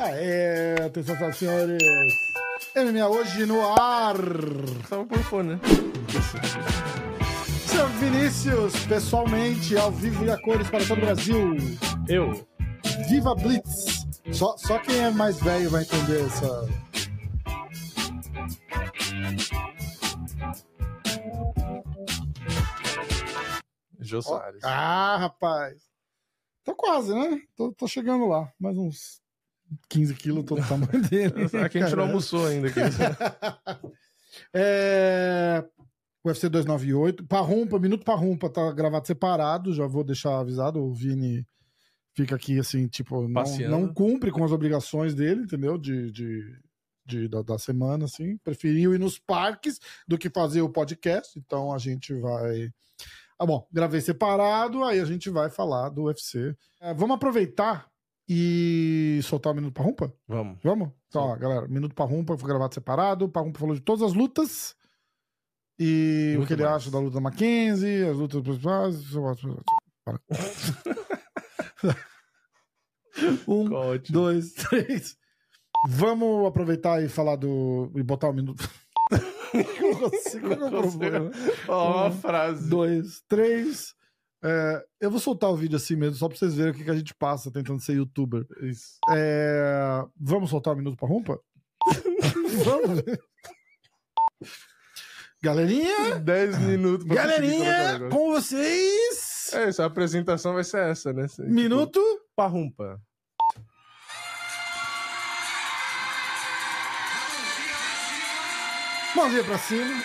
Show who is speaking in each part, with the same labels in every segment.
Speaker 1: Aê, atenção, senhoras e senhores. MMA hoje no ar.
Speaker 2: Tava por fone, né?
Speaker 1: Seu Vinícius, pessoalmente, ao vivo e a cores para todo o Brasil.
Speaker 2: Eu.
Speaker 1: Viva Blitz. Só, só quem é mais velho vai entender essa.
Speaker 2: Jô Soares.
Speaker 1: Ah, rapaz. Tô quase, né? Tô, tô chegando lá. Mais uns 15 quilos, tô no tamanho dele.
Speaker 2: Aqui a gente não almoçou ainda. Aqui.
Speaker 1: É... UFC 298. Parrumpa, Minuto Parrumpa tá gravado separado. Já vou deixar avisado. O Vini fica aqui assim, tipo, não,
Speaker 2: Passeando.
Speaker 1: não cumpre com as obrigações dele, entendeu? De, de, de- da, da semana, assim. Preferiu ir nos parques do que fazer o podcast. Então a gente vai. Ah, bom, gravei separado, aí a gente vai falar do UFC. É, vamos aproveitar e soltar o Minuto Parrumpa?
Speaker 2: Vamos.
Speaker 1: Vamos? Então, ó, galera, Minuto Parrumpa foi gravado separado. Parrumpa falou de todas as lutas. E o
Speaker 2: Muito
Speaker 1: que ele
Speaker 2: mais.
Speaker 1: acha da luta da Mackenzie, as lutas principais. Para. um, dois, três. Vamos aproveitar e falar do. e botar o minuto. Não consigo,
Speaker 2: Não consigo. Ó,
Speaker 1: Um,
Speaker 2: a frase.
Speaker 1: Dois, três. É, eu vou soltar o vídeo assim mesmo, só pra vocês verem o que, que a gente passa tentando ser youtuber.
Speaker 2: Isso.
Speaker 1: É, Vamos soltar o minuto pra rumpa? Vamos. Galerinha,
Speaker 2: 10 minutos pra
Speaker 1: galerinha, com vocês.
Speaker 2: É isso, a apresentação vai ser essa, né? Tipo,
Speaker 1: Minuto.
Speaker 2: Parrumpa.
Speaker 1: Mãozinha pra cima.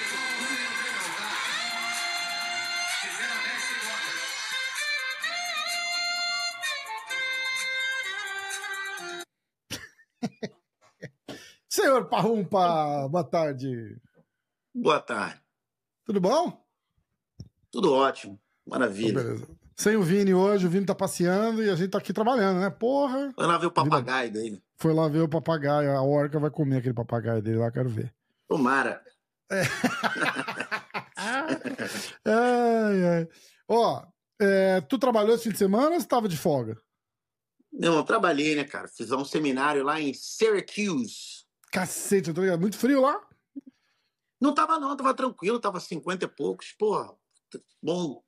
Speaker 1: Senhor Parrumpa, boa tarde.
Speaker 3: Boa tarde.
Speaker 1: Tudo bom?
Speaker 3: Tudo ótimo. Maravilha.
Speaker 1: Beleza. Sem o Vini hoje, o Vini tá passeando e a gente tá aqui trabalhando, né? Porra.
Speaker 3: Foi lá ver o papagaio dele.
Speaker 1: Foi lá ver o papagaio, a orca vai comer aquele papagaio dele lá, quero ver.
Speaker 3: Tomara.
Speaker 1: Ai, ai. Ó, é, tu trabalhou esse fim de semana ou você tava de folga?
Speaker 3: Meu irmão, trabalhei, né, cara? Fiz um seminário lá em Syracuse.
Speaker 1: Cacete, eu tô ligado. Muito frio lá?
Speaker 3: Não tava, não, tava tranquilo, tava 50 e poucos. Porra, bom.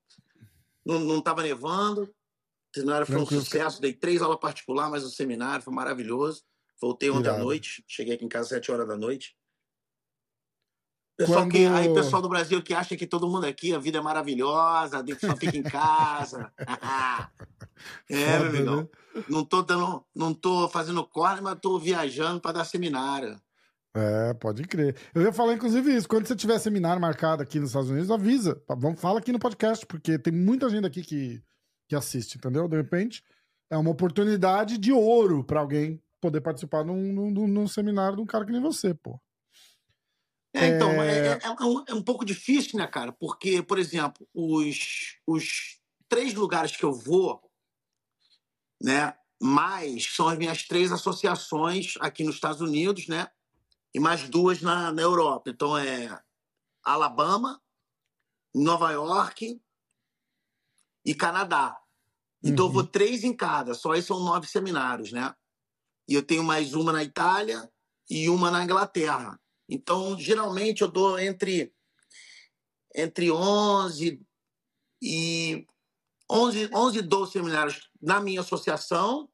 Speaker 3: Não, não tava nevando. O seminário foi um
Speaker 1: Tranquilo.
Speaker 3: sucesso. Dei três aulas particulares, mas o seminário foi maravilhoso. Voltei ontem à noite. Cheguei aqui em casa às 7 horas da noite. Pessoal
Speaker 1: Quando-
Speaker 3: que, aí, pessoal do Brasil que acha que todo mundo aqui, a vida é maravilhosa, só fica em casa. é,
Speaker 1: Foda,
Speaker 3: meu amigão.
Speaker 1: né?
Speaker 3: Não tô dando, não tô fazendo corte, mas tô viajando para dar seminário.
Speaker 1: É, pode crer. Eu ia falar, inclusive, isso. Quando você tiver seminário marcado aqui nos Estados Unidos, avisa. Tá? Vamos, fala aqui no podcast, porque tem muita gente aqui que, que assiste, entendeu? De repente, é uma oportunidade de ouro pra alguém poder participar num, num- num seminário de um cara que nem você, pô.
Speaker 3: É, então,
Speaker 1: É.
Speaker 3: é, é- é um, é um pouco difícil, né, cara? Porque, por exemplo, os, os três lugares que eu vou, né, mais são as minhas três associações aqui nos Estados Unidos, né? E mais duas na, na Europa. Então é Alabama, Nova York e Canadá. Então eu
Speaker 1: Uhum.
Speaker 3: vou três em cada, só aí são nove seminários, né? E eu tenho mais uma na Itália e uma na Inglaterra. Então, geralmente, eu dou entre, entre 11 e 11, 11 e 12 seminários na minha associação,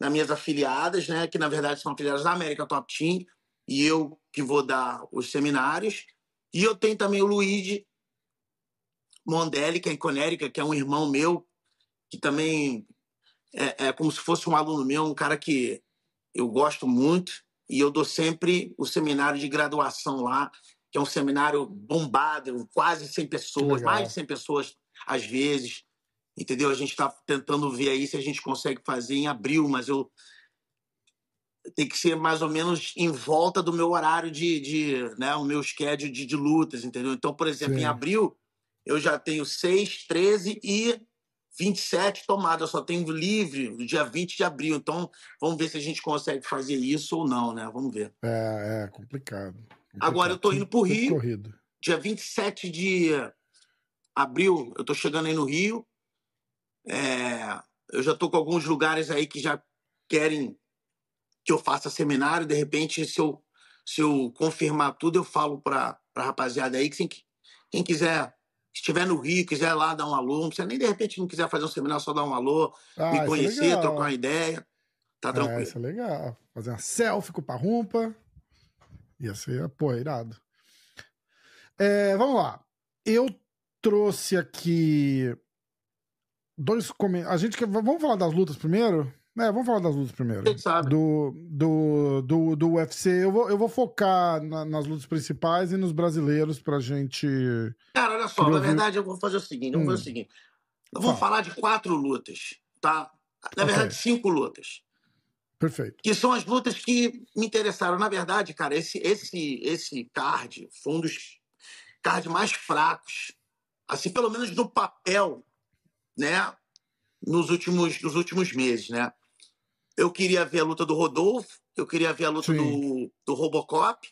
Speaker 3: nas minhas afiliadas, né? Que, na verdade, são afiliadas da América Top Team. E eu que vou dar os seminários. E eu tenho também o Luigi Mondelli, que é em Conérica, que é um irmão meu, que também é, é como se fosse um aluno meu, um cara que eu gosto muito. E eu dou sempre o seminário de graduação lá, que é um seminário bombado, quase 100 pessoas, mais de 100 pessoas às vezes. Entendeu? A gente está tentando ver aí se a gente consegue fazer em abril, mas eu tem que ser mais ou menos em volta do meu horário de, de né, o meu schedule de, de lutas, entendeu? Então, por exemplo,
Speaker 1: Sim.
Speaker 3: em abril eu já tenho 6, 13 e 27 tomadas. Só tenho livre no dia 20 de abril. Então, vamos ver se a gente consegue fazer isso ou não, né? Vamos ver.
Speaker 1: É, é complicado.
Speaker 3: Agora eu tô indo pro Rio.
Speaker 1: Corrido.
Speaker 3: Dia 27 de abril, eu tô chegando aí no Rio. É, eu já tô com alguns lugares aí que já querem que eu faça seminário. De repente, se eu, se eu confirmar tudo, eu falo pra, pra rapaziada aí que quem, quem quiser, estiver no Rio, quiser lá dar um alô, não precisa nem de repente não quiser fazer um seminário, só dar um alô,
Speaker 1: Ah,
Speaker 3: me
Speaker 1: é
Speaker 3: conhecer,
Speaker 1: legal.
Speaker 3: trocar uma ideia. Tá
Speaker 1: É,
Speaker 3: tranquilo.
Speaker 1: isso é legal. Fazer uma selfie com o Parrumpa. Ia ser, pô, irado. É, vamos lá. Eu trouxe aqui dois comentários. A gente quer... Vamos falar das lutas primeiro? É, vamos falar das lutas primeiro.
Speaker 3: Quem sabe?
Speaker 1: Do, do, do, do UFC. Eu vou, eu vou focar na- nas lutas principais e nos brasileiros pra gente.
Speaker 3: Cara, olha só, na
Speaker 1: ouvir-
Speaker 3: verdade, eu vou fazer o seguinte: eu vou fazer o
Speaker 1: Hum.
Speaker 3: seguinte. Eu vou
Speaker 1: Fala.
Speaker 3: falar de quatro lutas, tá? Na verdade, cinco lutas.
Speaker 1: Perfeito.
Speaker 3: que são as lutas que me interessaram. Na verdade, cara, esse, esse, esse card foi um dos cards mais fracos, assim, pelo menos no papel, né? Nos últimos, nos últimos meses, né? Eu queria ver a luta do Rodolfo, eu queria ver a luta
Speaker 1: Sim.
Speaker 3: do, do Robocop,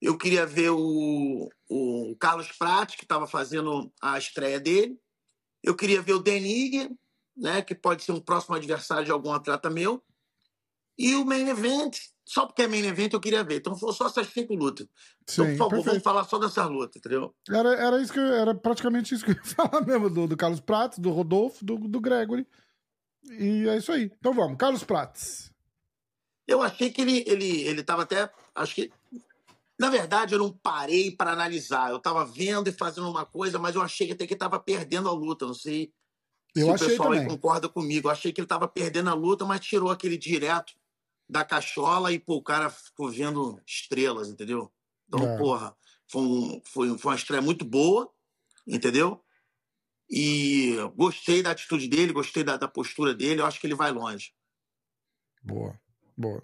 Speaker 3: eu queria ver o, o Carlos Pratt, que estava fazendo a estreia dele, eu queria ver o Denig, né? Que pode ser um próximo adversário de algum atleta meu. E o main event, só porque é main event eu queria ver. Então foram só essas cinco lutas. Então,
Speaker 1: Sim,
Speaker 3: por favor, vamos
Speaker 1: perfeito.
Speaker 3: falar só dessas lutas, entendeu?
Speaker 1: Era, era, isso que eu- era praticamente isso que eu ia falar mesmo, do, do Carlos Prates, do Rodolfo, do, do Gregory. E é isso aí. Então vamos, Carlos Prates.
Speaker 3: Eu achei que ele ele ele estava até, acho que na verdade eu não parei para analisar. Eu estava vendo e fazendo uma coisa, mas eu achei que até que estava perdendo a luta. Não sei
Speaker 1: Eu
Speaker 3: se o pessoal aí concorda comigo. Eu achei que ele estava perdendo a luta, mas tirou aquele direto da cachola e pô, o cara ficou vendo estrelas, entendeu? Então,
Speaker 1: É.
Speaker 3: porra, foi, um- foi, foi uma estreia muito boa, entendeu? E gostei da atitude dele, gostei da, da postura dele. Eu acho que ele vai longe.
Speaker 1: Boa, boa.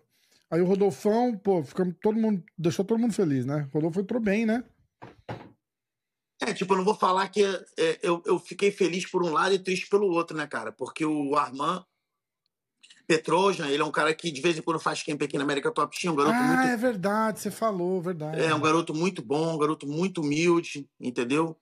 Speaker 1: Aí o Rodolfão, pô, ficamos todo mundo, deixou todo mundo feliz, né? O Rodolfo entrou bem, né?
Speaker 3: É, tipo, eu não vou falar que é, eu, eu fiquei feliz por um lado e triste pelo outro, né, cara? Porque o Armand Petrojan, ele é um cara que de vez em quando faz camp aqui na América Top Team, um garoto
Speaker 1: Ah,
Speaker 3: muito
Speaker 1: é verdade, você falou, verdade.
Speaker 3: É um garoto muito bom, um garoto muito humilde, entendeu?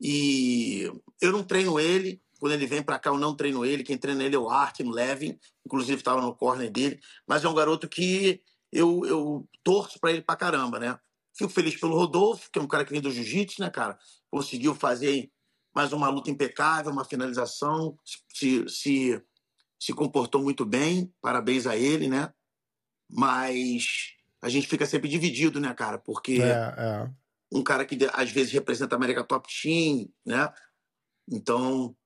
Speaker 3: E eu não treino ele. Quando ele vem pra cá, eu não treino ele. Quem treina ele é o Artem Levin, inclusive estava no corner dele. Mas é um garoto que eu, eu torço pra ele pra caramba, né? Fico feliz pelo Rodolfo, que é um cara que vem do jiu-jitsu, né, cara? Conseguiu fazer mais uma luta impecável, uma finalização, se, se, se comportou muito bem, parabéns a ele, né? Mas a gente fica sempre dividido, né, cara? Porque
Speaker 1: É, é.
Speaker 3: Um cara que às vezes representa a América Top Team, né? Então,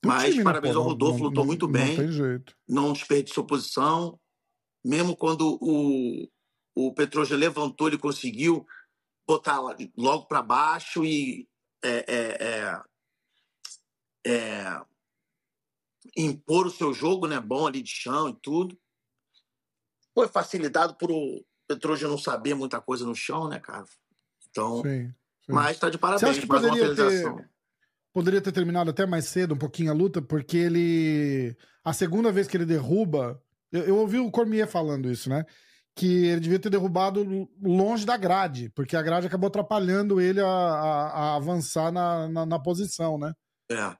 Speaker 1: Tem
Speaker 3: mas
Speaker 1: time, né,
Speaker 3: parabéns ao Rodolfo,
Speaker 1: não-
Speaker 3: lutou
Speaker 1: não-
Speaker 3: muito
Speaker 1: Não
Speaker 3: bem,
Speaker 1: tem jeito.
Speaker 3: não desperdiçou posição. Mesmo quando o, o Petroja levantou, ele conseguiu botar logo para baixo e é, é, é, é, impor o seu jogo, né? Bom ali de chão e tudo. Foi facilitado por o Petroja não saber muita coisa no chão, né, cara? Então,
Speaker 1: Sim. sim.
Speaker 3: mas tá de
Speaker 1: Você
Speaker 3: parabéns.
Speaker 1: acha que poderia ter, poderia ter terminado até mais cedo, um pouquinho a luta, porque ele. A segunda vez que ele derruba. Eu, eu ouvi o Cormier falando isso, né? Que ele devia ter derrubado longe da grade, porque a grade acabou atrapalhando ele a, a- a avançar na, na, na posição, né?
Speaker 3: É.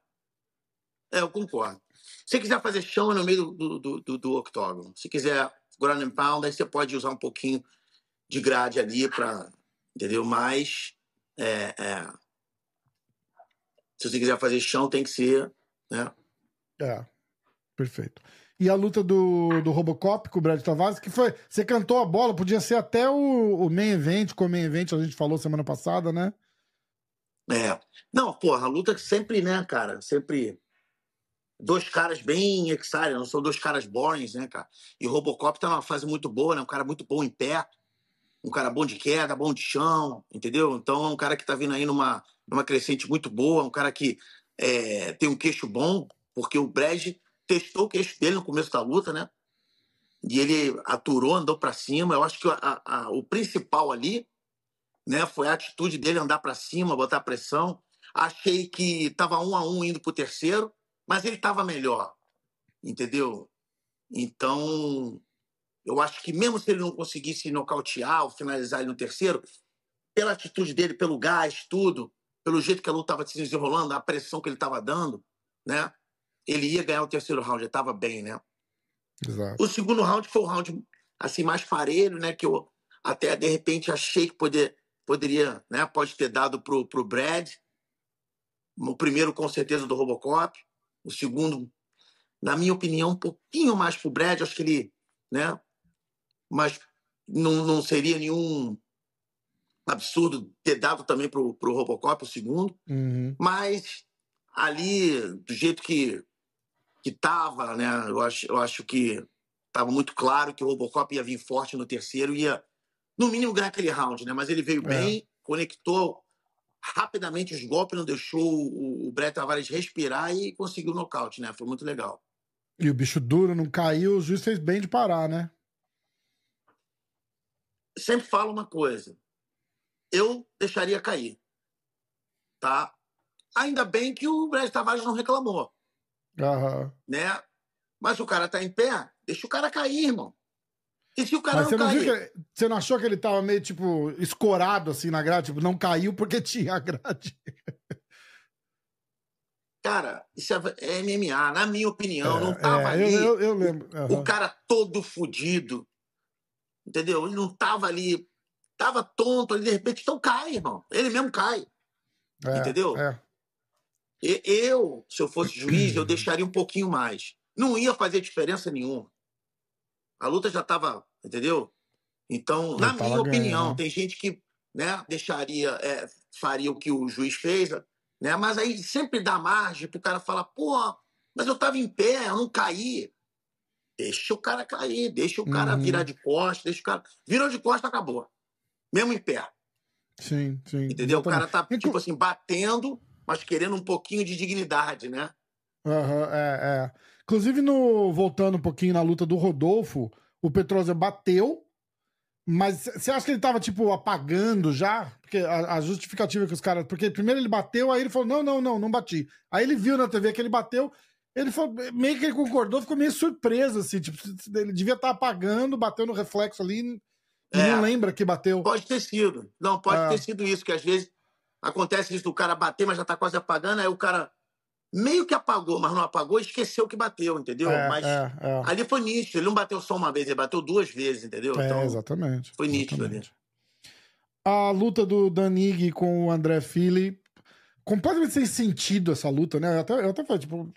Speaker 3: É, eu concordo. Se quiser fazer chão no meio do, do, do, do octógono. Se quiser ground and pound, aí você pode usar um pouquinho de grade ali para. Entendeu? Mas. É, é, se você quiser fazer chão, tem que ser. Né?
Speaker 1: É. Perfeito. E a luta do, do Robocop com o Brad Tavares, que foi. Você cantou a bola, podia ser até o, o main event, com o main event a gente falou semana passada, né?
Speaker 3: É. Não, porra, a luta que sempre, né, cara? Sempre. Dois caras bem excited, não são dois caras boring, né, cara? E o Robocop tá numa fase muito boa, né? Um cara muito bom em pé, um cara bom de queda, bom de chão, entendeu? Então é um cara que tá vindo aí numa, numa crescente muito boa, um cara que é, tem um queixo bom, Porque o Brad testou o queixo dele no começo da luta, né? E ele aturou, andou para cima. Eu acho que a, a, o principal ali né, foi a atitude dele andar para cima, botar pressão. Achei que estava um a um indo para o terceiro, mas ele estava melhor, entendeu? Então, eu acho que mesmo se ele não conseguisse nocautear ou finalizar ele no terceiro, pela atitude dele, pelo gás, tudo, pelo jeito que a luta estava se desenrolando, a pressão que ele estava dando, né? Ele ia ganhar o terceiro round, ele estava bem, né?
Speaker 1: Exato.
Speaker 3: O segundo round foi o round assim mais parelho, né? Que eu até de repente achei que poder, poderia, né? Pode ter dado pro, pro Brad. O primeiro com certeza do Robocop, o segundo, na minha opinião, um pouquinho mais pro Brad. Acho que ele, né? Mas não, não seria nenhum absurdo ter dado também pro, pro Robocop o segundo.
Speaker 1: Uhum.
Speaker 3: Mas ali, do jeito que que tava, né? Eu acho, eu acho que estava muito claro que o Robocop ia vir forte no terceiro, ia no mínimo ganhar aquele round, né? Mas ele veio
Speaker 1: É.
Speaker 3: bem, conectou rapidamente os golpes, não deixou o, o Brett Tavares respirar e conseguiu o nocaute, né? Foi muito legal.
Speaker 1: E o bicho duro não caiu, o juiz fez bem de parar, né?
Speaker 3: Sempre falo uma coisa, eu deixaria cair, tá? Ainda bem que o Brett Tavares não reclamou.
Speaker 1: Aham.
Speaker 3: né? Mas o cara tá em pé, deixa o cara cair, irmão. E se o cara
Speaker 1: Mas você
Speaker 3: não
Speaker 1: não,
Speaker 3: cair?
Speaker 1: que, você não achou que ele tava meio, tipo, escorado assim na grade? Tipo, não caiu porque tinha a grade.
Speaker 3: Cara, isso é, é MMA, na minha opinião, não
Speaker 1: É,
Speaker 3: tava
Speaker 1: é,
Speaker 3: ali
Speaker 1: eu, eu, eu lembro. Aham.
Speaker 3: o cara todo fudido. Entendeu? Ele não tava ali, tava tonto ali, de repente, então cai, irmão. Ele mesmo cai.
Speaker 1: É,
Speaker 3: entendeu?
Speaker 1: É.
Speaker 3: E- eu, se eu fosse juiz, eu deixaria um pouquinho mais. Não ia fazer diferença nenhuma. A luta já estava, entendeu? Então,
Speaker 1: Já
Speaker 3: na
Speaker 1: tava
Speaker 3: minha
Speaker 1: ganhando,
Speaker 3: opinião,
Speaker 1: né?
Speaker 3: tem gente que né, deixaria, é, faria o que o juiz fez, né? Mas aí sempre dá margem pro cara falar, pô, mas eu tava em pé, eu não caí. Deixa o cara cair, deixa o cara
Speaker 1: Uhum.
Speaker 3: virar de costas, deixa o cara. Virou de costas, acabou. Mesmo em pé.
Speaker 1: Sim, sim.
Speaker 3: Entendeu? O cara tá, tipo assim, batendo, mas querendo um pouquinho de dignidade, né?
Speaker 1: Aham, é, é. Inclusive, no, voltando um pouquinho na luta do Rodolfo, o Petrosa bateu, mas você acha que ele tava, tipo, apagando já? Porque a, a justificativa que os caras. Porque primeiro ele bateu, aí ele falou: não, não, não, não bati. Aí ele viu na TV que ele bateu, ele falou, meio que ele concordou, ficou meio surpreso, assim, tipo, ele devia estar apagando, bateu no reflexo ali e
Speaker 3: É.
Speaker 1: não lembra que bateu.
Speaker 3: Pode ter sido. Não, pode
Speaker 1: Ah.
Speaker 3: ter sido isso, que às vezes acontece isso do cara bater, mas já tá quase apagando, aí o cara meio que apagou, mas não apagou esqueceu que bateu, entendeu?
Speaker 1: É,
Speaker 3: mas
Speaker 1: é, é.
Speaker 3: ali foi nítido, ele não bateu só uma vez, ele bateu duas vezes, entendeu?
Speaker 1: É,
Speaker 3: então,
Speaker 1: exatamente.
Speaker 3: foi nítido
Speaker 1: exatamente. A luta do Danig com o André Fili, completamente sem sentido essa luta, né? Eu até, eu até falei, tipo,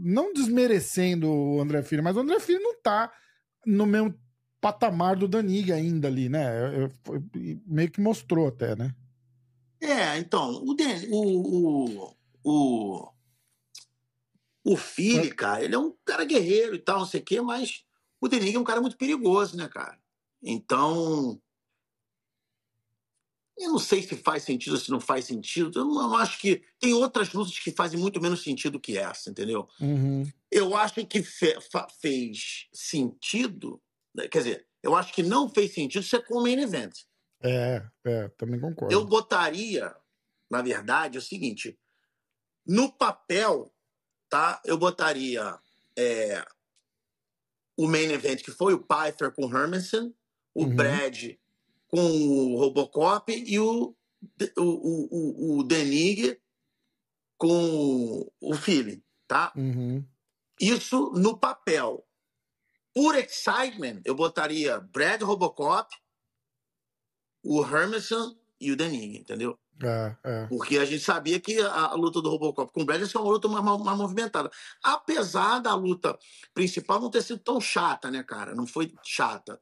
Speaker 1: não desmerecendo o André Fili, mas o André Fili não tá no mesmo patamar do Danig ainda ali, né? Meio que mostrou até, né?
Speaker 3: É, então, o, o, o, o, o Philly, cara, ele é um cara guerreiro e tal, não sei o quê, mas o Denig é um cara muito perigoso, né, cara? Então, eu não sei se faz sentido ou se não faz sentido. Eu não, eu acho que. Tem outras lutas que fazem muito menos sentido que essa, entendeu?
Speaker 1: Uhum.
Speaker 3: Eu acho que fe- fa- fez sentido. né, Quer dizer, eu acho que não fez sentido ser com o main event.
Speaker 1: É, é, também concordo.
Speaker 3: Eu botaria, na verdade, o seguinte: no papel, tá? Eu botaria é, o main event, que foi o Pfeiffer com o Hermanson, o
Speaker 1: Uhum.
Speaker 3: Brad com o Robocop e o, o, o, o, Denig com o Philly, tá?
Speaker 1: Uhum.
Speaker 3: Isso no papel. Por excitement, eu botaria Brad Robocop, o Hermanson e o Denig, entendeu?
Speaker 1: É, é.
Speaker 3: Porque a gente sabia que a, a luta do Robocop com o Brad ia ser uma luta mais, mais movimentada. Apesar da luta principal não ter sido tão chata, né, cara? Não foi chata,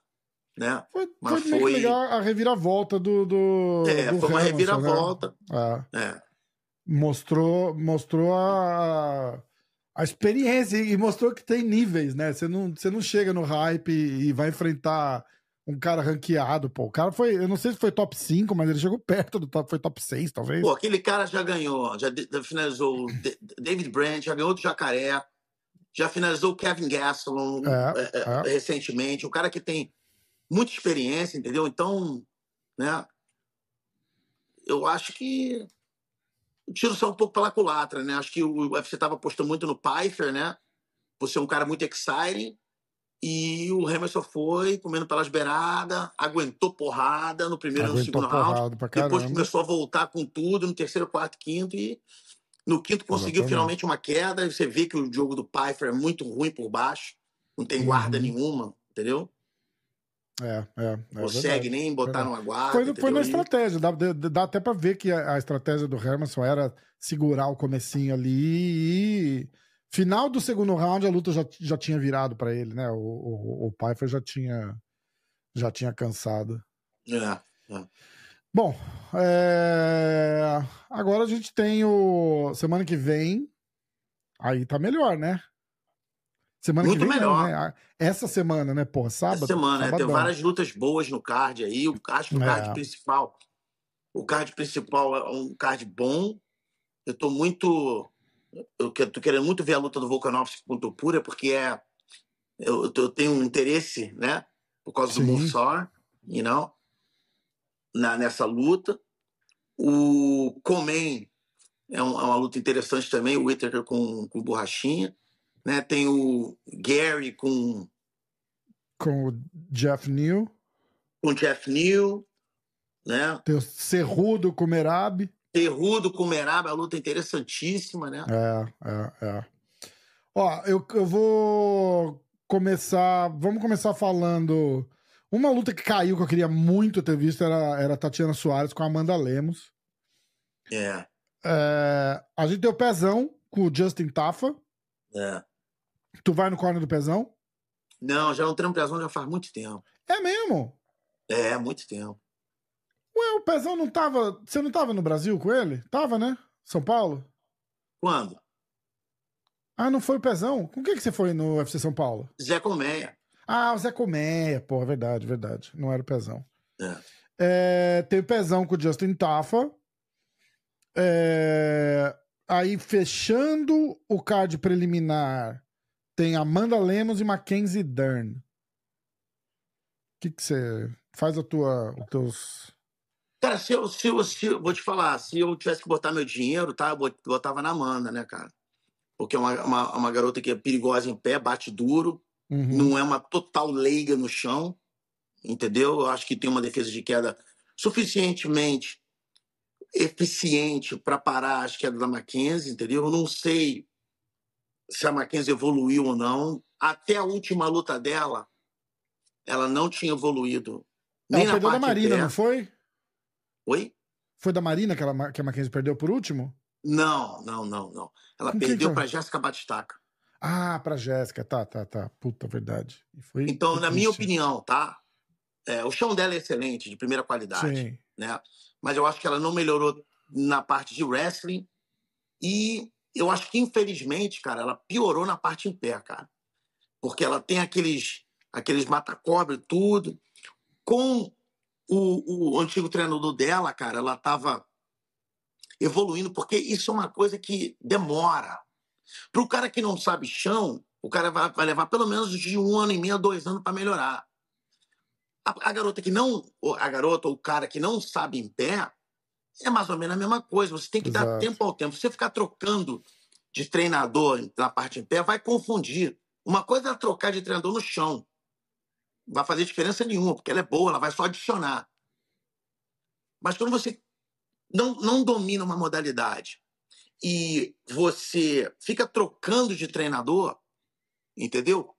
Speaker 3: né?
Speaker 1: Foi,
Speaker 3: Mas
Speaker 1: foi
Speaker 3: foi-
Speaker 1: legal a reviravolta do. do
Speaker 3: É,
Speaker 1: do
Speaker 3: foi uma
Speaker 1: Hermanson, né?
Speaker 3: reviravolta.
Speaker 1: É.
Speaker 3: É.
Speaker 1: mostrou mostrou a, a experiência e mostrou que tem níveis, né? Você não, você não chega no hype e vai enfrentar um cara ranqueado, pô. O cara foi, eu não sei se foi top 5, mas ele chegou perto do top, foi top 6, talvez.
Speaker 3: Pô, aquele cara já ganhou, já, finalizou o David Brandt, já ganhou do Jacaré, já finalizou o Kevin Gastelum
Speaker 1: É,
Speaker 3: é, é,
Speaker 1: é.
Speaker 3: recentemente. O cara que tem muita experiência, entendeu? Então, né? Eu acho que o tiro saiu um pouco pela culatra, né? Acho que o UFC estava apostando muito no Pfeiffer, né? Por ser um cara muito exciting. E o Emerson foi comendo pelas beiradas, aguentou porrada no primeiro e no segundo round. Depois começou a voltar com tudo no terceiro, quarto, quinto e no quinto conseguiu
Speaker 1: Exatamente.
Speaker 3: finalmente uma queda. Você vê que o jogo do Pfeiffer é muito ruim por baixo, não tem guarda
Speaker 1: Uhum.
Speaker 3: nenhuma, entendeu?
Speaker 1: É, é. é
Speaker 3: não consegue
Speaker 1: verdade.
Speaker 3: nem botar
Speaker 1: verdade.
Speaker 3: numa guarda.
Speaker 1: Foi, foi na estratégia, dá, dá- até pra ver que a, a estratégia do Hermanson era segurar o comecinho ali e final do segundo round a luta já, já tinha virado pra ele, né? O, o, o Pfeiffer já tinha já tinha cansado.
Speaker 3: É.
Speaker 1: Bom, é, agora a gente tem o semana que vem, aí tá melhor, né? Semana
Speaker 3: Muito
Speaker 1: que vem, não,
Speaker 3: melhor.
Speaker 1: né? A- Essa semana, né? Porra, sábado.
Speaker 3: Essa semana, né? tem várias lutas boas no card aí. O, acho que o
Speaker 1: É.
Speaker 3: card principal. O card principal é um card bom. Eu tô muito. Eu tô querendo muito ver a luta do Volkanovski contra o Pura, porque é. Eu, eu tenho um interesse, né? Por causa do
Speaker 1: Sim.
Speaker 3: Mursar, you know? Na, nessa luta. O Comen é, um- é uma luta interessante também, o Whittaker com, com borrachinha. Né? Tem o Gary com
Speaker 1: Com o Jeff New,
Speaker 3: com Jeff New, né?
Speaker 1: tem o Cerrudo com o Merab.
Speaker 3: Terrudo com Merab, a luta interessantíssima, né?
Speaker 1: É, é, é. Ó, eu, eu vou começar. Vamos começar falando. Uma luta que caiu que eu queria muito ter visto era, era a Tatiana Soares com a Amanda Lemos.
Speaker 3: É,
Speaker 1: É, a gente o Pezão com o Justin Tafa.
Speaker 3: é.
Speaker 1: Tu vai no corner do Pezão?
Speaker 3: Não, já não treino prezão já faz muito tempo.
Speaker 1: É mesmo?
Speaker 3: É, muito tempo.
Speaker 1: Ué, o Pezão não tava. Você não tava no Brasil com ele? Tava, né? São Paulo?
Speaker 3: Quando?
Speaker 1: Ah, não foi o Pezão? Com quem que você foi no UFC São Paulo?
Speaker 3: Zé Colmeia.
Speaker 1: Ah, o Zé Colmeia, porra, verdade, verdade. Não era o Pezão.
Speaker 3: É.
Speaker 1: É, tem o Pezão com o Justin Tafa. É, aí, fechando o card preliminar, tem Amanda Lemos e Mackenzie Dern. O que que você... Faz a tua, os teus...
Speaker 3: Cara, se eu, se eu, se eu- vou te falar, se eu tivesse que botar meu dinheiro, tá? Eu bot- botava na Amanda, né, cara? Porque é uma, uma, uma garota que é perigosa em pé, bate duro,
Speaker 1: Uhum.
Speaker 3: não é uma total leiga no chão, entendeu? Eu acho que tem uma defesa de queda suficientemente eficiente para parar as quedas da Mackenzie, entendeu? Eu não sei se a Mackenzie evoluiu ou não. Até a última luta dela, ela não tinha evoluído. Nem
Speaker 1: Ela
Speaker 3: na
Speaker 1: perdeu da Marina, não foi?
Speaker 3: Oi?
Speaker 1: Foi da Marina que, ela, que a Mackenzie perdeu por último?
Speaker 3: Não, não, não, não. Ela
Speaker 1: Com
Speaker 3: perdeu para Jéssica Batistaca.
Speaker 1: Ah, pra Jéssica, tá, tá, tá. Puta, verdade. Foi,
Speaker 3: Então, na minha opinião, tá? É, o chão dela é excelente, de primeira qualidade.
Speaker 1: Sim.
Speaker 3: né? Mas eu acho que ela não melhorou na parte de wrestling e eu acho que infelizmente, cara, ela piorou na parte em pé, cara, porque ela tem aqueles aqueles mata-cobre tudo. Com o, o antigo treinador dela, cara, ela tava evoluindo porque isso é uma coisa que demora. Para o cara que não sabe chão, o cara vai, vai levar pelo menos de um ano e meio a dois anos para melhorar. A, a garota que não, a garota ou o cara que não sabe em pé, é mais ou menos a mesma coisa. Você tem que dar
Speaker 1: Exato.
Speaker 3: tempo ao tempo. Se você ficar trocando de treinador na parte em pé, vai confundir. Uma coisa é trocar de treinador no chão. Não vai fazer diferença nenhuma, porque ela é boa, ela vai só adicionar. Mas quando você não, não domina uma modalidade e você fica trocando de treinador, entendeu?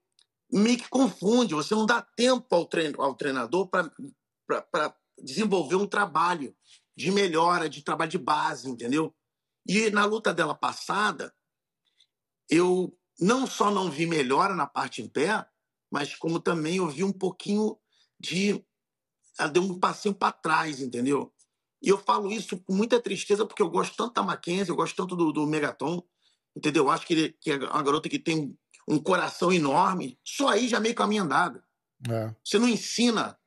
Speaker 3: Meio que confunde, você não dá tempo ao, trein ao treinador para desenvolver um trabalho de melhora, de trabalho de base, entendeu? E na luta dela passada, eu não só não vi melhora na parte em pé, mas como também eu vi um pouquinho de. Ela deu um passinho para trás, entendeu? E eu falo isso com muita tristeza, porque eu gosto tanto da Mackenzie, eu gosto tanto do, do Megaton, entendeu? Eu acho que, ele, que é uma garota que tem um coração enorme. Só aí já meio caminho andado.
Speaker 1: É.
Speaker 3: Você não ensina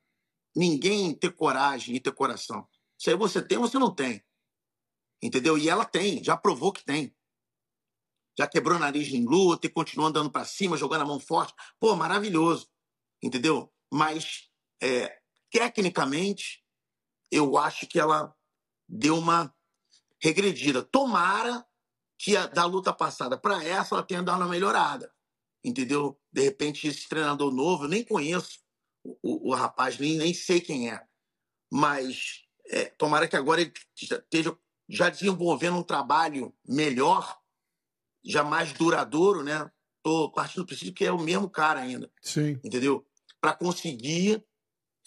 Speaker 3: ninguém ter coragem e ter coração. Isso aí você tem ou você não tem. Entendeu? E ela tem, já provou que tem. Já quebrou o nariz em luta e continua andando para cima, jogando a mão forte. Pô, maravilhoso. Entendeu? Mas, é, tecnicamente, eu acho que ela deu uma regredida. Tomara que a, da luta passada para essa ela tenha dado uma melhorada. Entendeu? De repente, esse treinador novo, eu nem conheço o, o, o rapaz, nem, nem sei quem é. Mas é, tomara que agora ele esteja já desenvolvendo um trabalho melhor, já mais duradouro, né? Tô partindo do princípio que é o mesmo cara ainda.
Speaker 1: Sim.
Speaker 3: Entendeu? Para conseguir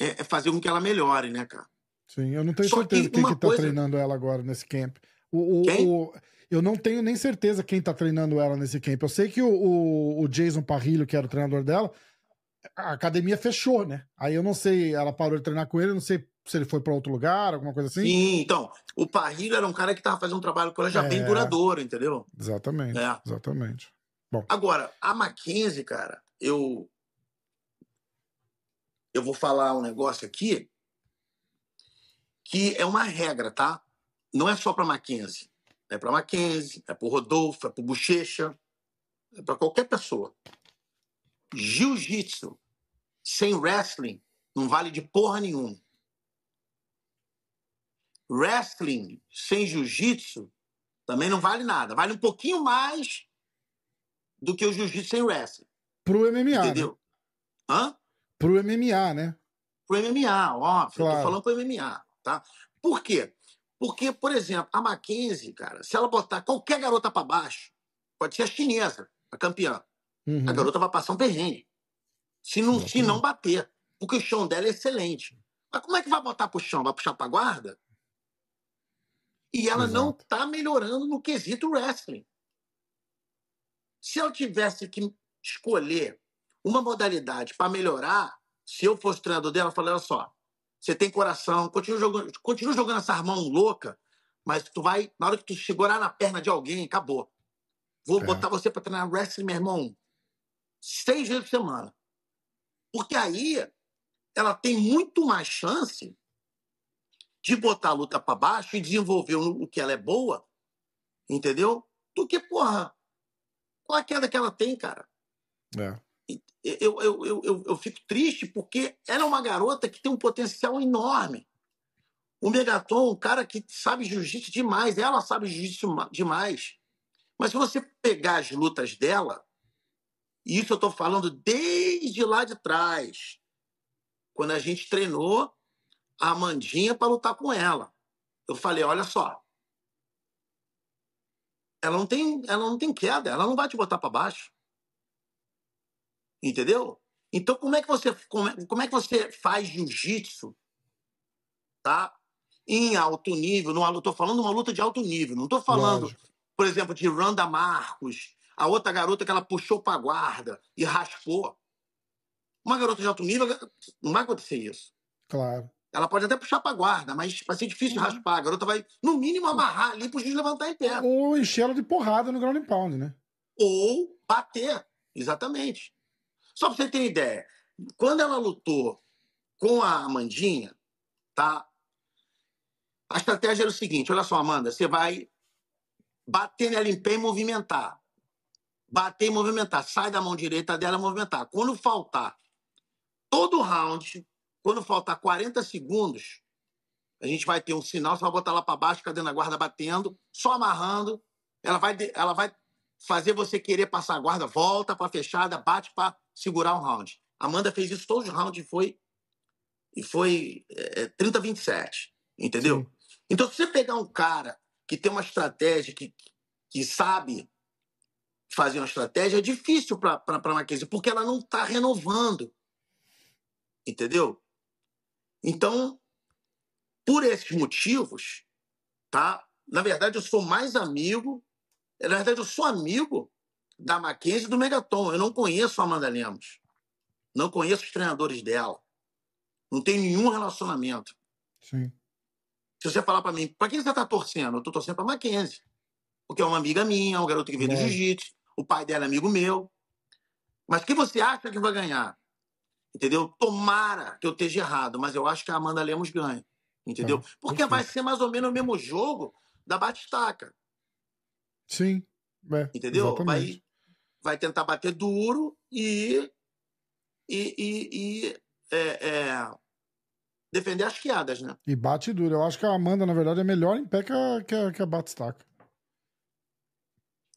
Speaker 3: é, é, fazer com que ela melhore, né, cara?
Speaker 1: Sim, eu não tenho
Speaker 3: Só
Speaker 1: certeza
Speaker 3: que
Speaker 1: quem que tá
Speaker 3: coisa-
Speaker 1: treinando ela agora nesse camp. O, o-
Speaker 3: Quem?
Speaker 1: o- eu não tenho nem certeza quem tá treinando ela nesse camp. Eu sei que o, o- o Jason Parrilho, que era o treinador dela, a academia fechou, né? Aí eu não sei, ela parou de treinar com ele, eu não sei se ele foi pra outro lugar, alguma coisa assim.
Speaker 3: Sim, então, o Parrilho era um cara que tava fazendo um trabalho com ela já bem
Speaker 1: É.
Speaker 3: duradouro, entendeu?
Speaker 1: Exatamente,
Speaker 3: É.
Speaker 1: exatamente.
Speaker 3: Agora, a Mackenzie, cara, eu. Eu vou falar um negócio aqui que é uma regra, tá? Não é só pra Mackenzie. É pra Mackenzie, é pro Rodolfo, é pro Bochecha, é pra qualquer pessoa. Jiu-jitsu sem wrestling não vale de porra nenhuma. Wrestling sem jiu-jitsu também não vale nada. Vale um pouquinho mais do que o jiu-jitsu sem wrestling.
Speaker 1: Pro MMA, né?
Speaker 3: Entendeu? Hã?
Speaker 1: Pro MMA, né?
Speaker 3: Pro MMA, óbvio. Eu
Speaker 1: Claro.
Speaker 3: tô falando pro MMA, tá? Por quê? Porque, por exemplo, a Mackenzie, cara, se ela botar qualquer garota pra baixo, pode ser a chinesa, a campeã,
Speaker 1: Uhum.
Speaker 3: a garota vai passar um perrengue. Se não, se não bater. Porque o chão dela é excelente. Mas como é que vai botar pro chão? Vai puxar pra guarda? E ela não
Speaker 1: Exato.
Speaker 3: tá melhorando no quesito wrestling. Se eu tivesse que escolher uma modalidade para melhorar, se eu fosse treinador dela, eu falei, olha só, você tem coração, continua jogando, continua jogando essa mão louca, mas tu vai, na hora que tu segurar na perna de alguém, acabou. Vou
Speaker 1: É.
Speaker 3: botar você para treinar wrestling, meu irmão, seis vezes por semana. Porque aí ela tem muito mais chance de botar a luta para baixo e desenvolver o que ela é boa, entendeu? Do que, porra, qual a queda que ela tem, cara?
Speaker 1: É.
Speaker 3: Eu, eu, eu, eu, eu fico triste porque ela é uma garota que tem um potencial enorme. O Megaton, um cara que sabe jiu-jitsu demais, ela sabe jiu-jitsu ma- demais. Mas se você pegar as lutas dela, e isso eu estou falando desde lá de trás, quando a gente treinou a Amandinha para lutar com ela. Eu falei, olha só, ela não tem, ela não tem queda, ela não vai te botar para baixo. Entendeu? Então como é que você como é, como é que você faz jiu-jitsu, tá? Em alto nível, numa luta, tô falando de uma luta de alto nível, não tô falando,
Speaker 1: Lógico.
Speaker 3: por exemplo, de Randa Marcos, a outra garota que ela puxou para guarda e raspou. Uma garota de alto nível, não vai acontecer isso.
Speaker 1: Claro.
Speaker 3: Ela pode até puxar para guarda, mas vai ser difícil de raspar. A garota vai, no mínimo, amarrar ali para o juiz levantar em pé.
Speaker 1: Ou encher ela de porrada no ground and pound, né?
Speaker 3: Ou bater. Exatamente. Só para você ter ideia, quando ela lutou com a Amandinha, tá? A estratégia era o seguinte: olha só, Amanda, você vai bater nela em pé e movimentar. Bater e movimentar. Sai da mão direita dela e movimentar. Quando faltar todo o round, quando faltar 40 segundos, a gente vai ter um sinal, você vai botar lá para baixo, cadê na guarda batendo, só amarrando. Ela vai, ela vai fazer você querer passar a guarda, volta para fechada, bate para segurar um round. Amanda fez isso todos os rounds e foi e foi é, 30 27, entendeu?
Speaker 1: Sim.
Speaker 3: Então se você pegar um cara que tem uma estratégia que, que sabe fazer uma estratégia, é difícil para para Mackenzie, porque ela não está renovando. Entendeu? Então, por esses motivos, tá? Na verdade, eu sou mais amigo, na verdade, eu sou amigo da Mackenzie e do Megaton. Eu não conheço a Amanda Lemos. Não conheço os treinadores dela. Não tenho nenhum relacionamento.
Speaker 1: Sim.
Speaker 3: Se você falar pra mim, pra quem você tá torcendo? Eu tô torcendo pra Mackenzie. Porque é uma amiga minha, um garoto que veio do
Speaker 1: Lógico.
Speaker 3: jiu-jitsu, o pai dela é amigo meu. Mas quem você acha que vai ganhar? Entendeu? Tomara que eu esteja errado, mas eu acho que a Amanda Lemos ganha. Entendeu?
Speaker 1: Tá,
Speaker 3: Porque
Speaker 1: perfeito.
Speaker 3: vai ser mais ou menos o mesmo jogo da Batistaca.
Speaker 1: Sim. É,
Speaker 3: Entendeu?
Speaker 1: Exatamente.
Speaker 3: Vai, vai tentar bater duro e. e, e, e, é, é, defender as quedas, né?
Speaker 1: E bate duro. Eu acho que a Amanda, na verdade, é melhor em pé que a, que a, que a Batistaca.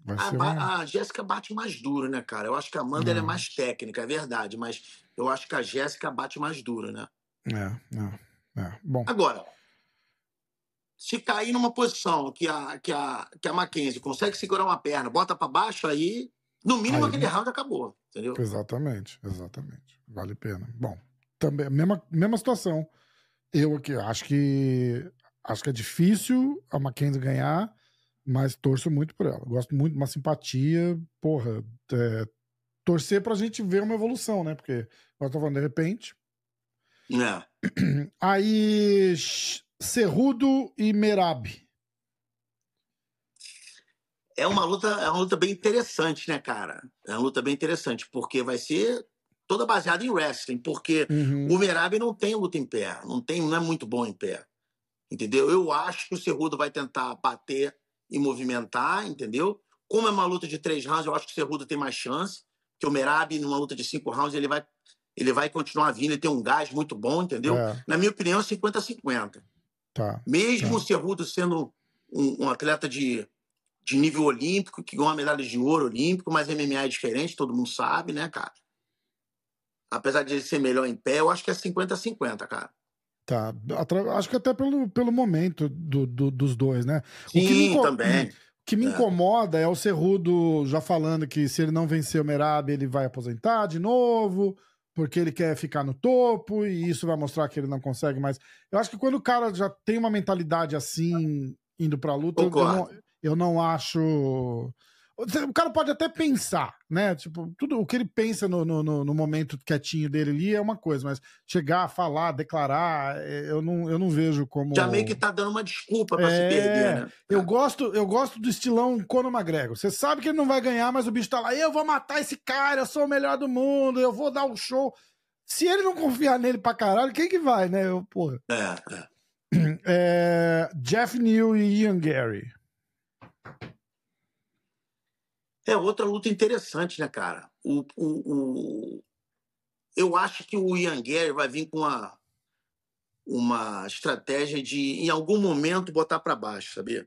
Speaker 3: A,
Speaker 1: uma...
Speaker 3: a Jéssica bate mais duro, né, cara? Eu acho que a Amanda é mais técnica, é verdade, mas eu acho que a Jéssica bate mais duro, né?
Speaker 1: É, é, é. Bom,
Speaker 3: Agora, se cair numa posição que a, que a, que a Mackenzie consegue segurar uma perna, bota pra baixo, aí, no mínimo,
Speaker 1: Aí-
Speaker 3: aquele round acabou, entendeu?
Speaker 1: exatamente, exatamente. Vale a pena. Bom, também, mesma, mesma situação. Eu aqui acho que acho que é difícil a Mackenzie ganhar, mas torço muito por ela. Gosto muito, uma simpatia, porra, é, torcer pra gente ver uma evolução, né? Porque, eu tô falando, de repente,
Speaker 3: É.
Speaker 1: Aí, Cerrudo e Merab.
Speaker 3: É uma luta, é uma luta bem interessante, né, cara? É uma luta bem interessante, porque vai ser toda baseada em wrestling, porque
Speaker 1: Uhum.
Speaker 3: o Merab não tem luta em pé, não tem, não é muito bom em pé. Entendeu? Eu acho que o Cerrudo vai tentar bater e movimentar, entendeu? Como é uma luta de três rounds, eu acho que o Cerrudo tem mais chance, que o Merab, numa luta de cinco rounds, ele vai, ele vai continuar vindo, ele tem um gás muito bom, entendeu?
Speaker 1: É,
Speaker 3: Na minha opinião, é 50-50.
Speaker 1: tá.
Speaker 3: Mesmo
Speaker 1: Tá.
Speaker 3: o Cerrudo sendo um, um atleta de, de nível olímpico, que ganhou uma medalha de ouro olímpico, mas MMA é diferente, todo mundo sabe, né, cara? Apesar de ele ser melhor em pé, eu acho que é 50-50, cara.
Speaker 1: Tá. Acho que até pelo, pelo momento do, do- dos dois, né? O que me
Speaker 3: Sim, também.
Speaker 1: O que me
Speaker 3: É.
Speaker 1: incomoda é o Cerrudo já falando que se ele não vencer o Merab, ele vai aposentar de novo, porque ele quer ficar no topo, e isso vai mostrar que ele não consegue mais. Eu acho que quando o cara já tem uma mentalidade assim, indo pra luta, eu, não, eu não acho. O cara pode até pensar, né? Tipo, tudo o que ele pensa no, no, no- momento quietinho dele ali é uma coisa, mas chegar, falar, declarar, eh, eu não, eu não vejo como.
Speaker 3: Já meio que tá dando uma desculpa pra se
Speaker 1: É,
Speaker 3: perder, né?
Speaker 1: Eu gosto, eu gosto do estilão Conor McGregor. Você sabe que ele não vai ganhar, mas o bicho tá lá. Eu vou matar esse cara, eu sou o melhor do mundo, eu vou dar um show. Se ele não confiar nele pra caralho, quem que vai, né? Eu, porra.
Speaker 3: É, é.
Speaker 1: É, Jeff New e Ian Gary.
Speaker 3: É outra luta interessante, né, cara? O, o, o- Eu acho que o Ian Gary vai vir com uma, uma estratégia de, em algum momento, botar pra baixo, sabia?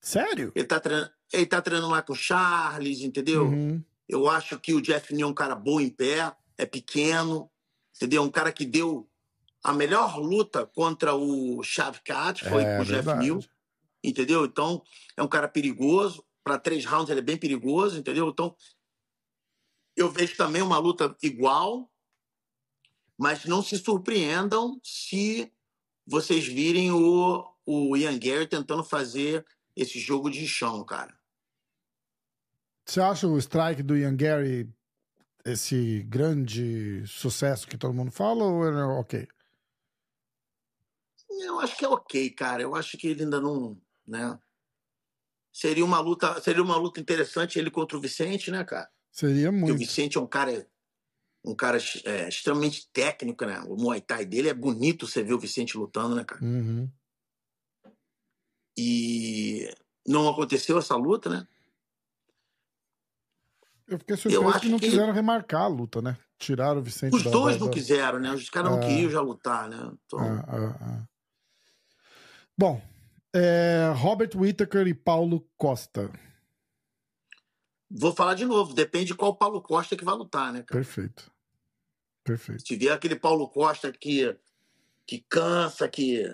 Speaker 1: Sério?
Speaker 3: Ele tá, treinando, ele tá treinando lá com o Charles, entendeu?
Speaker 1: Uhum.
Speaker 3: Eu acho que o Jeff Neal é um cara bom em pé, é pequeno, entendeu? Um cara que deu a melhor luta contra o Shavkat, foi
Speaker 1: É,
Speaker 3: com o Jeff. Neal, entendeu? Então, é um cara perigoso. Para três rounds, ele é bem perigoso, entendeu? Então, eu vejo também uma luta igual, mas não se surpreendam se vocês virem o, o Ian Gary tentando fazer esse jogo de chão, cara.
Speaker 1: Você acha o strike do Ian Gary esse grande sucesso que todo mundo fala ou é ok?
Speaker 3: Eu acho que é ok, cara. Eu acho que ele ainda não, né? Seria uma luta, seria uma luta interessante ele contra o Vicente, né, cara?
Speaker 1: Seria
Speaker 3: Porque o
Speaker 1: muito.
Speaker 3: Vicente é um cara um cara é, extremamente técnico, né? O Muay Thai dele é bonito você ver o Vicente lutando, né, cara?
Speaker 1: Uhum.
Speaker 3: E não aconteceu essa luta, né?
Speaker 1: Eu fiquei surpreso
Speaker 3: acho
Speaker 1: que não
Speaker 3: que-
Speaker 1: quiseram remarcar a luta, né? Tiraram o Vicente
Speaker 3: Os
Speaker 1: da-
Speaker 3: dois
Speaker 1: da-
Speaker 3: não
Speaker 1: da-
Speaker 3: quiseram, né? Os caras não
Speaker 1: É.
Speaker 3: queriam já lutar, né? Então,
Speaker 1: Ah, ah, ah. Bom, é, Robert Whittaker e Paulo Costa.
Speaker 3: vou falar de novo, depende de qual Paulo Costa que vai lutar, né, cara?
Speaker 1: Perfeito. Perfeito.
Speaker 3: Se vier aquele Paulo Costa que, que cansa, que,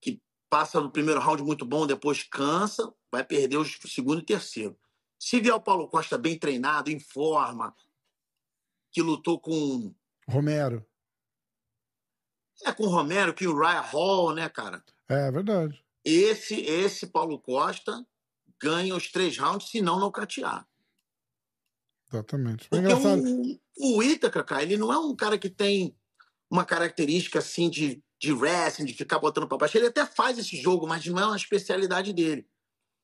Speaker 3: que passa no primeiro round muito bom, depois cansa, vai perder os segundo e terceiro. Se vier o Paulo Costa bem treinado, em forma, que lutou com,
Speaker 1: Romero.
Speaker 3: É, com o Romero, com o Ryan Hall, né, cara?
Speaker 1: É verdade.
Speaker 3: Esse, esse Paulo Costa ganha os três rounds, se não nocautear.
Speaker 1: Exatamente. É
Speaker 3: Porque
Speaker 1: engraçado.
Speaker 3: o, o Ítaca, cara, ele não é um cara que tem uma característica assim de, de wrestling, de ficar botando pra baixo. Ele até faz esse jogo, mas não é uma especialidade dele.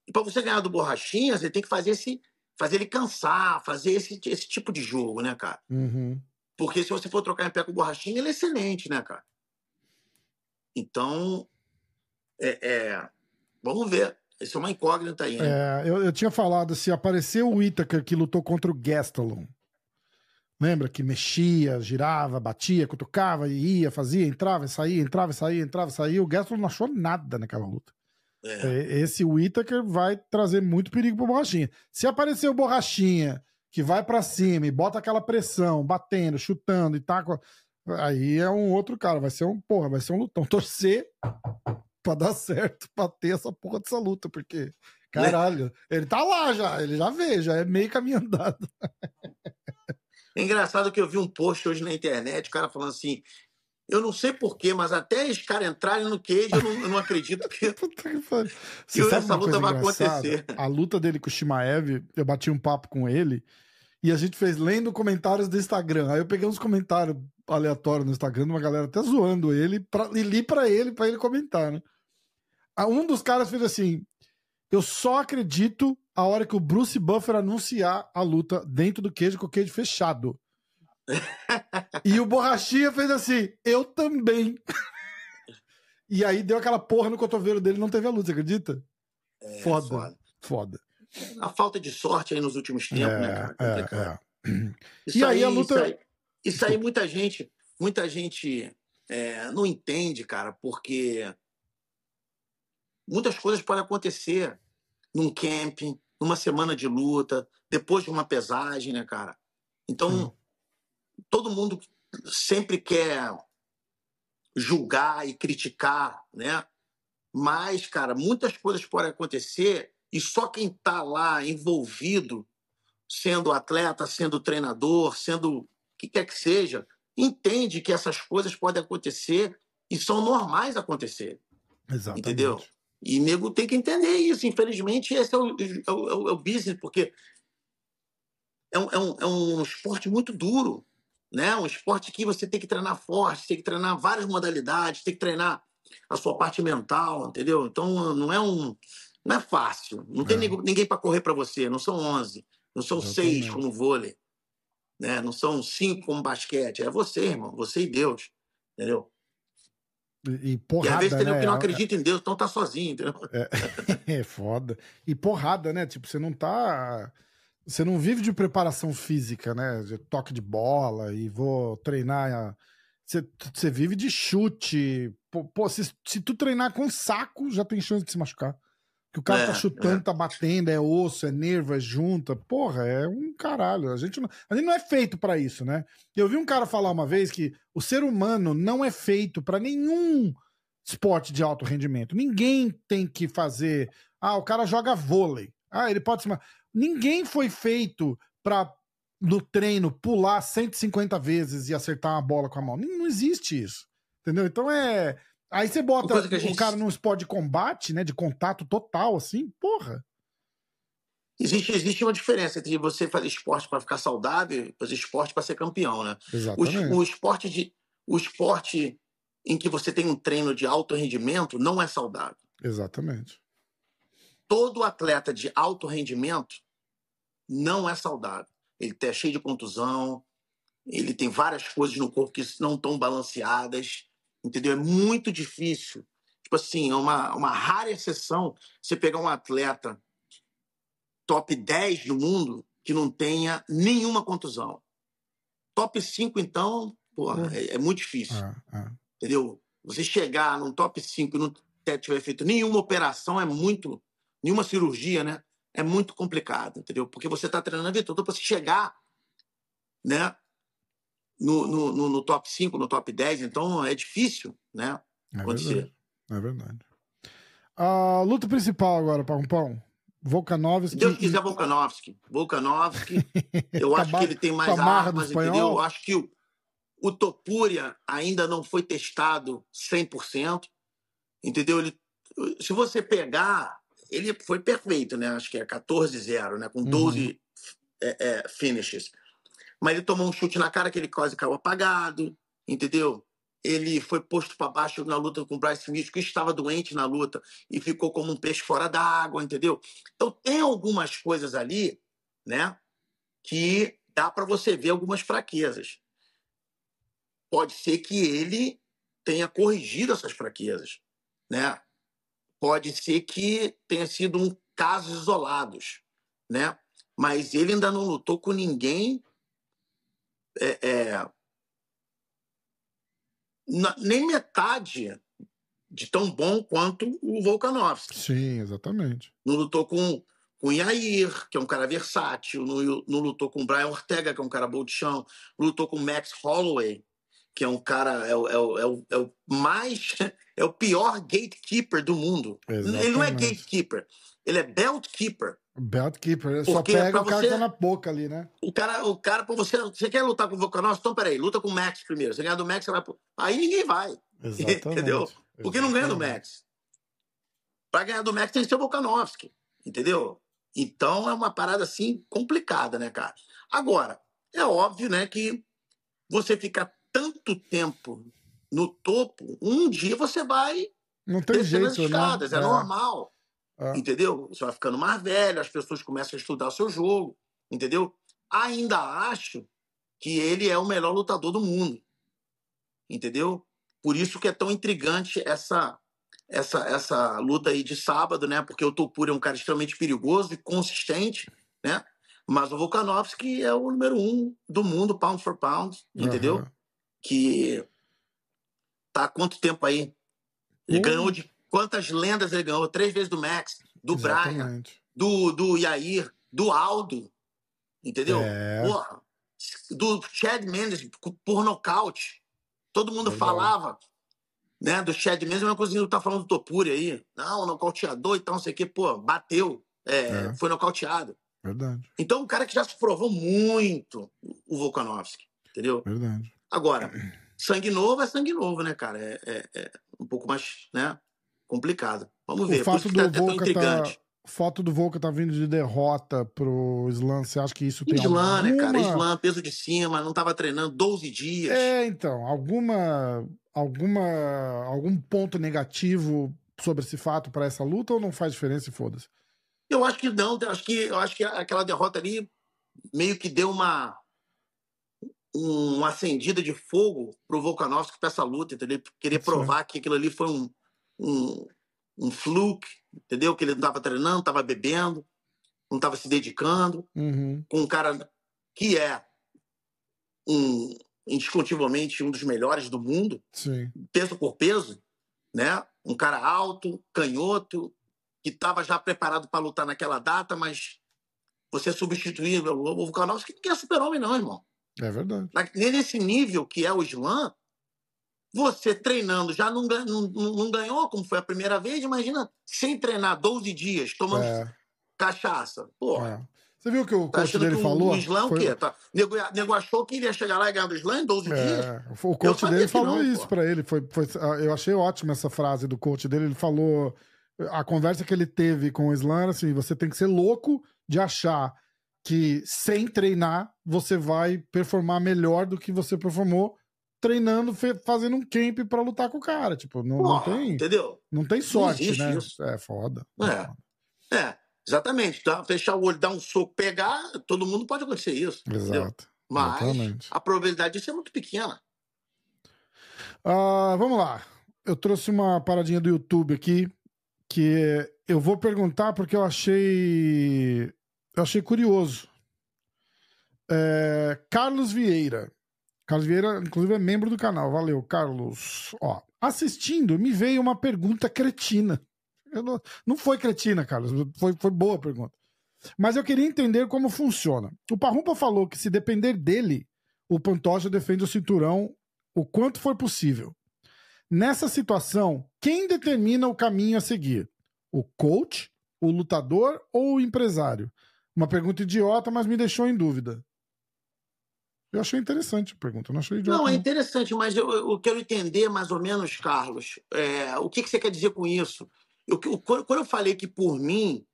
Speaker 3: E pra você ganhar do Borrachinha, você tem que fazer esse. Fazer ele cansar, fazer esse, esse tipo de jogo, né, cara?
Speaker 1: Uhum.
Speaker 3: Porque se você for trocar em pé com o Borrachinha, ele é excelente, né, cara? Então, é, é, vamos ver. Isso é uma incógnita aí, né?
Speaker 1: É, eu, eu tinha falado, se apareceu o Whittaker que lutou contra o Gastelum, lembra que mexia, girava, batia, cutucava, ia, fazia, entrava, saía, entrava, saía, entrava, saía. O Gastelum não achou nada naquela luta.
Speaker 3: É.
Speaker 1: É, Esse Whittaker vai trazer muito perigo pro Borrachinha. Se aparecer o Borrachinha que vai pra cima e bota aquela pressão, batendo, chutando e tá com... Aí é um outro cara, vai ser um, porra, vai ser um lutão. Torcer pra dar certo, pra ter essa porra dessa luta, porque, caralho, ele tá lá já, ele já vê, já é meio caminho andado.
Speaker 3: É engraçado que eu vi um post hoje na internet, o cara falando assim. Eu não sei porquê, mas até os caras entrarem no cage, eu não, eu não acredito que.
Speaker 1: Que
Speaker 3: essa luta vai acontecer.
Speaker 1: A luta dele com o Shimaev, eu bati um papo com ele e a gente fez lendo comentários do Instagram. Aí eu peguei uns comentários aleatórios no Instagram, de uma galera até zoando ele, pra, e li pra ele, pra ele comentar, né? Ah, Um dos caras fez assim: Eu só acredito a hora que o Bruce Buffer anunciar a luta dentro do queijo com o queijo fechado. e o Borrachinha fez assim: Eu também. e aí deu aquela porra no cotovelo dele não teve a luta, você acredita?
Speaker 3: É,
Speaker 1: Foda.
Speaker 3: foda.
Speaker 1: Foda.
Speaker 3: A falta de sorte aí nos últimos tempos, né, cara?
Speaker 1: É, é, é.
Speaker 3: Isso
Speaker 1: E aí a
Speaker 3: aí,
Speaker 1: luta-
Speaker 3: Isso aí, isso aí muita gente, muita gente é, não entende, cara, porque muitas coisas podem acontecer num camping, numa semana de luta, depois de uma pesagem, né, cara? Então,
Speaker 1: Sim.
Speaker 3: todo mundo sempre quer julgar e criticar, né? Mas, cara, muitas coisas podem acontecer e só quem tá lá envolvido, sendo atleta, sendo treinador, sendo o que quer que seja, entende que essas coisas podem acontecer e são normais acontecer,
Speaker 1: Exatamente.
Speaker 3: entendeu? E nego tem que entender isso. Infelizmente, esse é o, é o- é o- é o business, porque é um, é, um, é um esporte muito duro, né? Um esporte que você tem que treinar forte, tem que treinar várias modalidades, tem que treinar a sua parte mental, entendeu? Então, não é um... Não é fácil. Não tem
Speaker 1: É.
Speaker 3: ninguém para correr para você. Não são 11. Não são seis
Speaker 1: Exatamente.
Speaker 3: como vôlei. Né? Não são cinco como basquete. É você, irmão. Você e Deus. Entendeu?
Speaker 1: E, e
Speaker 3: e
Speaker 1: porrada,
Speaker 3: às vezes tem
Speaker 1: né?
Speaker 3: que não acredita em Deus, então tá sozinho, entendeu?
Speaker 1: É foda. E porrada, né? Tipo, você não tá. Você não vive de preparação física, né? De toque de bola e vou treinar. Você, você vive de chute. Pô, pô, se, se tu treinar com saco, já tem chance de se machucar. Que o cara
Speaker 3: É,
Speaker 1: tá chutando,
Speaker 3: é.
Speaker 1: tá batendo, é osso, é nervo, é junta. Porra, é um caralho. A gente não, a gente não é feito pra isso, né? Eu vi um cara falar uma vez que o ser humano não é feito pra nenhum esporte de alto rendimento. Ninguém tem que fazer. Ah, o cara joga vôlei. Ah, ele pode se. Ninguém foi feito pra no treino pular 150 vezes e acertar uma bola com a mão. Não existe isso. Entendeu? Então é. Aí você bota o
Speaker 3: gente-
Speaker 1: cara num esporte de combate, né? De contato total, assim, porra.
Speaker 3: Existe, existe uma diferença entre você fazer esporte para ficar saudável e fazer esporte para ser campeão, né? O,
Speaker 1: Exatamente.
Speaker 3: o esporte de, o esporte em que você tem um treino de alto rendimento não é saudável.
Speaker 1: Exatamente.
Speaker 3: todo atleta de alto rendimento não é saudável. Ele é cheio de contusão, ele tem várias coisas no corpo que não estão balanceadas, entendeu? É muito difícil. Tipo assim, é uma, uma rara exceção você pegar um atleta top 10 do mundo que não tenha nenhuma contusão. Top 5, então, porra, é, é muito difícil
Speaker 1: Ah, ah.
Speaker 3: entendeu? Você chegar num top 5 e não tiver feito nenhuma operação é muito, nenhuma cirurgia, né? É muito complicado, entendeu? Porque você está treinando a vida toda para você chegar, né? No, no, no- no top 5, no top 10, então é difícil, né?
Speaker 1: É
Speaker 3: Acontecer.
Speaker 1: verdade. É verdade. A luta principal agora, Pão Pão. Volkanovski.
Speaker 3: Se Deus
Speaker 1: e-
Speaker 3: quiser, Volkanovski. Volkanovski, eu acho que ele tem mais armas, entendeu? Eu acho que o, o Topuria ainda não foi testado 100%, entendeu? Ele, se você pegar, ele foi perfeito, né? Acho que é 14-0, né? Com
Speaker 1: Uhum.
Speaker 3: 12 é, é, finishes. Mas ele tomou um chute na cara que ele quase caiu apagado, entendeu? Ele foi posto para baixo na luta com o Bryce Smith, que estava doente na luta e ficou como um peixe fora d'água, entendeu? Então tem algumas coisas ali, né, que dá para você ver algumas fraquezas. pode ser que ele tenha corrigido essas fraquezas, né? Pode ser que tenha sido um casos isolados, né? Mas ele ainda não lutou com ninguém é, é, na- nem metade de tão bom quanto o Volkanovski.
Speaker 1: Sim, exatamente.
Speaker 3: Não lutou com, com o Yair, que é um cara versátil. Não, não lutou com o Brian Ortega, que é um cara bom de chão. Não lutou com o Max Holloway, que é um cara. É, o- é, o- é, o- é o mais. É o pior gatekeeper do mundo. Ele não é
Speaker 1: Exatamente.
Speaker 3: gatekeeper, ele é belt keeper.
Speaker 1: Belt Keeper, ele só pega o cara
Speaker 3: você-
Speaker 1: tá na boca ali, né?
Speaker 3: O cara, o cara, pra você. Você quer lutar com o Volkanovski? Então, peraí, luta com o Max primeiro. Você ganhar do Max, você vai. pro- Aí ninguém vai.
Speaker 1: Exatamente.
Speaker 3: Entendeu? Porque não ganha do
Speaker 1: Exatamente.
Speaker 3: Max. Pra ganhar do Max tem que ser o Volkanovski. Entendeu? Então é uma parada assim complicada, né, cara? Agora, é óbvio, né, que você ficar tanto tempo no topo, um dia você vai
Speaker 1: Não tem jeito, né?
Speaker 3: escadas, é, normal.
Speaker 1: É.
Speaker 3: Entendeu? Você vai ficando mais velho, as pessoas começam a estudar o seu jogo, entendeu? Ainda acho que ele é o melhor lutador do mundo. Entendeu? Por isso que é tão intrigante essa essa essa luta aí de sábado, né? Porque o Topur é um cara extremamente perigoso e consistente, né? Mas o Volkanovski é o número um do mundo, pound for pound, entendeu?
Speaker 1: Aham.
Speaker 3: que tá há quanto tempo aí? Ele
Speaker 1: Hum.
Speaker 3: ganhou de quantas lendas ele ganhou? Três vezes do Max, do Brian,
Speaker 1: Exatamente.
Speaker 3: do, do Yair, do Aldo, entendeu?
Speaker 1: É.
Speaker 3: Porra, do Chad Mendes por nocaute. Todo mundo
Speaker 1: Verdade.
Speaker 3: falava né, do Chad Mendes, a mesma coisa que tá falando do Topuri aí. Não, nocauteador e tal, não sei o quê. Pô, bateu, é,
Speaker 1: É.
Speaker 3: foi nocauteado.
Speaker 1: Verdade,
Speaker 3: Então, um cara que já se provou muito, o Volkanovski, entendeu?
Speaker 1: verdade.
Speaker 3: Agora, sangue novo é sangue novo, né, cara? É, é- é um pouco mais, né, complicado. Vamos ver.
Speaker 1: O
Speaker 3: Por
Speaker 1: fato
Speaker 3: isso que
Speaker 1: do
Speaker 3: tá, é
Speaker 1: Volca tá, o fato do Volca tá vindo de derrota pro Slam, você acha que isso tem
Speaker 3: Islam, né, cara?
Speaker 1: alguma...
Speaker 3: Islam, peso de cima, não tava treinando 12 dias.
Speaker 1: É, então, alguma alguma algum ponto negativo sobre esse fato para essa luta ou não faz diferença e foda-se?
Speaker 3: Eu acho que não, eu acho que, eu acho que aquela derrota ali meio que deu uma uma acendida de fogo pro Volkanovski pra essa luta, entendeu? Ele Queria
Speaker 1: Sim.
Speaker 3: provar que aquilo ali foi um, um, um fluke, entendeu? Que ele não tava treinando, não tava bebendo, não tava se dedicando.
Speaker 1: Uhum.
Speaker 3: com um cara que é um indiscutivelmente um dos melhores do mundo,
Speaker 1: Sim.
Speaker 3: peso por peso, né? Um cara alto, canhoto, que estava já preparado para lutar naquela data, mas você substituir o Volkanovski que é super-homem não, irmão.
Speaker 1: É verdade.
Speaker 3: Nesse nível que é o Slam, você treinando já não, não, não- ganhou, como foi a primeira vez, imagina sem treinar 12 dias, tomando
Speaker 1: É,
Speaker 3: cachaça. Porra.
Speaker 1: é. Você viu o que o
Speaker 3: Tá
Speaker 1: coach dele
Speaker 3: que o,
Speaker 1: falou?
Speaker 3: o Slam
Speaker 1: Foi-
Speaker 3: o quê? Tá, nego, nego achou que ele ia chegar lá e ganhar do Slam em 12 dias?
Speaker 1: É, o
Speaker 3: Eu
Speaker 1: coach dele falou
Speaker 3: não,
Speaker 1: isso
Speaker 3: pô.
Speaker 1: pra ele. Foi, foi- eu achei ótima essa frase do coach dele. Ele falou. A conversa que ele teve com o Slam era assim: você tem que ser louco de achar que sem treinar você vai performar melhor do que você performou treinando, fazendo um camp pra lutar com o cara. Tipo, não, não
Speaker 3: Porra,
Speaker 1: tem,
Speaker 3: Entendeu?
Speaker 1: não tem sorte,
Speaker 3: existe
Speaker 1: né?
Speaker 3: isso.
Speaker 1: É foda.
Speaker 3: É. É, exatamente. Tá? Fechar o olho, dar um soco, pegar, todo mundo pode acontecer isso. entendeu?
Speaker 1: Exato.
Speaker 3: Mas
Speaker 1: Exatamente.
Speaker 3: a probabilidade disso é muito pequena.
Speaker 1: Ah, vamos lá. Eu trouxe uma paradinha do YouTube aqui que eu vou perguntar porque eu achei eu achei curioso. É, Carlos Vieira. Carlos Vieira, inclusive, é membro do canal. Valeu, Carlos. Ó, assistindo, me veio uma pergunta cretina. Não, não foi cretina, Carlos. Foi, foi boa a pergunta. Mas eu queria entender como funciona. O Parrumpa falou que se depender dele, o Pantoja defende o cinturão o quanto for possível. Nessa situação, quem determina o caminho a seguir? O coach, o lutador ou o empresário? Uma pergunta idiota, mas me deixou em dúvida. Eu achei interessante a pergunta, não achei idiota.
Speaker 3: Não, é interessante, mas eu, eu quero entender mais ou menos, Carlos, é, o que, que você quer dizer com isso? Eu, quando eu falei que, por mim,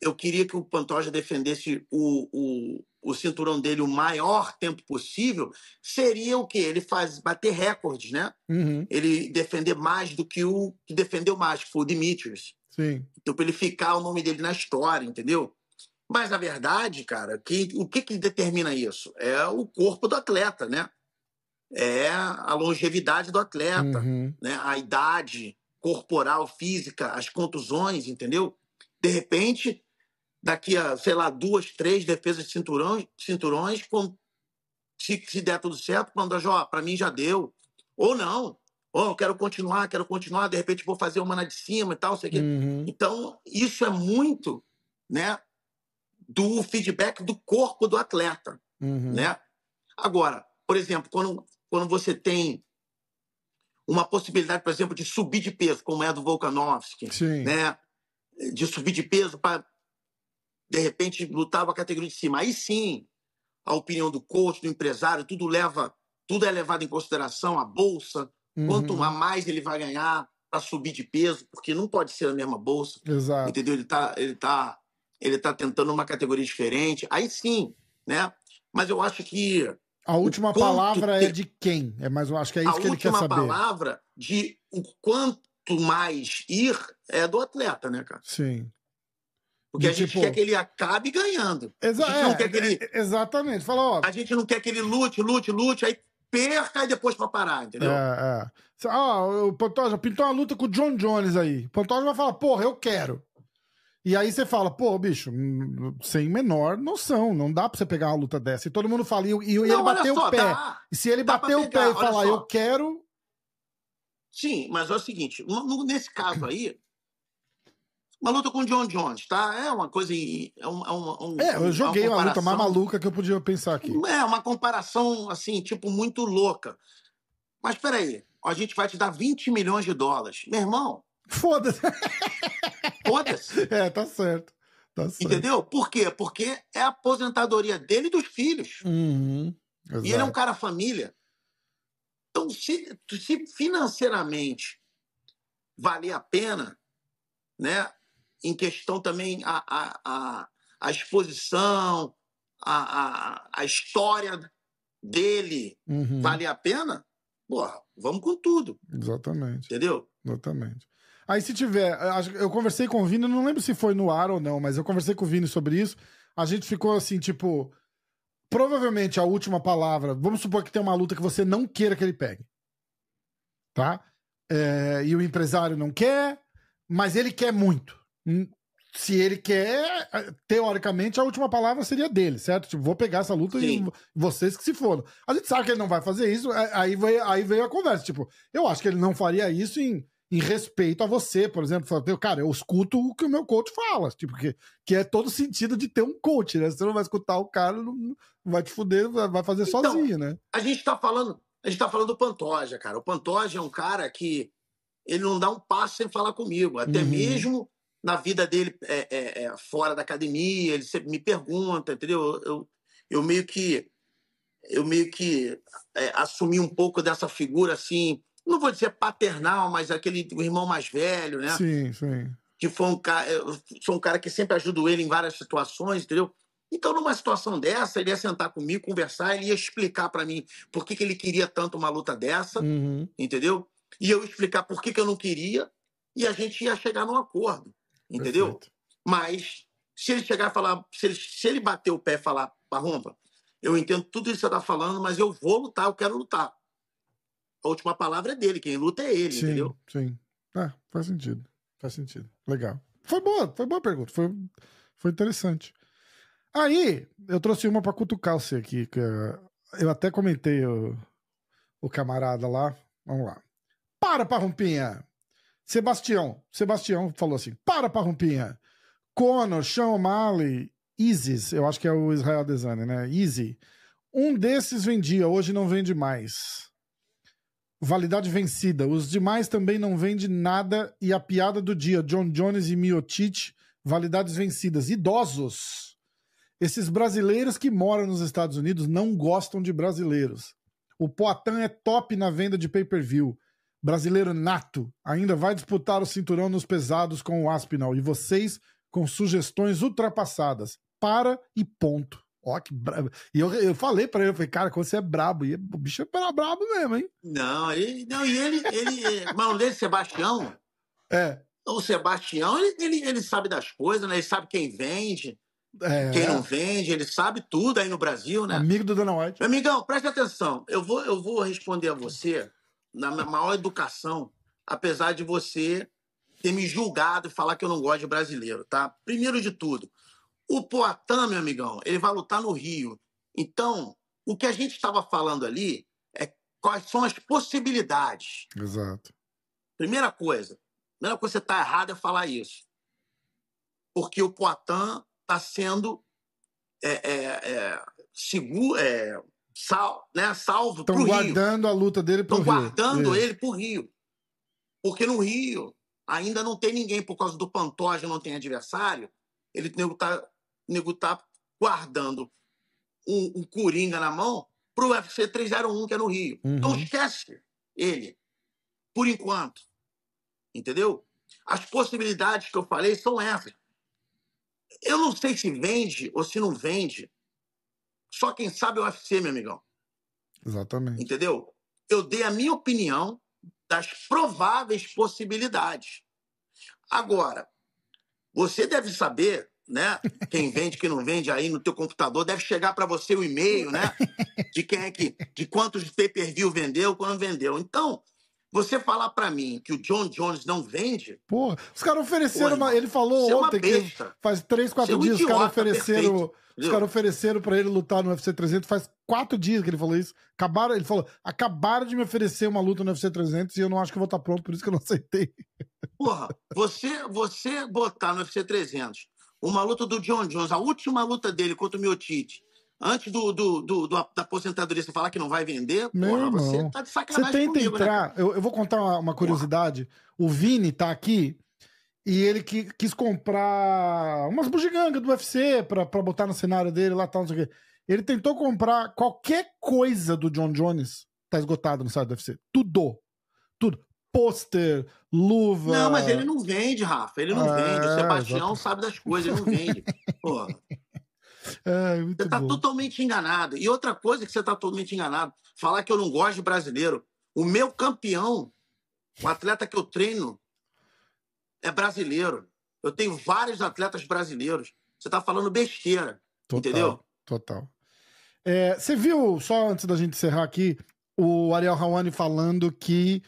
Speaker 3: eu queria que o Pantoja defendesse o, o, o cinturão dele o maior tempo possível, seria o quê? Ele faz bater recordes, né?
Speaker 1: Uhum,
Speaker 3: Ele defender mais do que o que defendeu mais, que foi o Demetrius.
Speaker 1: sim,
Speaker 3: Então, para ele ficar o nome dele na história, entendeu? Mas, na verdade, cara, que, o que, que determina isso? É o corpo do atleta, né? é a longevidade do atleta,
Speaker 1: Uhum.
Speaker 3: né? a idade corporal, física, as contusões, entendeu? De repente, daqui a, sei lá, duas, três defesas de cinturões, cinturões com, se, se der tudo certo, quando ó, para mim já deu. Ou não. Ou eu quero continuar, quero continuar, de repente vou fazer uma na de cima e tal, sei o quê.
Speaker 1: Uhum.
Speaker 3: Então, isso é muito, né, do feedback do corpo do atleta,
Speaker 1: Uhum.
Speaker 3: né? Agora, por exemplo, quando, quando você tem uma possibilidade, por exemplo, de subir de peso, como é a do Volkanovski,
Speaker 1: Sim.
Speaker 3: né? De subir de peso para, de repente, lutar com a categoria de cima. Aí sim, a opinião do coach, do empresário, tudo leva, tudo é levado em consideração, a bolsa,
Speaker 1: Uhum.
Speaker 3: quanto a mais ele vai ganhar para subir de peso, porque não pode ser a mesma bolsa,
Speaker 1: Exato.
Speaker 3: entendeu? Ele tá, ele tá, ele tá tentando uma categoria diferente. Aí sim, né? Mas eu acho que
Speaker 1: A última palavra é de quem? É mais, eu acho que é isso
Speaker 3: a
Speaker 1: que ele quer
Speaker 3: última
Speaker 1: saber.
Speaker 3: palavra de o quanto mais ir é do atleta, né, cara?
Speaker 1: Sim.
Speaker 3: Porque
Speaker 1: De
Speaker 3: a gente
Speaker 1: tipo-
Speaker 3: quer que ele acabe ganhando.
Speaker 1: Exa
Speaker 3: A gente
Speaker 1: é,
Speaker 3: que ele-
Speaker 1: é, exatamente. Fala, ó.
Speaker 3: A gente não quer que ele lute, lute, lute, aí perca e depois para parar, entendeu?
Speaker 1: É, é. Ó, o Pantoja pintou uma luta com o John Jones aí. O Pantoja vai falar, porra, eu quero. E aí você fala, pô, bicho, hum, sem menor noção, não dá pra você pegar uma luta dessa. E todo mundo fala, e, e ele
Speaker 3: Não, olha
Speaker 1: bateu
Speaker 3: só,
Speaker 1: o pé.
Speaker 3: dá.
Speaker 1: E se ele bater o pé e falar,
Speaker 3: só.
Speaker 1: eu quero.
Speaker 3: Sim, mas é o seguinte, nesse caso aí, uma luta com o John Jones, tá? É uma coisa. É, um, é, um,
Speaker 1: É, eu joguei
Speaker 3: uma
Speaker 1: uma luta mais maluca que eu podia pensar aqui.
Speaker 3: É, uma comparação, assim, tipo, muito louca. Mas peraí, a gente vai te dar 20 milhões de dólares. Meu irmão,
Speaker 1: Foda-se.
Speaker 3: foda-se.
Speaker 1: É, tá certo. Tá certo.
Speaker 3: Entendeu? Por quê? Porque é a aposentadoria dele e dos filhos.
Speaker 1: Uhum.
Speaker 3: E ele é um cara família. Então, se, se financeiramente valer a pena, né? Em questão também a, a, a, a exposição, a, a, a história dele
Speaker 1: Uhum.
Speaker 3: valer a pena, porra, vamos com tudo,
Speaker 1: Exatamente.
Speaker 3: entendeu?
Speaker 1: Exatamente. Aí se tiver, eu conversei com o Vini, não lembro se foi no ar ou não, mas eu conversei com o Vini sobre isso. A gente ficou assim, tipo, provavelmente a última palavra, vamos supor que tem uma luta que você não queira que ele pegue. Tá? É, e o empresário não quer, mas ele quer muito. Hum, Se ele quer, eh, teoricamente a última palavra seria dele, certo? Tipo, vou pegar essa luta e
Speaker 3: Sim.
Speaker 1: vocês que se fodam. A gente sabe que ele não vai fazer isso, é, aí veio, aí veio a conversa. Tipo, eu acho que ele não faria isso em, em respeito a você, por exemplo. Falar, Cara, eu escuto o que o meu coach fala. Tipo, que, que é todo sentido de ter um coach, né? Você não vai escutar o cara, não, vai te fuder, vai fazer
Speaker 3: Então,
Speaker 1: sozinho, né?
Speaker 3: A gente está falando, a gente tá falando do Pantoja, cara. O Pantoja é um cara que ele não dá um passo sem falar comigo. Até
Speaker 1: Uhum.
Speaker 3: mesmo na vida dele é, é, é, fora da academia, ele sempre me pergunta, entendeu? Eu, eu meio que eu meio que é, assumi um pouco dessa figura assim, não vou dizer paternal, mas aquele o irmão mais velho, né?
Speaker 1: Sim, sim.
Speaker 3: que foi um cara, eu sou um cara que sempre ajudo ele em várias situações, entendeu? Então, numa situação dessa, ele ia sentar comigo, conversar, ele ia explicar para mim por que, que ele queria tanto uma luta dessa,
Speaker 1: Uhum.
Speaker 3: entendeu? E eu explicar por que, que eu não queria, e a gente ia chegar num acordo, entendeu?
Speaker 1: Perfeito.
Speaker 3: Mas se ele chegar e falar, se ele, se ele bater o pé e falar, Parrompa, eu entendo tudo isso que você está falando, mas eu vou lutar, eu quero lutar. A última palavra é dele, quem luta é ele,
Speaker 1: Sim,
Speaker 3: entendeu?
Speaker 1: sim. Ah, faz sentido. Faz sentido. Legal. Foi boa, foi boa pergunta. Foi, foi interessante. Aí, eu trouxe uma pra cutucar você aqui. Que eh, eu até comentei o, o camarada lá. Vamos lá. Para, Parrumpinha! Sebastião. Sebastião falou assim: Para, Parrumpinha! Conor, Sean O'Malley, Isis, eu acho que é o Israel Desane, né? Easy. Um desses vendia, hoje não vende mais. Validade vencida. Os demais também não vendem nada. E a piada do dia: John Jones e Miotich, validades vencidas. Idosos. Esses brasileiros que moram nos Estados Unidos não gostam de brasileiros. O Poitin é top na venda de pay-per-view. Brasileiro nato. Ainda vai disputar o cinturão nos pesados com o Aspinal. E vocês com sugestões ultrapassadas. Para e ponto. Ó, que brabo. E eu, eu falei pra ele, eu falei, cara, você é brabo, e o bicho é bra- brabo mesmo, hein?
Speaker 3: Não, ele, não e ele, ele mas o dele, Sebastião,
Speaker 1: É.
Speaker 3: o Sebastião, ele, ele, ele sabe das coisas, né? Ele sabe quem vende.
Speaker 1: É,
Speaker 3: Quem não vende, ele sabe tudo aí no Brasil, né?
Speaker 1: amigo do Dana White.
Speaker 3: Meu amigão, preste atenção. Eu vou, eu vou responder a você na maior educação, apesar de você ter me julgado e falar que eu não gosto de brasileiro, tá? Primeiro de tudo, o Poatan, meu amigão, ele vai lutar no Rio. Então, o que a gente estava falando ali é quais são as possibilidades.
Speaker 1: Exato.
Speaker 3: Primeira coisa, primeira coisa que você está errado é falar isso. Porque o Poitin está sendo é, é, é, seguro, é, sal, né, salvo para
Speaker 1: Estão
Speaker 3: o Rio.
Speaker 1: guardando a luta dele pro
Speaker 3: Estão
Speaker 1: Rio.
Speaker 3: guardando
Speaker 1: Isso.
Speaker 3: ele para o Rio. Porque no Rio ainda não tem ninguém, por causa do Pantoja não tem adversário, ele nego tá, nego tá guardando um, um Coringa na mão pro UFC 301, que é no Rio.
Speaker 1: Uhum.
Speaker 3: Então esquece ele, por enquanto. Entendeu? As possibilidades que eu falei são essas. Eu não sei se vende ou se não vende. Só quem sabe é o UFC, meu amigão.
Speaker 1: Exatamente.
Speaker 3: Entendeu? Eu dei a minha opinião das prováveis possibilidades. Agora, você deve saber, né? Quem vende, quem não vende aí no teu computador, deve chegar para você o e-mail, né? De quem é que, de quantos pay-per-view vendeu, quando vendeu. Então, você falar para mim que o John Jones não vende,
Speaker 1: Porra, os caras ofereceram
Speaker 3: Pô,
Speaker 1: uma. Ele falou
Speaker 3: é
Speaker 1: ontem que faz três, quatro dias os caras ofereceram.
Speaker 3: perfeito,
Speaker 1: Os caras ofereceram pra ele lutar no UFC 300. Faz quatro dias que ele falou isso. Acabaram, ele falou: acabaram de me oferecer uma luta no UFC 300 e eu não acho que vou estar pronto, por isso que eu não aceitei.
Speaker 3: Porra, você, você botar no UFC 300 uma luta do John Jones, a última luta dele contra o Miotite, antes do, do, do- do- da aposentadoria, você falar que não vai vender,
Speaker 1: Meu
Speaker 3: porra,
Speaker 1: irmão,
Speaker 3: você tá de
Speaker 1: Você
Speaker 3: sacanagem
Speaker 1: tenta
Speaker 3: comigo, né?
Speaker 1: entrar. eu, eu vou contar uma, uma curiosidade. O Vini tá aqui e ele que, quis comprar umas bugigangas do UFC pra, pra botar no cenário dele lá tal, não sei o quê. Ele tentou comprar qualquer coisa do John Jones, tá esgotado no site do UFC. Tudo. Pôster, luva.
Speaker 3: Não, mas ele não vende, Rafa. Ele não
Speaker 1: É,
Speaker 3: vende. O Sebastião
Speaker 1: exato.
Speaker 3: sabe das coisas, ele não vende. Porra,
Speaker 1: É,
Speaker 3: você tá
Speaker 1: bom.
Speaker 3: totalmente enganado. E outra coisa que você tá totalmente enganado, falar que eu não gosto de brasileiro. O meu campeão, o atleta que eu treino, é brasileiro. Eu tenho vários atletas brasileiros. Você tá falando besteira.
Speaker 1: Total,
Speaker 3: entendeu?
Speaker 1: Total. É, você viu, só antes da gente encerrar aqui, o Ariel Hawani falando que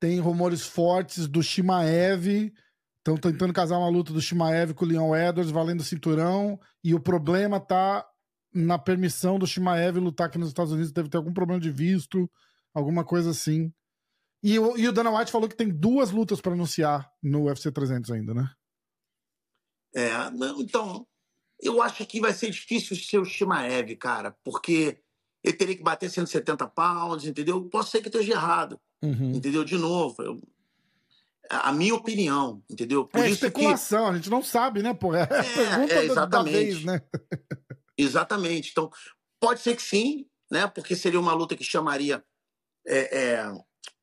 Speaker 1: tem rumores fortes do Shimaev. Estão tentando casar uma luta do Shimaev com o Leon Edwards, valendo cinturão. E o problema tá na permissão do Shimaev lutar aqui nos Estados Unidos. Deve ter algum problema de visto, alguma coisa assim. E, o- e o Dana White falou que tem duas lutas para anunciar no UFC 300 ainda, né?
Speaker 3: É, não, então, eu acho que vai ser difícil ser o Shimaev, cara, porque ele teria que bater 170 pounds, entendeu? Posso ser que esteja errado,
Speaker 1: Uhum.
Speaker 3: entendeu? De novo, eu- a minha opinião, entendeu? Por
Speaker 1: É
Speaker 3: isso que,
Speaker 1: especulação, a gente não sabe, né, pô? É a pergunta
Speaker 3: é,
Speaker 1: da
Speaker 3: exatamente.
Speaker 1: vez, né?
Speaker 3: exatamente. Então, pode ser que sim, né? Porque seria uma luta que chamaria, é, é,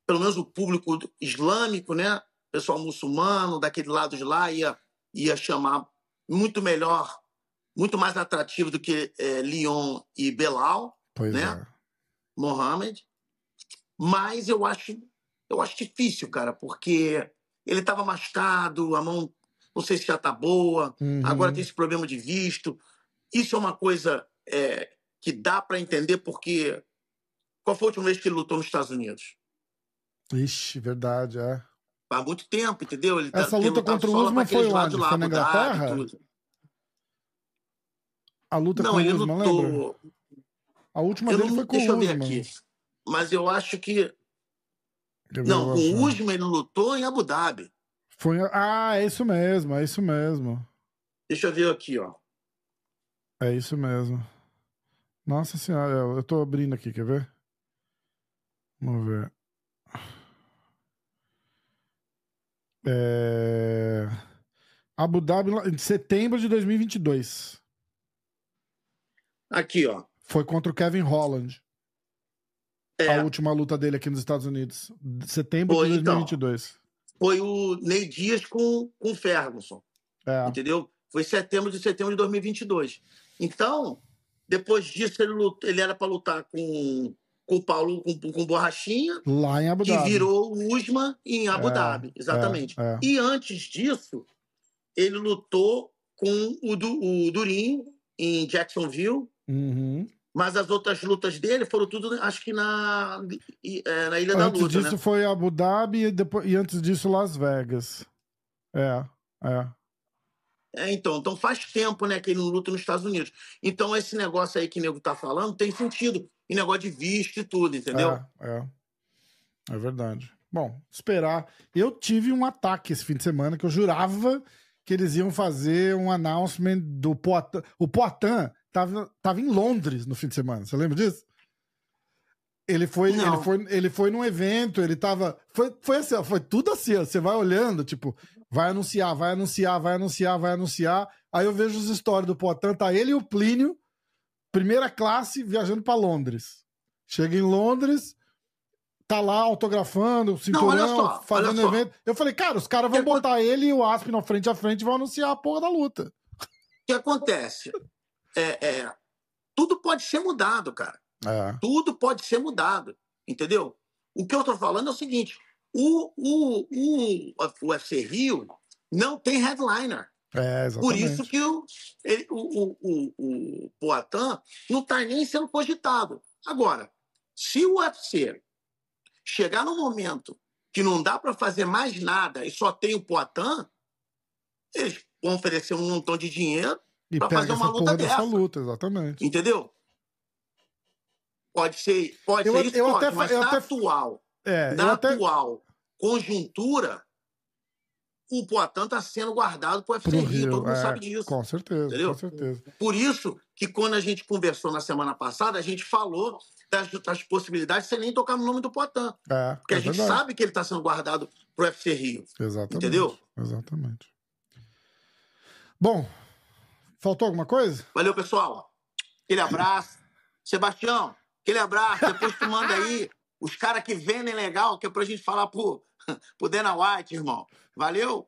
Speaker 3: pelo menos o público islâmico, né? Pessoal muçulmano daquele lado de lá ia, ia chamar muito melhor, muito mais atrativo do que é, Lyon e Belal.
Speaker 1: Pois
Speaker 3: né?
Speaker 1: é.
Speaker 3: Mohamed. Mas eu acho, eu acho difícil, cara, porque ele estava machucado, a mão não sei se já tá boa,
Speaker 1: Uhum.
Speaker 3: agora tem esse problema de visto. Isso é uma coisa é, que dá para entender porque qual foi a última vez que ele lutou nos Estados Unidos?
Speaker 1: Ixi, verdade, é.
Speaker 3: Há muito tempo, entendeu? Ele
Speaker 1: Essa
Speaker 3: tem
Speaker 1: luta contra o Usman foi onde?
Speaker 3: lá,
Speaker 1: Foi na Inglaterra? A luta
Speaker 3: Não,
Speaker 1: com o Usman, lembra?
Speaker 3: lutou.
Speaker 1: A última
Speaker 3: Eu
Speaker 1: dele
Speaker 3: não,
Speaker 1: foi com
Speaker 3: deixa
Speaker 1: o
Speaker 3: eu ver
Speaker 1: Usman.
Speaker 3: aqui. Mas eu acho que. Não, com o. Usman ele lutou em Abu Dhabi.
Speaker 1: Foi... Ah, é isso mesmo, é isso mesmo.
Speaker 3: Deixa eu ver aqui, ó.
Speaker 1: É isso mesmo. Nossa senhora, eu, tô abrindo aqui, quer ver? Vamos ver. É... Abu Dhabi, em setembro de 2022.
Speaker 3: Aqui, ó.
Speaker 1: Foi contra o Kevin Holland.
Speaker 3: É,
Speaker 1: A última luta dele aqui nos Estados Unidos. Setembro
Speaker 3: Foi,
Speaker 1: de
Speaker 3: então.
Speaker 1: 2022.
Speaker 3: foi o Ney Dias com, com o Ferguson,
Speaker 1: É.
Speaker 3: entendeu? Foi setembro de setembro de 2022. Então, depois disso, ele, ele era para lutar com, com o Paulo, com, com Borrachinha,
Speaker 1: Lá em Abu
Speaker 3: que
Speaker 1: Dhabi.
Speaker 3: virou o Usman em Abu
Speaker 1: É,
Speaker 3: Dhabi, exatamente.
Speaker 1: é, é.
Speaker 3: E antes disso, ele lutou com o, du, o Durinho em Jacksonville.
Speaker 1: Uhum.
Speaker 3: Mas as outras lutas dele foram tudo, acho que na, é, na Ilha da
Speaker 1: Antes
Speaker 3: Luta,
Speaker 1: disso
Speaker 3: né?
Speaker 1: foi Abu Dhabi e, depois, e antes disso Las Vegas. É, é.
Speaker 3: É, então, então faz tempo, né, que ele não luta nos Estados Unidos. Então esse negócio aí que o nego tá falando tem sentido. E negócio de visto e tudo, entendeu?
Speaker 1: É, é. É verdade. Bom, esperar. Eu tive um ataque esse fim de semana que eu jurava que eles iam fazer um announcement do Poitin. O Poitin tava, tava em Londres no fim de semana. Você lembra disso? Ele foi,
Speaker 3: Não.
Speaker 1: ele foi, ele foi num evento, ele tava. Foi, foi assim, foi tudo assim, ó, Você vai olhando, tipo, vai anunciar, vai anunciar, vai anunciar, vai anunciar. Aí eu vejo as histórias do Poitin, tá ele e o Plínio, primeira classe, viajando pra Londres. Chega em Londres, tá lá autografando, cinturão,
Speaker 3: só,
Speaker 1: fazendo evento. Eu falei, cara, os caras vão botar ele e o Asp na frente a frente e vão anunciar a porra da luta.
Speaker 3: O que acontece? É, é, tudo pode ser mudado, cara.
Speaker 1: É.
Speaker 3: Tudo pode ser mudado, entendeu? O que eu tô falando é o seguinte: o, o, o, o UFC Rio não tem headliner.
Speaker 1: É,
Speaker 3: Por isso que o, ele- o, o, o, o Poitin não está nem sendo cogitado. Agora, se o UFC chegar no momento que não dá para fazer mais nada e só tem o Poitin, eles vão oferecer um montão de dinheiro,
Speaker 1: E
Speaker 3: pra fazer
Speaker 1: essa
Speaker 3: uma luta
Speaker 1: dessa luta, exatamente.
Speaker 3: entendeu? Pode ser, pode
Speaker 1: Eu-
Speaker 3: ser isso,
Speaker 1: eu
Speaker 3: pode,
Speaker 1: até
Speaker 3: mas
Speaker 1: eu
Speaker 3: na
Speaker 1: até-
Speaker 3: atual,
Speaker 1: É,
Speaker 3: na
Speaker 1: até.
Speaker 3: atual conjuntura, o Poitin está sendo guardado para o UFC
Speaker 1: Pro
Speaker 3: Rio,
Speaker 1: Rio,
Speaker 3: todo mundo
Speaker 1: é,
Speaker 3: sabe disso.
Speaker 1: Com certeza,
Speaker 3: Entendeu?
Speaker 1: com certeza.
Speaker 3: Por isso que quando a gente conversou na semana passada, a gente falou das, das possibilidades sem nem tocar no nome do Poitin.
Speaker 1: É,
Speaker 3: Porque
Speaker 1: é
Speaker 3: a gente
Speaker 1: verdade.
Speaker 3: sabe que ele está sendo guardado pro UFC Rio.
Speaker 1: Exatamente.
Speaker 3: Entendeu?
Speaker 1: Exatamente. Bom, faltou alguma coisa?
Speaker 3: Valeu, pessoal. Aquele abraço. Sebastião, aquele abraço. Depois tu manda aí os caras que vendem legal, que é pra gente falar pro, pro Dana White, irmão. Valeu?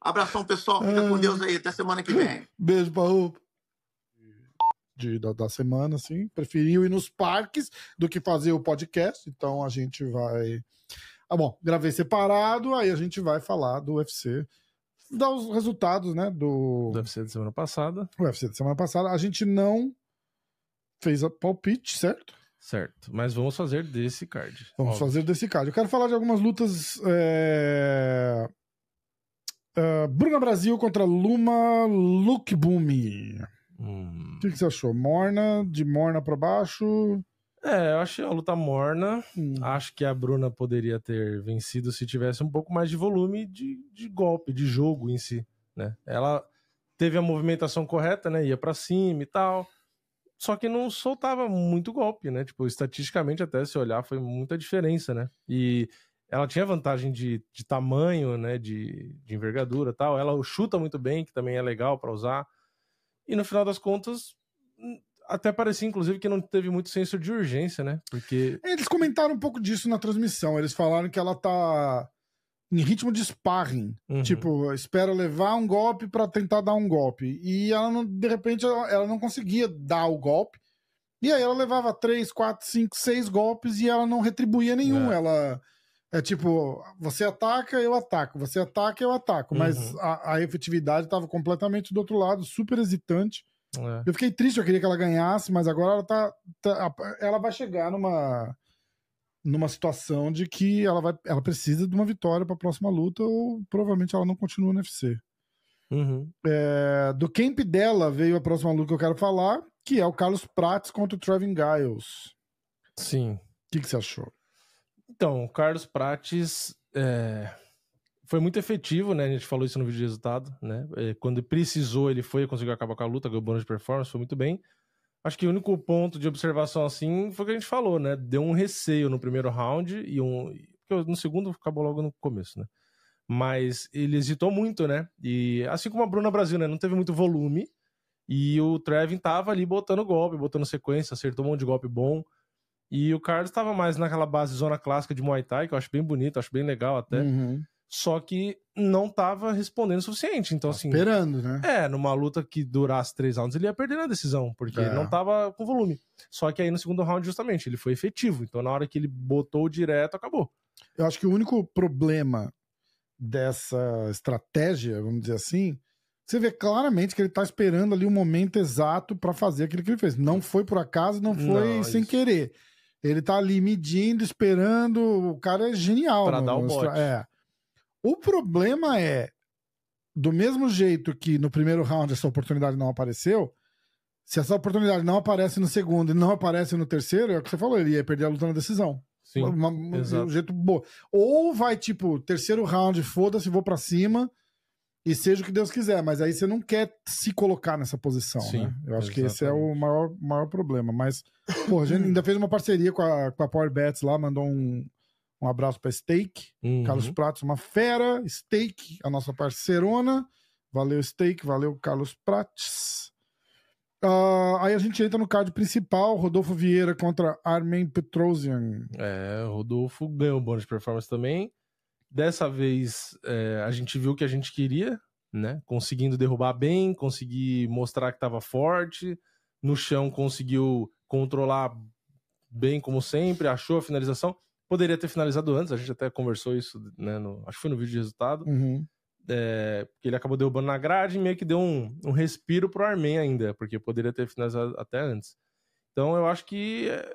Speaker 3: Abração, pessoal. Fica com Deus aí. Até semana que vem.
Speaker 1: Beijo, Paul. De, da, da semana, assim. Preferiu ir nos parques do que fazer o podcast. Então a gente vai. Ah, bom, gravei separado, aí a gente vai falar do UFC. Dar os resultados, né? Do
Speaker 2: Deve ser da semana passada.
Speaker 1: UFC da semana passada. A gente não fez a palpite, certo?
Speaker 2: Certo. Mas vamos fazer desse card.
Speaker 1: Vamos
Speaker 2: Óbvio.
Speaker 1: fazer desse card. Eu quero falar de algumas lutas. é, ah, Bruna Brasil contra Luma Lukbumi.
Speaker 2: Hum.
Speaker 1: O que, que você achou? Morna, de morna pra baixo?
Speaker 2: É, eu achei a luta morna.
Speaker 1: Hum.
Speaker 2: Acho que a Bruna poderia ter vencido se tivesse um pouco mais de volume de, de golpe, de jogo em si, né? Ela teve a movimentação correta, né? Ia pra cima e tal. Só que não soltava muito golpe, né? Tipo, estatisticamente até se olhar foi muita diferença, né? E ela tinha vantagem de, de tamanho, né? De, de envergadura e tal. Ela chuta muito bem, que também é legal pra usar. E no final das contas, até parecia, inclusive, que não teve muito senso de urgência, né? Porque
Speaker 1: Eles comentaram um pouco disso na transmissão. Eles falaram que ela tá em ritmo de sparring.
Speaker 2: Uhum.
Speaker 1: Tipo, espera levar um golpe pra tentar dar um golpe. E ela, não, de repente, ela, ela não conseguia dar o golpe. E aí ela levava três, quatro, cinco, seis golpes e ela não retribuía nenhum.
Speaker 2: É.
Speaker 1: Ela é tipo, você ataca, eu ataco. Você ataca, eu ataco. Mas
Speaker 2: Uhum.
Speaker 1: a, a efetividade estava completamente do outro lado, super hesitante.
Speaker 2: É.
Speaker 1: Eu fiquei triste, eu queria que ela ganhasse, mas agora ela tá, tá- ela vai chegar numa numa situação de que ela vai ela precisa de uma vitória para a próxima luta ou provavelmente ela não continua no UFC.
Speaker 2: Uhum.
Speaker 1: É, do camp dela veio a próxima luta que eu quero falar, que é o Carlos Prates contra o Trevin Giles.
Speaker 2: Sim.
Speaker 1: O que, que você achou?
Speaker 2: Então, o Carlos Prates é, foi muito efetivo, né? A gente falou isso no vídeo de resultado, né? É, quando precisou, ele foi conseguiu acabar com a luta, ganhou bônus de performance, foi muito bem. Acho que o único ponto de observação assim foi o que a gente falou, né? Deu um receio no primeiro round e um. porque No segundo acabou logo no começo, né? Mas ele hesitou muito, né? E assim como a Bruna Brasil, né? Não teve muito volume. E o Trevin tava ali botando golpe, botando sequência, acertou um monte de golpe bom. E o Carlos estava mais naquela base zona clássica de Muay Thai, que eu acho bem bonito, acho bem legal até.
Speaker 1: Uhum.
Speaker 2: Só que não tava respondendo o suficiente. Então, assim.
Speaker 1: Esperando, né?
Speaker 2: É, numa luta que durasse três rounds, ele ia perder na decisão, porque
Speaker 1: É.
Speaker 2: não tava com volume. Só que aí no segundo round, justamente, ele foi efetivo. Então, na hora que ele botou direto, acabou.
Speaker 1: Eu acho que o único problema dessa estratégia, vamos dizer assim, você vê claramente que ele tá esperando ali o momento exato para fazer aquilo que ele fez. Não foi por acaso, não foi
Speaker 2: Não,
Speaker 1: sem
Speaker 2: isso.
Speaker 1: querer. Ele tá ali medindo, esperando. O cara é genial.
Speaker 2: Pra
Speaker 1: no-
Speaker 2: dar o bote.
Speaker 1: É. O problema é, do mesmo jeito que no primeiro round essa oportunidade não apareceu, se essa oportunidade não aparece no segundo e não aparece no terceiro, é o que você falou, ele ia perder a luta na decisão.
Speaker 2: Sim.
Speaker 1: Uma- uma- um jeito bom. Ou vai, tipo, terceiro round, foda-se, vou pra cima e seja o que Deus quiser. Mas aí você não quer se colocar nessa posição,
Speaker 2: Sim,
Speaker 1: né? Eu acho que esse é o maior, maior problema. Mas, pô, a gente ainda fez uma parceria com a, com a Power Bets lá, mandou um, um abraço pra Steak.
Speaker 2: Uhum.
Speaker 1: Carlos Prates, uma fera. Steak, a nossa parceirona. Valeu, Steak. Valeu, Carlos Prates. Ah, aí a gente entra no card principal, Rodolfo Vieira contra Armen Petrosian.
Speaker 2: É, o Rodolfo ganhou o bônus de performance também. Dessa vez é, a gente viu o que a gente queria, né? Conseguindo derrubar bem, conseguir mostrar que estava forte. No chão conseguiu controlar bem como sempre, achou a finalização. Poderia ter finalizado antes, a gente até conversou isso, né? no- acho que foi no vídeo de resultado.
Speaker 1: Uhum.
Speaker 2: É, ele acabou derrubando na grade e meio que deu um, um respiro pro Armen ainda, porque poderia ter finalizado até antes. Então eu acho que, é,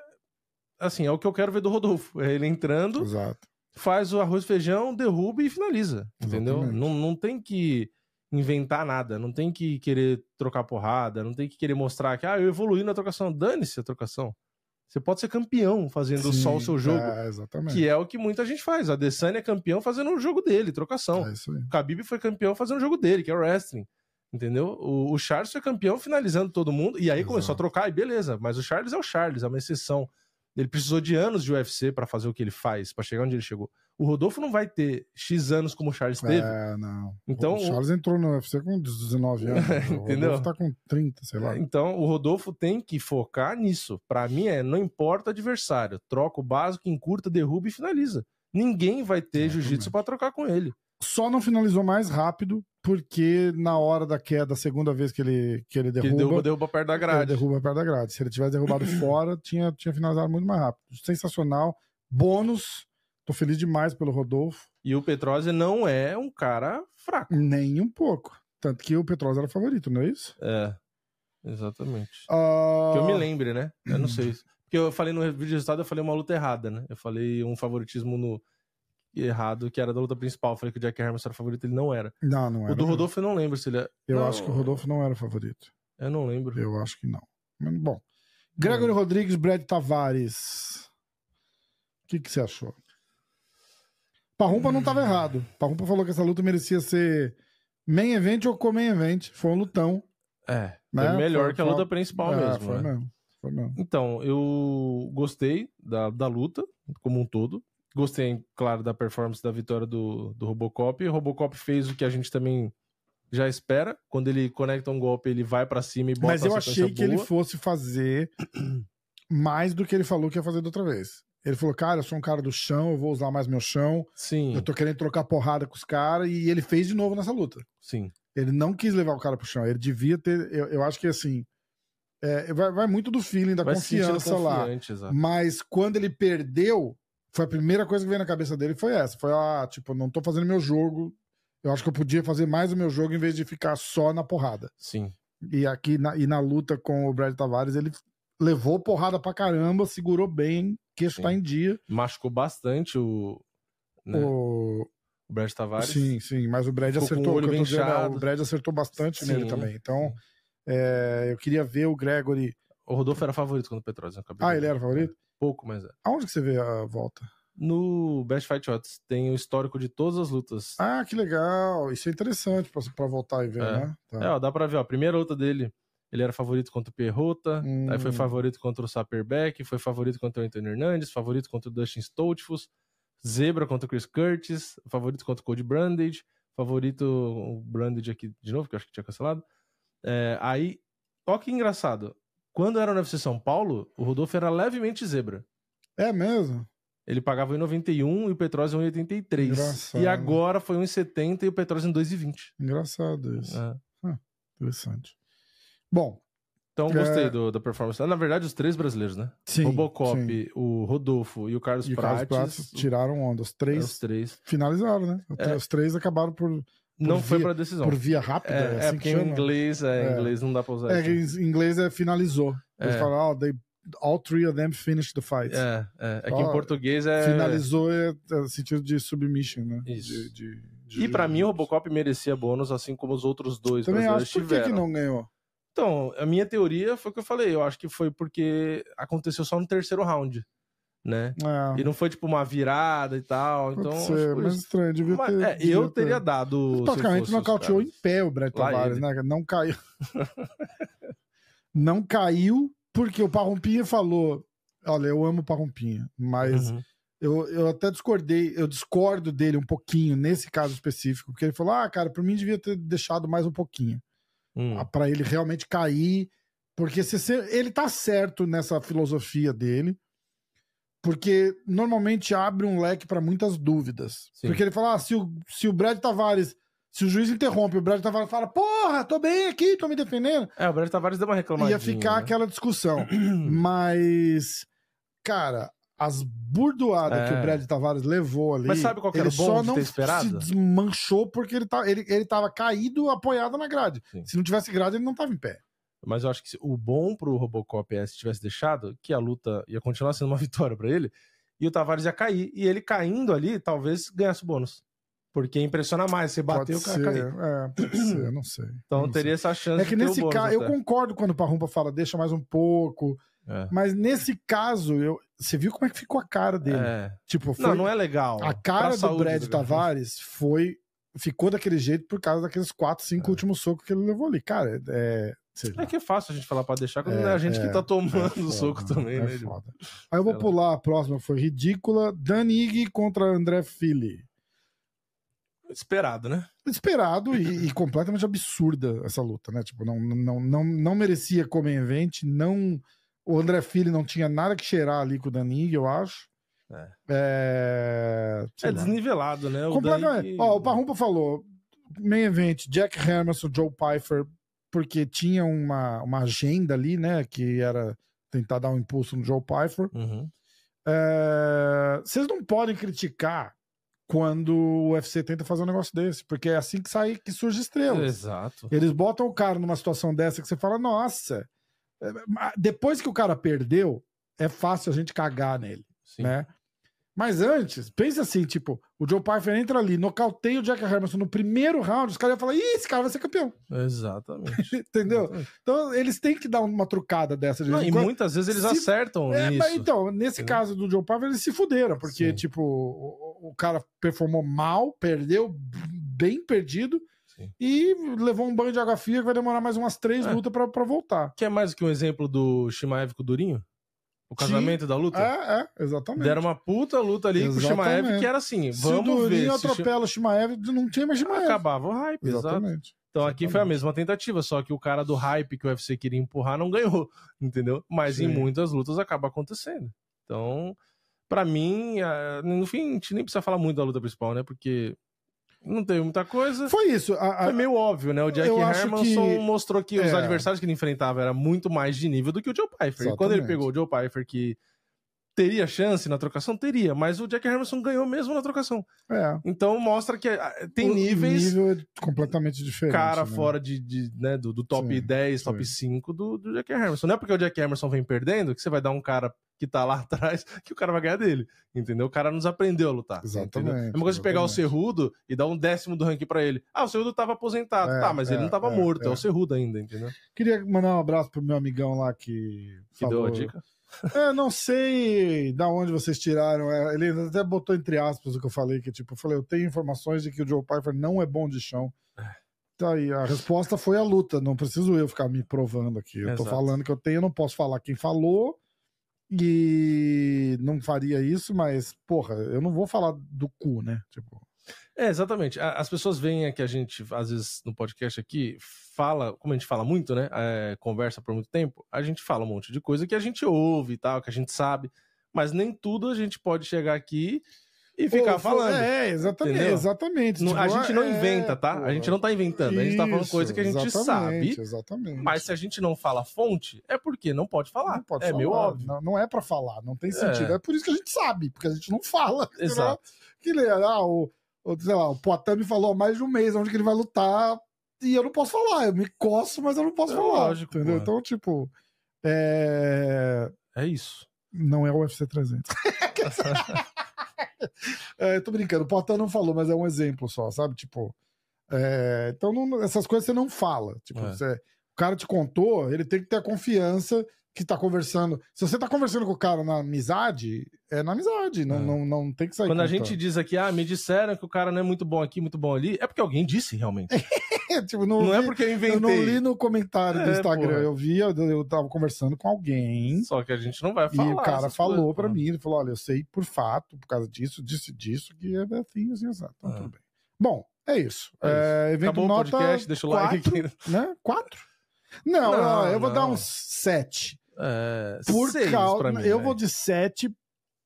Speaker 2: assim, é o que eu quero ver do Rodolfo. É ele entrando,
Speaker 1: Exato.
Speaker 2: faz o arroz e feijão, derruba e finaliza. Entendeu?
Speaker 1: Exatamente.
Speaker 2: Não, não tem que inventar nada, não tem que querer trocar porrada, não tem que querer mostrar que, ah, eu evoluí na trocação. Dane-se a trocação. Você pode ser campeão fazendo só o
Speaker 1: Sim,
Speaker 2: seu jogo,
Speaker 1: É, exatamente.
Speaker 2: que é o que muita gente faz. A Adesanya é campeão fazendo o jogo dele, trocação.
Speaker 1: É isso aí.
Speaker 2: O Khabib foi campeão fazendo o jogo dele, que é o wrestling. Entendeu? O, o Charles foi campeão finalizando todo mundo. E aí
Speaker 1: Exato.
Speaker 2: começou a trocar, e beleza. Mas o Charles é o Charles, é uma exceção. Ele precisou de anos de UFC pra fazer o que ele faz, pra chegar onde ele chegou. O Rodolfo não vai ter X anos como o Charles teve.
Speaker 1: É, não.
Speaker 2: Então,
Speaker 1: o Charles entrou no UFC com 19 anos. O
Speaker 2: Entendeu?
Speaker 1: Rodolfo tá com 30, sei lá.
Speaker 2: Então, o Rodolfo tem que focar nisso. Pra mim é, não importa o adversário. Troca o básico, encurta, derruba e finaliza. Ninguém vai ter jiu-jitsu pra trocar com ele.
Speaker 1: Só não finalizou mais rápido, porque na hora da queda, a segunda vez que ele, que ele
Speaker 2: Que
Speaker 1: derruba,
Speaker 2: ele derruba, derruba perto da
Speaker 1: ele
Speaker 2: grade.
Speaker 1: derruba perto da grade. Se ele tivesse derrubado fora, tinha, tinha finalizado muito mais rápido. Sensacional. Bônus. Tô feliz demais pelo Rodolfo.
Speaker 2: E o Petrose não é um cara fraco.
Speaker 1: Nem um pouco. Tanto que o Petrosa era favorito, não é isso?
Speaker 2: É, exatamente.
Speaker 1: Ah,
Speaker 2: Que eu me lembre, né? Eu não sei. Porque eu falei no vídeo de resultado, eu falei uma luta errada, né? Eu falei um favoritismo no errado, que era da luta principal. Eu falei que o Jack Hermanson era favorito, ele não era.
Speaker 1: Não, não era.
Speaker 2: o do Rodolfo eu não lembro se ele é.
Speaker 1: Eu
Speaker 2: Não,
Speaker 1: acho que o Rodolfo não era favorito.
Speaker 2: Eu não lembro.
Speaker 1: Eu acho que não. Bom. Gregory Rodrigues, Brad Tavares. O que, que você achou? Parrumpa não estava errado. Parrumpa falou que essa luta merecia ser main event ou co-main event. Foi um lutão.
Speaker 2: É, foi
Speaker 1: Né?
Speaker 2: melhor
Speaker 1: Foi-
Speaker 2: que a
Speaker 1: foi-
Speaker 2: luta principal
Speaker 1: É,
Speaker 2: mesmo.
Speaker 1: Foi
Speaker 2: né?
Speaker 1: mesmo. Foi mesmo.
Speaker 2: Então, eu gostei da, da luta como um todo. Gostei, claro, da performance da vitória do, do Robocop. O Robocop fez o que a gente também já espera. Quando ele conecta um golpe, ele vai pra cima e bota
Speaker 1: Mas eu achei que ele
Speaker 2: boa.
Speaker 1: fosse fazer mais do que ele falou que ia fazer da outra vez. Ele falou, cara, eu sou um cara do chão, eu vou usar mais meu chão,
Speaker 2: Sim,
Speaker 1: eu tô querendo trocar porrada com os caras, e ele fez de novo nessa luta.
Speaker 2: sim.
Speaker 1: Ele não quis levar o cara pro chão. Ele devia ter. Eu, eu acho que assim. é, vai, vai muito do feeling, da
Speaker 2: Vai
Speaker 1: confiança lá.
Speaker 2: exato.
Speaker 1: Mas quando ele perdeu, foi a primeira coisa que veio na cabeça dele foi essa. Foi, ah, tipo, não tô fazendo meu jogo. Eu acho que eu podia fazer mais o meu jogo em vez de ficar só na porrada.
Speaker 2: Sim.
Speaker 1: E aqui na, e na luta com o Brad Tavares, ele levou porrada pra caramba, segurou bem, queixo
Speaker 2: Sim.
Speaker 1: tá em dia.
Speaker 2: Machucou bastante o, né, o...
Speaker 1: O...
Speaker 2: Brad Tavares.
Speaker 1: Sim, sim, mas o Brad
Speaker 2: Ficou
Speaker 1: acertou.
Speaker 2: o olho
Speaker 1: que
Speaker 2: bem
Speaker 1: dizendo é, o Brad acertou bastante
Speaker 2: Sim,
Speaker 1: nele também. Então, é, eu queria ver o Gregory.
Speaker 2: O Rodolfo era favorito quando o Petróleo.
Speaker 1: Ah, ele era favorito?
Speaker 2: Pouco, mas é.
Speaker 1: Aonde que você vê a volta?
Speaker 2: No Best Fight Shots tem o histórico de todas as lutas.
Speaker 1: Ah, que legal. Isso é interessante pra, pra voltar e ver,
Speaker 2: É.
Speaker 1: né? Tá.
Speaker 2: É, ó, dá pra ver, ó. A primeira luta dele, ele era favorito contra o Perrota,
Speaker 1: Hum.
Speaker 2: aí foi favorito contra o Saperbeck, foi favorito contra o Anthony Hernandes, favorito contra o Dustin Stoltzfus, zebra contra o Chris Curtis, favorito contra o Cody Brandage, favorito o Brandage aqui de novo, que eu acho que tinha cancelado. É, aí, ó que engraçado. Quando era no UFC São Paulo, o Rodolfo era levemente zebra.
Speaker 1: É mesmo?
Speaker 2: Ele pagava 1,91 e o Petróleo 1,83.
Speaker 1: Engraçado.
Speaker 2: E agora foi 1,70 e o Petróleo em 2,20.
Speaker 1: Engraçado isso.
Speaker 2: É.
Speaker 1: Interessante. Bom,
Speaker 2: Então gostei
Speaker 1: É.
Speaker 2: do- da performance. Na verdade, os três brasileiros, né?
Speaker 1: sim.
Speaker 2: Robocop,
Speaker 1: sim.
Speaker 2: o Rodolfo e o Carlos
Speaker 1: E o Carlos
Speaker 2: Prates.
Speaker 1: Prates tiraram onda. Os
Speaker 2: é,
Speaker 1: três
Speaker 2: Os três.
Speaker 1: finalizaram, né?
Speaker 2: É.
Speaker 1: Os três acabaram por
Speaker 2: Não foi
Speaker 1: via-
Speaker 2: pra decisão.
Speaker 1: por via rápida.
Speaker 2: É,
Speaker 1: É,
Speaker 2: é
Speaker 1: assim
Speaker 2: porque
Speaker 1: que
Speaker 2: em inglês, é,
Speaker 1: É.
Speaker 2: inglês não dá pra usar
Speaker 1: É,
Speaker 2: isso.
Speaker 1: em inglês é finalizou. Eles
Speaker 2: É.
Speaker 1: falam, oh, they, all three of them finished the fight.
Speaker 2: É, é, é que em português é.
Speaker 1: Finalizou é, é sentido de submission, né?
Speaker 2: Isso.
Speaker 1: De, de- de-
Speaker 2: E pra mim o Robocop merecia bônus, assim como os outros dois
Speaker 1: Também
Speaker 2: brasileiros
Speaker 1: acho por que não ganhou.
Speaker 2: Então, a minha teoria foi o que eu falei. Eu acho que foi porque aconteceu só no terceiro round, né?
Speaker 1: É,
Speaker 2: E não foi tipo uma virada e tal.
Speaker 1: pode
Speaker 2: Então,
Speaker 1: ser,
Speaker 2: acho por
Speaker 1: mas
Speaker 2: isso.
Speaker 1: estranho, devia
Speaker 2: Mas,
Speaker 1: ter.
Speaker 2: é,
Speaker 1: devia
Speaker 2: eu
Speaker 1: ter.
Speaker 2: teria dado.
Speaker 1: Praticamente nocauteou em pé o Brett Tavares, né? Não caiu. não caiu porque o Parrumpinha falou: Olha, eu amo o Parrumpinha, mas
Speaker 2: Uhum.
Speaker 1: eu, eu até discordei, eu discordo dele um pouquinho nesse caso específico, porque ele falou: Ah, cara, por mim devia ter deixado mais um pouquinho.
Speaker 2: Hum.
Speaker 1: Pra ele realmente cair. Porque se você- ele tá certo nessa filosofia dele, porque normalmente abre um leque pra muitas dúvidas.
Speaker 2: Sim.
Speaker 1: Porque ele fala: ah, se o, se o Brad Tavares, se o juiz interrompe, o Brad Tavares fala: porra, tô bem aqui, tô me defendendo.
Speaker 2: É, o Brett Tavares deu uma reclamadinha.
Speaker 1: Ia ficar
Speaker 2: né?
Speaker 1: aquela discussão. Mas, cara, as burdoadas
Speaker 2: É.
Speaker 1: que o Brad Tavares levou ali.
Speaker 2: Mas sabe qual que era
Speaker 1: ele
Speaker 2: o bom
Speaker 1: só
Speaker 2: de
Speaker 1: não
Speaker 2: ter esperado?
Speaker 1: se desmanchou porque ele, tá, ele, ele tava caído, apoiado na grade.
Speaker 2: Sim.
Speaker 1: Se não tivesse grade, ele não tava em pé.
Speaker 2: Mas eu acho que se- o bom pro Robocop é se tivesse deixado, que a luta ia continuar sendo uma vitória pra ele, e o Tavares ia cair. E ele caindo ali, talvez ganhasse o bônus. Porque impressiona mais, você bateu, o
Speaker 1: pode
Speaker 2: cara
Speaker 1: ser,
Speaker 2: caiu.
Speaker 1: é, pode ser, não sei.
Speaker 2: Então
Speaker 1: Não
Speaker 2: teria essa
Speaker 1: sei.
Speaker 2: chance
Speaker 1: É que
Speaker 2: o
Speaker 1: nesse caso, eu concordo quando o Parrumpa fala, deixa mais um pouco.
Speaker 2: É.
Speaker 1: Mas nesse caso, eu, você viu como é que ficou a cara dele?
Speaker 2: É.
Speaker 1: Tipo, foi,
Speaker 2: Não, não é legal.
Speaker 1: a
Speaker 2: Pra
Speaker 1: cara do Brad. Tavares foi. Ficou daquele jeito por causa daqueles quatro, cinco
Speaker 2: É.
Speaker 1: últimos socos que ele levou ali. Cara, é.
Speaker 2: É que é fácil a gente falar pra deixar quando
Speaker 1: É,
Speaker 2: é a gente
Speaker 1: é,
Speaker 2: que tá tomando
Speaker 1: É
Speaker 2: o
Speaker 1: foda,
Speaker 2: soco também,
Speaker 1: é
Speaker 2: né?
Speaker 1: Foda. Aí eu vou pular a próxima, foi ridícula. Danig contra André Fili.
Speaker 2: Esperado, né?
Speaker 1: Esperado e, e completamente absurda essa luta, né? Tipo, não, não, não, não merecia comer event, não. O André Fili não tinha nada que cheirar ali com o Danig, eu acho.
Speaker 2: É.
Speaker 1: É,
Speaker 2: É desnivelado, né? O
Speaker 1: Completamente. Ó, o Parrumpa falou: main event, Jack Hermanson, Joe Pfeiffer, porque tinha uma, uma agenda ali, né? Que era tentar dar um impulso no Joe Pfeiffer.
Speaker 2: Uhum.
Speaker 1: É, Vocês não podem criticar quando o UFC tenta fazer um negócio desse, porque é assim que sai que surge estrelas.
Speaker 2: Exato.
Speaker 1: Eles botam o cara numa situação dessa que você fala, nossa. É, Depois que o cara perdeu, é fácil a gente cagar nele
Speaker 2: Sim.
Speaker 1: né? Mas antes, pensa assim, tipo, o Joe Pfeiffer entra ali, nocauteia o Jack Hermanson no primeiro round, os caras iam falar, ih, esse cara vai ser campeão,
Speaker 2: Exatamente.
Speaker 1: entendeu?
Speaker 2: Exatamente.
Speaker 1: Então eles têm que dar uma trucada dessa de
Speaker 2: Não, e
Speaker 1: quando.
Speaker 2: muitas vezes eles
Speaker 1: Se-
Speaker 2: acertam
Speaker 1: É,
Speaker 2: nisso.
Speaker 1: mas então, nesse
Speaker 2: entendeu?
Speaker 1: caso do Joe Pfeiffer, eles se fuderam, porque,
Speaker 2: Sim.
Speaker 1: tipo, o, o cara performou mal, perdeu, bem perdido,
Speaker 2: Sim.
Speaker 1: e levou um banho de água fria que vai demorar mais umas três
Speaker 2: É.
Speaker 1: lutas pra, pra voltar.
Speaker 2: Que é mais que um exemplo do Shimaev com o Durinho? O casamento da luta?
Speaker 1: É, é, exatamente.
Speaker 2: Deram uma puta luta ali com o Shimaev,
Speaker 1: Exatamente.
Speaker 2: que era assim,
Speaker 1: Se o
Speaker 2: vamos ver
Speaker 1: Durinho
Speaker 2: se o Shim-
Speaker 1: atropela o Shimaev, não tinha mais Shimaev.
Speaker 2: acabava o hype, exato.
Speaker 1: Exatamente.
Speaker 2: Então aqui foi a mesma tentativa, só que o cara do hype que o UFC queria empurrar não ganhou, entendeu? Mas em
Speaker 1: Sim.
Speaker 2: muitas lutas acaba acontecendo. Então, pra mim, no fim, a gente nem precisa falar muito da luta principal, né? Porque não teve muita coisa.
Speaker 1: Foi isso. A, a-
Speaker 2: Foi meio óbvio, né? O Jack Hermanson
Speaker 1: que-
Speaker 2: mostrou que os
Speaker 1: é.
Speaker 2: adversários que ele enfrentava era muito mais de nível do que o Joe Pfeiffer. E quando ele pegou o Joe Pfeiffer, que teria chance na trocação, teria. Mas o Jack Hermanson ganhou mesmo na trocação.
Speaker 1: é.
Speaker 2: Então mostra que ah, tem
Speaker 1: O
Speaker 2: níveis
Speaker 1: nível é completamente diferente.
Speaker 2: cara
Speaker 1: né?
Speaker 2: fora de, de, né, do, do top
Speaker 1: Sim,
Speaker 2: 10,
Speaker 1: sim.
Speaker 2: top 5 do, do Jack Hermanson. Não é porque o Jack Hermanson vem perdendo que você vai dar um cara que tá lá atrás que o cara vai ganhar dele. Entendeu? O cara nos aprendeu a lutar.
Speaker 1: Exatamente?
Speaker 2: É uma coisa de pegar o. Cerrudo e dar um décimo do ranking pra ele. Ah, o Cerrudo tava aposentado.
Speaker 1: É,
Speaker 2: tá, mas ele
Speaker 1: é,
Speaker 2: não tava
Speaker 1: é,
Speaker 2: morto. É.
Speaker 1: é.
Speaker 2: o Cerrudo ainda, entendeu?
Speaker 1: Queria mandar um abraço pro meu amigão lá que.
Speaker 2: Que
Speaker 1: falou...
Speaker 2: deu a dica.
Speaker 1: É, não sei da onde vocês tiraram. é, Ele até botou entre aspas o que eu falei, que tipo, eu falei, eu tenho informações de que o Joe Pfeiffer não é bom de chão.
Speaker 2: É.
Speaker 1: Tá aí, a resposta foi a luta. Não preciso eu ficar me provando aqui. Eu tô
Speaker 2: Exato.
Speaker 1: falando que eu tenho, eu não posso falar quem falou. E não faria isso, mas, porra, eu não vou falar do cu, né? Tipo,
Speaker 2: É, exatamente. As pessoas veem que a gente, às vezes, no podcast aqui, fala, como a gente fala muito, né? é, conversa por muito tempo, a gente fala um monte de coisa que a gente ouve e tal, que a gente sabe, mas nem tudo a gente pode chegar aqui e ficar
Speaker 1: Pô,
Speaker 2: falando.
Speaker 1: É, exatamente,
Speaker 2: entendeu?
Speaker 1: exatamente.
Speaker 2: Não-
Speaker 1: Tipo,
Speaker 2: a gente não
Speaker 1: é,
Speaker 2: inventa, tá?
Speaker 1: pô.
Speaker 2: A gente não tá inventando, a gente tá falando coisa que a gente sabe,
Speaker 1: Exatamente.
Speaker 2: mas se a gente não fala fonte, é porque não pode falar.
Speaker 1: Não pode
Speaker 2: é
Speaker 1: falar,
Speaker 2: meio óbvio.
Speaker 1: Não, não é pra falar, não tem sentido. É.
Speaker 2: É.
Speaker 1: por isso que a gente sabe, porque a gente não fala.
Speaker 2: Exato.
Speaker 1: Que ele, ah, o, ou, sei lá, o Poitin me falou há mais de um mês onde que ele vai lutar e eu não posso falar. Eu me coço, mas eu não posso
Speaker 2: É
Speaker 1: falar.
Speaker 2: lógico,
Speaker 1: entendeu? Então, tipo, é...
Speaker 2: É isso.
Speaker 1: Não é o UFC 300. é, tô brincando, o Poitin não falou, mas é um exemplo só, sabe? Tipo, é, então não- essas coisas você não fala. Tipo,
Speaker 2: É.
Speaker 1: você- o cara te contou, ele tem que ter a confiança que tá conversando. Se você tá conversando com o cara na amizade, é na amizade, não,
Speaker 2: É.
Speaker 1: não, não tem que sair
Speaker 2: Quando a gente diz aqui, ah, me disseram que o cara não é muito bom aqui, muito bom ali, é porque alguém disse realmente.
Speaker 1: tipo, não,
Speaker 2: Não é porque eu
Speaker 1: eu
Speaker 2: inventei.
Speaker 1: não li no comentário do
Speaker 2: É,
Speaker 1: Instagram,
Speaker 2: porra.
Speaker 1: eu vi, eu, eu tava conversando com alguém
Speaker 2: Só que a gente não vai falar.
Speaker 1: e o cara falou pra
Speaker 2: pô.
Speaker 1: mim, ele falou, olha, eu sei por fato, por causa disso, disse disso, que é assim, assim, exato. Então,
Speaker 2: Ah.
Speaker 1: tudo bem. Bom, é isso.
Speaker 2: É
Speaker 1: É, evento
Speaker 2: Acabou o
Speaker 1: nota
Speaker 2: podcast, deixa o like aqui.
Speaker 1: né? Quatro? Não,
Speaker 2: Não,
Speaker 1: não, eu vou
Speaker 2: não.
Speaker 1: dar uns sete.
Speaker 2: É,
Speaker 1: Por causa.
Speaker 2: mim,
Speaker 1: eu
Speaker 2: né?
Speaker 1: vou de sete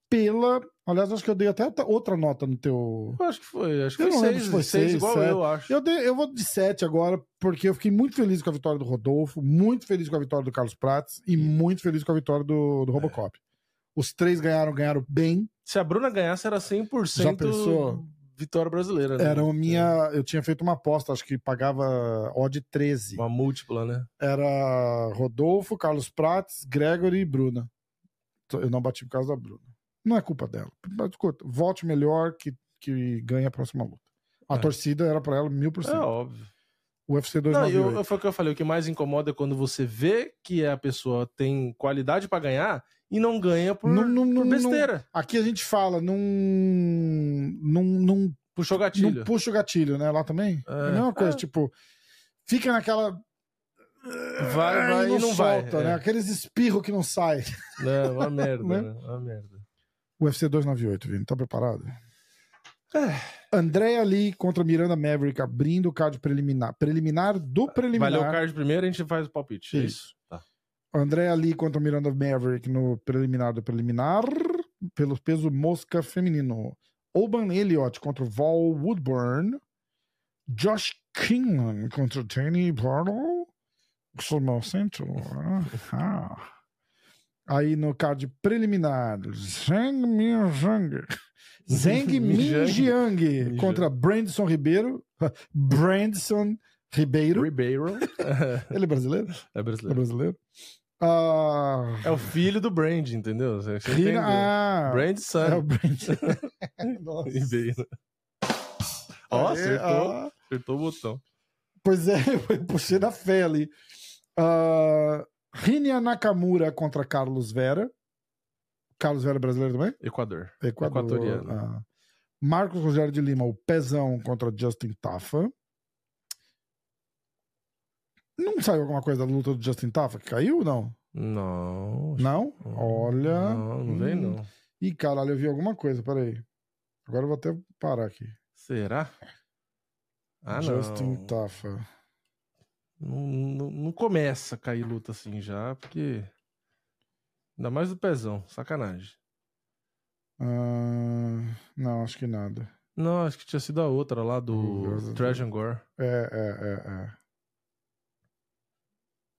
Speaker 1: pela. Aliás, acho que eu dei até outra- nota no teu.
Speaker 2: Eu acho que foi, acho que
Speaker 1: Eu
Speaker 2: foi
Speaker 1: não lembro
Speaker 2: seis,
Speaker 1: se foi
Speaker 2: seis,
Speaker 1: seis,
Speaker 2: igual
Speaker 1: sete.
Speaker 2: eu, acho.
Speaker 1: Eu, dei- eu vou de sete agora, porque eu fiquei muito feliz com a vitória do Rodolfo, muito feliz com a vitória do Carlos Prates e muito feliz com a vitória do, do Robocop. Os três ganharam, ganharam bem.
Speaker 2: Se a Bruna ganhasse, era 100%
Speaker 1: Já pensou?
Speaker 2: Vitória brasileira. Né?
Speaker 1: Era a minha. Eu tinha feito uma aposta, acho que pagava odd 13.
Speaker 2: Uma múltipla, né?
Speaker 1: Era Rodolfo, Carlos Prates, Gregory e Bruna. Eu não bati por causa da Bruna. Não é culpa dela. Volte melhor que, que ganha a próxima luta. A
Speaker 2: É.
Speaker 1: torcida era pra ela mil por
Speaker 2: É
Speaker 1: cento.
Speaker 2: Óbvio.
Speaker 1: UFC
Speaker 2: Não,
Speaker 1: 298.
Speaker 2: eu, foi o que eu falei. O que mais incomoda é quando você vê que a pessoa tem qualidade pra ganhar e não ganha por,
Speaker 1: Não- não-
Speaker 2: por
Speaker 1: não-
Speaker 2: besteira.
Speaker 1: Aqui a gente fala, não. Não, não,
Speaker 2: Puxou
Speaker 1: não
Speaker 2: gatilho.
Speaker 1: puxa o gatilho, né? Lá também. É, a
Speaker 2: É.
Speaker 1: mesma coisa,
Speaker 2: É.
Speaker 1: tipo, fica naquela.
Speaker 2: Vai,
Speaker 1: Ah,
Speaker 2: vai e não vai.
Speaker 1: solta, né?
Speaker 2: É.
Speaker 1: Aqueles espirros que não saem.
Speaker 2: Não, uma merda,
Speaker 1: Né?
Speaker 2: né? Uma merda.
Speaker 1: UFC 298, Vini, tá preparado?
Speaker 2: É.
Speaker 1: Andréa Lee contra Miranda Maverick abrindo o card preliminar. Preliminar do preliminar.
Speaker 2: Valeu o card primeiro, a gente faz o palpite. É
Speaker 1: Isso.
Speaker 2: isso. Tá.
Speaker 1: Andréa Lee contra Miranda Maverick no preliminar do preliminar. Pelo peso mosca feminino. Oban Elliott contra Val Woodburn. Josh Kingman contra Danny Barlow. Sumou centro. Ah. Aí no card preliminar, Zhang Minjiang. Zhang
Speaker 2: Minjiang.
Speaker 1: Minjiang contra Brandson Ribeiro. Brandson Ribeiro.
Speaker 2: Ribeiro
Speaker 1: Ele é brasileiro?
Speaker 2: é
Speaker 1: É
Speaker 2: brasileiro.
Speaker 1: brasileiro? Ah,
Speaker 2: É o filho do Brand, entendeu? Você
Speaker 1: Rina- ah,
Speaker 2: Brand
Speaker 1: é o Brand. Nossa.
Speaker 2: Ribeiro. Ó,
Speaker 1: Aê,
Speaker 2: acertou,
Speaker 1: ah.
Speaker 2: acertou o botão.
Speaker 1: Pois é, eu puxei na fé ali. Uh, Rinia Nakamura contra Carlos Vera. Carlos Vera é brasileiro também?
Speaker 2: Equador.
Speaker 1: Equador.
Speaker 2: Equatoriano.
Speaker 1: ah. Marcos Rogério de Lima, o Pezão contra Justin Tafa. Não saiu alguma coisa da luta do Justin Tafa que caiu ou não?
Speaker 2: Não.
Speaker 1: Não? Olha.
Speaker 2: Não, não vem
Speaker 1: Hum.
Speaker 2: não.
Speaker 1: Ih, caralho, eu vi alguma coisa, peraí. Agora eu vou até parar aqui.
Speaker 2: Será? Ah,
Speaker 1: Justin
Speaker 2: não.
Speaker 1: Tafa.
Speaker 2: Não, não. não começa a cair luta assim já, porque. Ainda mais do pezão, sacanagem.
Speaker 1: Ah, não, acho que nada.
Speaker 2: Não, acho que tinha sido a outra lá do
Speaker 1: graças a
Speaker 2: Trajan Gore.
Speaker 1: É, é, é, é.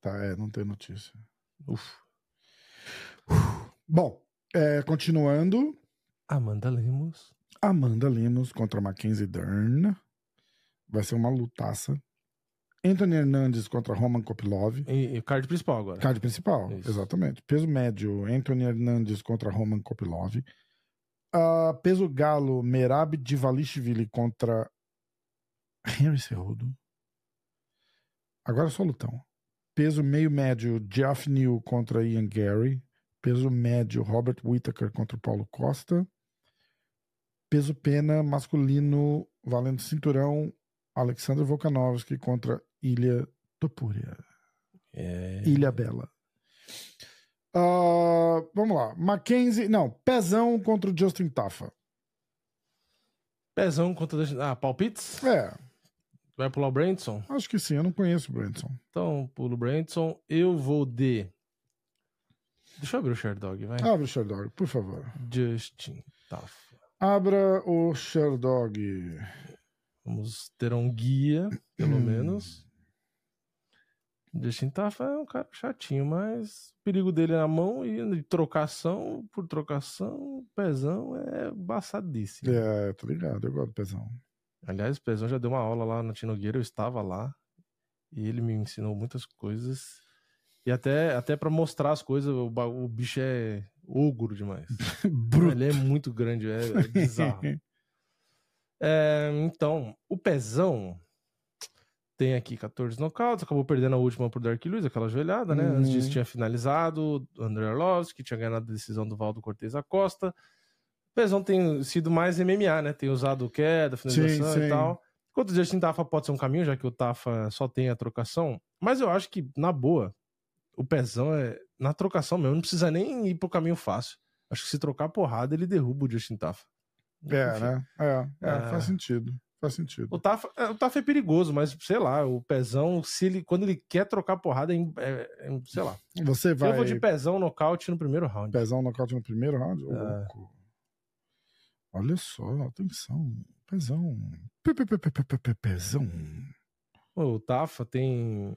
Speaker 1: Tá, é, não tem notícia.
Speaker 2: Uf.
Speaker 1: Bom, é, continuando.
Speaker 2: Amanda Lemos.
Speaker 1: Amanda Lemos contra Mackenzie Dern. Vai ser uma lutaça. Anthony Hernandes contra Roman Kopilov.
Speaker 2: E, e card principal agora.
Speaker 1: Card principal,
Speaker 2: Isso.
Speaker 1: exatamente. Peso médio, Anthony Hernandes contra Roman Kopilov. Ah, peso galo, Merab Divalishvili contra Henry Cerrudo. Agora só lutão. Peso meio médio, Jeff New contra Ian Gary. Peso médio, Robert Whittaker contra Paulo Costa. Peso pena masculino, valendo cinturão, Alexander Volkanovski contra Ilha Topuria.
Speaker 2: É.
Speaker 1: Ilha Bela. Ah, vamos lá. Mackenzie. Não, Pezão contra o Justin Tafa.
Speaker 2: Pezão contra. Ah, palpites?
Speaker 1: É,
Speaker 2: Vai pular o Brandson?
Speaker 1: acho que sim. Eu não conheço o Branson.
Speaker 2: Então, pulo o Brandson. Eu vou de. Deixa eu abrir o Sherdog, vai.
Speaker 1: Abre o Sherdog, por favor.
Speaker 2: Justin Tafa.
Speaker 1: Abra o Sherdog.
Speaker 2: Vamos ter um guia, pelo
Speaker 1: Hum.
Speaker 2: menos. Justin Tafa é um cara chatinho, mas o perigo dele é na mão e de trocação por trocação, pezão é embaçadíssimo.
Speaker 1: É, tô ligado. Eu gosto do Pezão.
Speaker 2: Aliás, o Pezão já deu uma aula lá na Tinogueira, eu estava lá. E ele me ensinou muitas coisas. E até, até para mostrar as coisas, o, o bicho é ogro demais.
Speaker 1: Bruto.
Speaker 2: Ele é muito grande, é, é bizarro. É, então, o Pezão tem aqui 14 nocautes, acabou perdendo a última pro Dark Lewis, aquela joelhada, né? Antes disso
Speaker 1: Uhum.
Speaker 2: tinha finalizado o André Arlovski, tinha ganhado a decisão do Valdo Cortez Acosta. O Pezão tem sido mais MMA, né? Tem usado queda, finalização
Speaker 1: Sim,
Speaker 2: e
Speaker 1: sim.
Speaker 2: tal. Enquanto o Justin Tafa pode ser um caminho, já que o Tafa só tem a trocação. Mas eu acho que, na boa, o Pezão é na trocação mesmo, não precisa nem ir pro caminho fácil. Acho que se trocar porrada, ele derruba o Justin Tafa.
Speaker 1: É,
Speaker 2: Enfim.
Speaker 1: né? É, é,
Speaker 2: É.
Speaker 1: faz sentido. Faz sentido.
Speaker 2: O Tafa, é, o Tafa é perigoso, mas sei lá, o Pezão, se ele, quando ele quer trocar porrada, é, é- é- sei lá.
Speaker 1: Você vai.
Speaker 2: Eu vou de Pezão nocaute no primeiro round.
Speaker 1: Pezão nocaute no primeiro round?
Speaker 2: É.
Speaker 1: Olha só, atenção. Pezão. Pe- pe- pe- pe- pe- pe- pe- Pezão.
Speaker 2: O Tafa tem.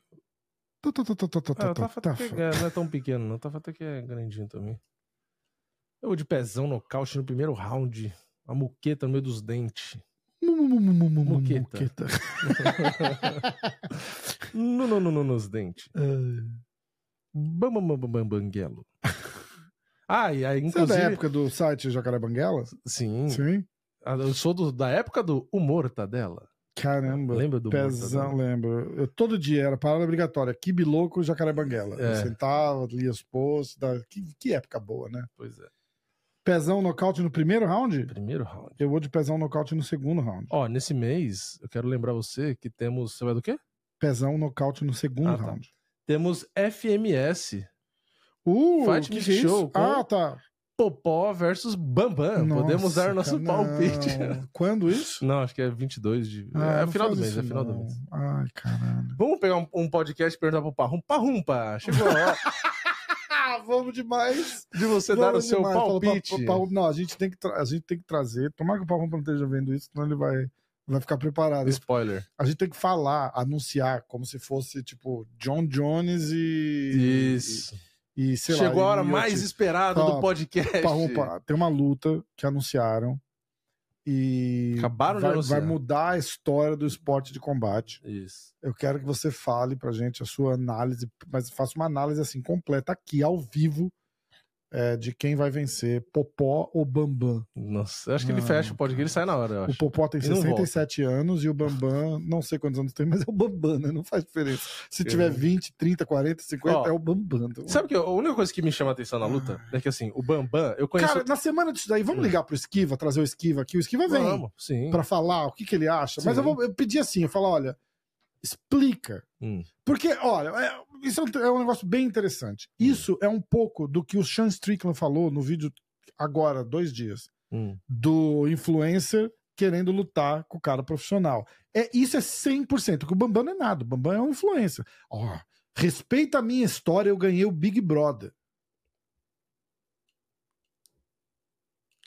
Speaker 1: Tá, tá, tá, tá,
Speaker 2: É, o Tafa até que é- não é tão pequeno, não. O Tafa até que é grandinho também. Eu vou de Pezão nocaute no primeiro round. A muqueta no meio dos dentes.
Speaker 1: Mu- mu- mu- mu- mu- mu-
Speaker 2: Muqueta.
Speaker 1: muqueta.
Speaker 2: no, no, no, no, nos dentes.
Speaker 1: É.
Speaker 2: Bam, bam, bam, bam, banguelo. Ah, e aí,
Speaker 1: Você é
Speaker 2: inclusive.
Speaker 1: da época do site Jacaré Banguela?
Speaker 2: Sim.
Speaker 1: Sim.
Speaker 2: Ah, Eu sou do- da época do humor Mortadela.
Speaker 1: Caramba.
Speaker 2: Lembra do Mortadela?
Speaker 1: lembro. Eu, todo dia era parada obrigatória. Kibe louco, Jacaré Banguela. Eu
Speaker 2: É.
Speaker 1: sentava, lia os posts. Da... Que, que época boa, né?
Speaker 2: Pois é.
Speaker 1: Pezão nocaute no primeiro round?
Speaker 2: Primeiro round.
Speaker 1: Eu vou de pezão nocaute no segundo round.
Speaker 2: Ó, nesse mês, eu quero lembrar você que temos. Você vai do quê?
Speaker 1: Pezão nocaute no segundo
Speaker 2: Ah, tá.
Speaker 1: round.
Speaker 2: Temos FMS.
Speaker 1: Uh,
Speaker 2: Fight
Speaker 1: que é?
Speaker 2: Show com-
Speaker 1: Ah, tá.
Speaker 2: Popó versus Bambam. Podemos
Speaker 1: Nossa,
Speaker 2: dar o nosso
Speaker 1: cara,
Speaker 2: palpite.
Speaker 1: Quando isso?
Speaker 2: Não, acho que é 22 de.
Speaker 1: Ah,
Speaker 2: é final do mês, é final do mês.
Speaker 1: Ai, caralho.
Speaker 2: Vamos pegar um, um podcast e perguntar pro Parrumpa. Parrumpa, chegou a hora
Speaker 1: vamos demais.
Speaker 2: de você dar o
Speaker 1: Vamos
Speaker 2: seu
Speaker 1: demais.
Speaker 2: Palpite.
Speaker 1: pra- pra- não, a gente, tem que a gente tem que trazer. Tomara que o Paulo não esteja vendo isso, senão ele vai, vai ficar preparado.
Speaker 2: Spoiler.
Speaker 1: A gente tem que falar, anunciar, como se fosse, tipo, John Jones e.
Speaker 2: Isso.
Speaker 1: E, e sei lá.
Speaker 2: Chegou a hora mais esperada do podcast.
Speaker 1: Tem uma luta que anunciaram e
Speaker 2: Acabaram
Speaker 1: vai, vai mudar a história do esporte de combate.
Speaker 2: Isso.
Speaker 1: Eu quero que você fale pra gente a sua análise, mas faça uma análise assim completa aqui ao vivo é, de quem vai vencer, Popó ou Bambam.
Speaker 2: Nossa, eu acho que ele
Speaker 1: Não,
Speaker 2: fecha o podcast, ele sai na hora, eu
Speaker 1: O. Popó tem
Speaker 2: E não
Speaker 1: 67 anos e o Bambam, não sei quantos anos tem, mas é o Bambam, né? Não faz diferença. Se tiver 20, 30, 40, 50,
Speaker 2: Ó,
Speaker 1: é o Bambam. Então,
Speaker 2: Sabe que a única coisa que me chama a atenção na luta é que assim, o Bambam, eu conheço.
Speaker 1: Cara, na semana disso daí, vamos
Speaker 2: Hum.
Speaker 1: ligar pro Esquiva, trazer o Esquiva aqui. O Esquiva vem.
Speaker 2: Vamos, sim.
Speaker 1: pra falar o que, que ele acha. Mas
Speaker 2: Sim.
Speaker 1: eu vou eu pedir assim, eu falo, olha, explica.
Speaker 2: Hum.
Speaker 1: Porque, olha, é- isso é um, é um negócio bem interessante.
Speaker 2: Hum.
Speaker 1: Isso é um pouco do que o Sean Strickland falou no vídeo agora, dois dias,
Speaker 2: Hum.
Speaker 1: do influencer querendo lutar com o cara profissional. É, isso é 100%, que o Bambam não é nada, o Bambam é um influencer. Ó, respeita a minha história, eu ganhei o Big Brother.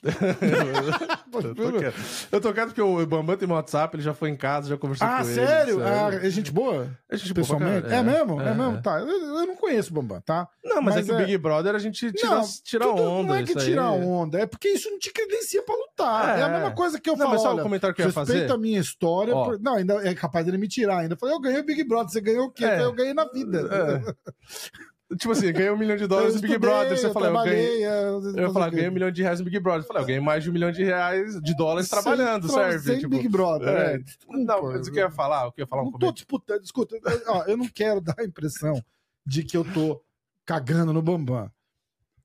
Speaker 2: eu, tô quieto. eu tô quieto porque o Bambam tem meu WhatsApp, ele já foi em casa, já conversou
Speaker 1: Ah,
Speaker 2: com ele.
Speaker 1: sério? Ah, é gente boa?
Speaker 2: É gente boa
Speaker 1: Pessoalmente?
Speaker 2: caralho,
Speaker 1: É, mesmo? É,
Speaker 2: é,
Speaker 1: mesmo?
Speaker 2: é.
Speaker 1: Tá. Eu, eu não conheço o Bambam, tá?
Speaker 2: Não, mas,
Speaker 1: Mas
Speaker 2: é que o
Speaker 1: é-
Speaker 2: Big Brother a gente tira,
Speaker 1: Não,
Speaker 2: tira
Speaker 1: tudo-
Speaker 2: onda.
Speaker 1: Não é que
Speaker 2: isso aí.
Speaker 1: onda, é porque isso não te credencia pra lutar. É, a
Speaker 2: É.
Speaker 1: mesma coisa que eu
Speaker 2: Não,
Speaker 1: falo,
Speaker 2: mas sabe
Speaker 1: olha,
Speaker 2: o comentário que eu ia
Speaker 1: respeita
Speaker 2: fazer?
Speaker 1: a minha história. Por- Não, ainda é capaz dele me tirar ainda. Eu falei, eu ganhei o Big Brother, você ganhou o quê?
Speaker 2: É.
Speaker 1: Eu ganhei na vida.
Speaker 2: Tipo assim, ganhei um milhão de dólares no Big Brother. Você fala, eu ganhei.
Speaker 1: é,
Speaker 2: Eu ia falar, ganhei um milhão de reais no Big Brother. Eu falei, eu ganhei mais de um milhão de reais de dólares trabalhando,
Speaker 1: sem,
Speaker 2: serve?
Speaker 1: Sem
Speaker 2: tipo,
Speaker 1: Big Brother,
Speaker 2: é.
Speaker 1: é. Desculpa.
Speaker 2: Não, mas o que eu ia falar? O que eu ia falar um
Speaker 1: não tô disputando, escuta, eu- ó, eu não quero dar a impressão de que eu tô cagando no Bambam.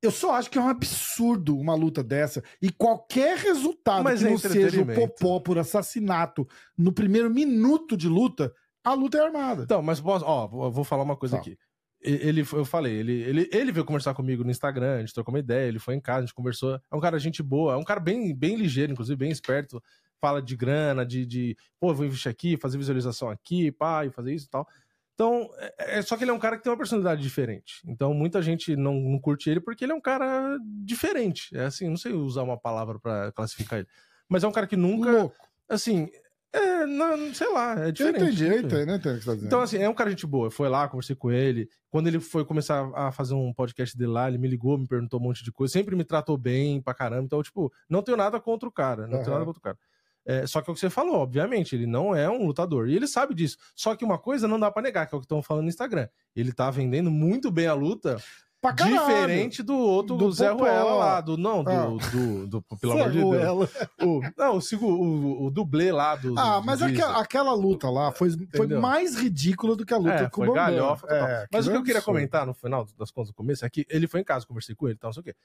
Speaker 1: Eu só acho que é um absurdo uma luta dessa. E qualquer resultado
Speaker 2: Mas
Speaker 1: que
Speaker 2: é
Speaker 1: não seja o. Popó por assassinato no primeiro minuto de luta, a luta é armada.
Speaker 2: Então, mas posso, ó, vou falar uma coisa
Speaker 1: Tá.
Speaker 2: aqui. Ele, eu falei, ele, ele, ele veio conversar comigo no Instagram, a gente trocou uma ideia, ele foi em casa, a gente conversou. É um cara gente boa, é um cara bem, bem ligeiro, inclusive, bem esperto. Fala de grana, de, de pô, vou investir aqui, fazer visualização aqui, pá, e fazer isso e tal. Então, é, é- só que ele é um cara que tem uma personalidade diferente. Então, muita gente não, não curte ele porque ele é um cara diferente. É assim, não sei usar uma palavra pra classificar ele. Mas é um cara que nunca,
Speaker 1: Louco.
Speaker 2: assim, é, não, sei lá, é
Speaker 1: Eu
Speaker 2: diferente.
Speaker 1: entendi, eu
Speaker 2: Enfim.
Speaker 1: entendo, eu entendo o que você tá dizendo.
Speaker 2: Então, assim, é um cara gente boa. Eu fui lá, conversei com ele. Quando ele foi começar a fazer um podcast dele lá, ele me ligou, me perguntou um monte de coisa. Sempre me tratou bem pra caramba. Então, tipo, não tenho nada contra o cara. Não tenho
Speaker 1: Aham.
Speaker 2: nada contra o cara. É, só que é o que você falou, obviamente, ele não é um lutador. E ele sabe disso. Só que uma coisa não dá pra negar, que é o que estão falando no Instagram. Ele tá vendendo muito bem a luta.
Speaker 1: Pra caralho.
Speaker 2: Diferente do outro
Speaker 1: Do
Speaker 2: Zé
Speaker 1: Popó.
Speaker 2: Ruela lá, do. Não, do.
Speaker 1: Ah.
Speaker 2: do, do- pelo
Speaker 1: Zé
Speaker 2: amor de Deus.
Speaker 1: Ruela.
Speaker 2: O, não, o, o, o dublê lá do.
Speaker 1: Ah,
Speaker 2: do
Speaker 1: mas aquela, aquela luta lá foi, foi
Speaker 2: Entendeu?
Speaker 1: mais ridícula do que a luta
Speaker 2: É,
Speaker 1: com o Bambam.
Speaker 2: galhofa.
Speaker 1: É,
Speaker 2: Mas o que eu queria
Speaker 1: absurdo.
Speaker 2: comentar no final das contas, no começo, é que ele foi em casa, conversei com ele e tal, não sei o quê.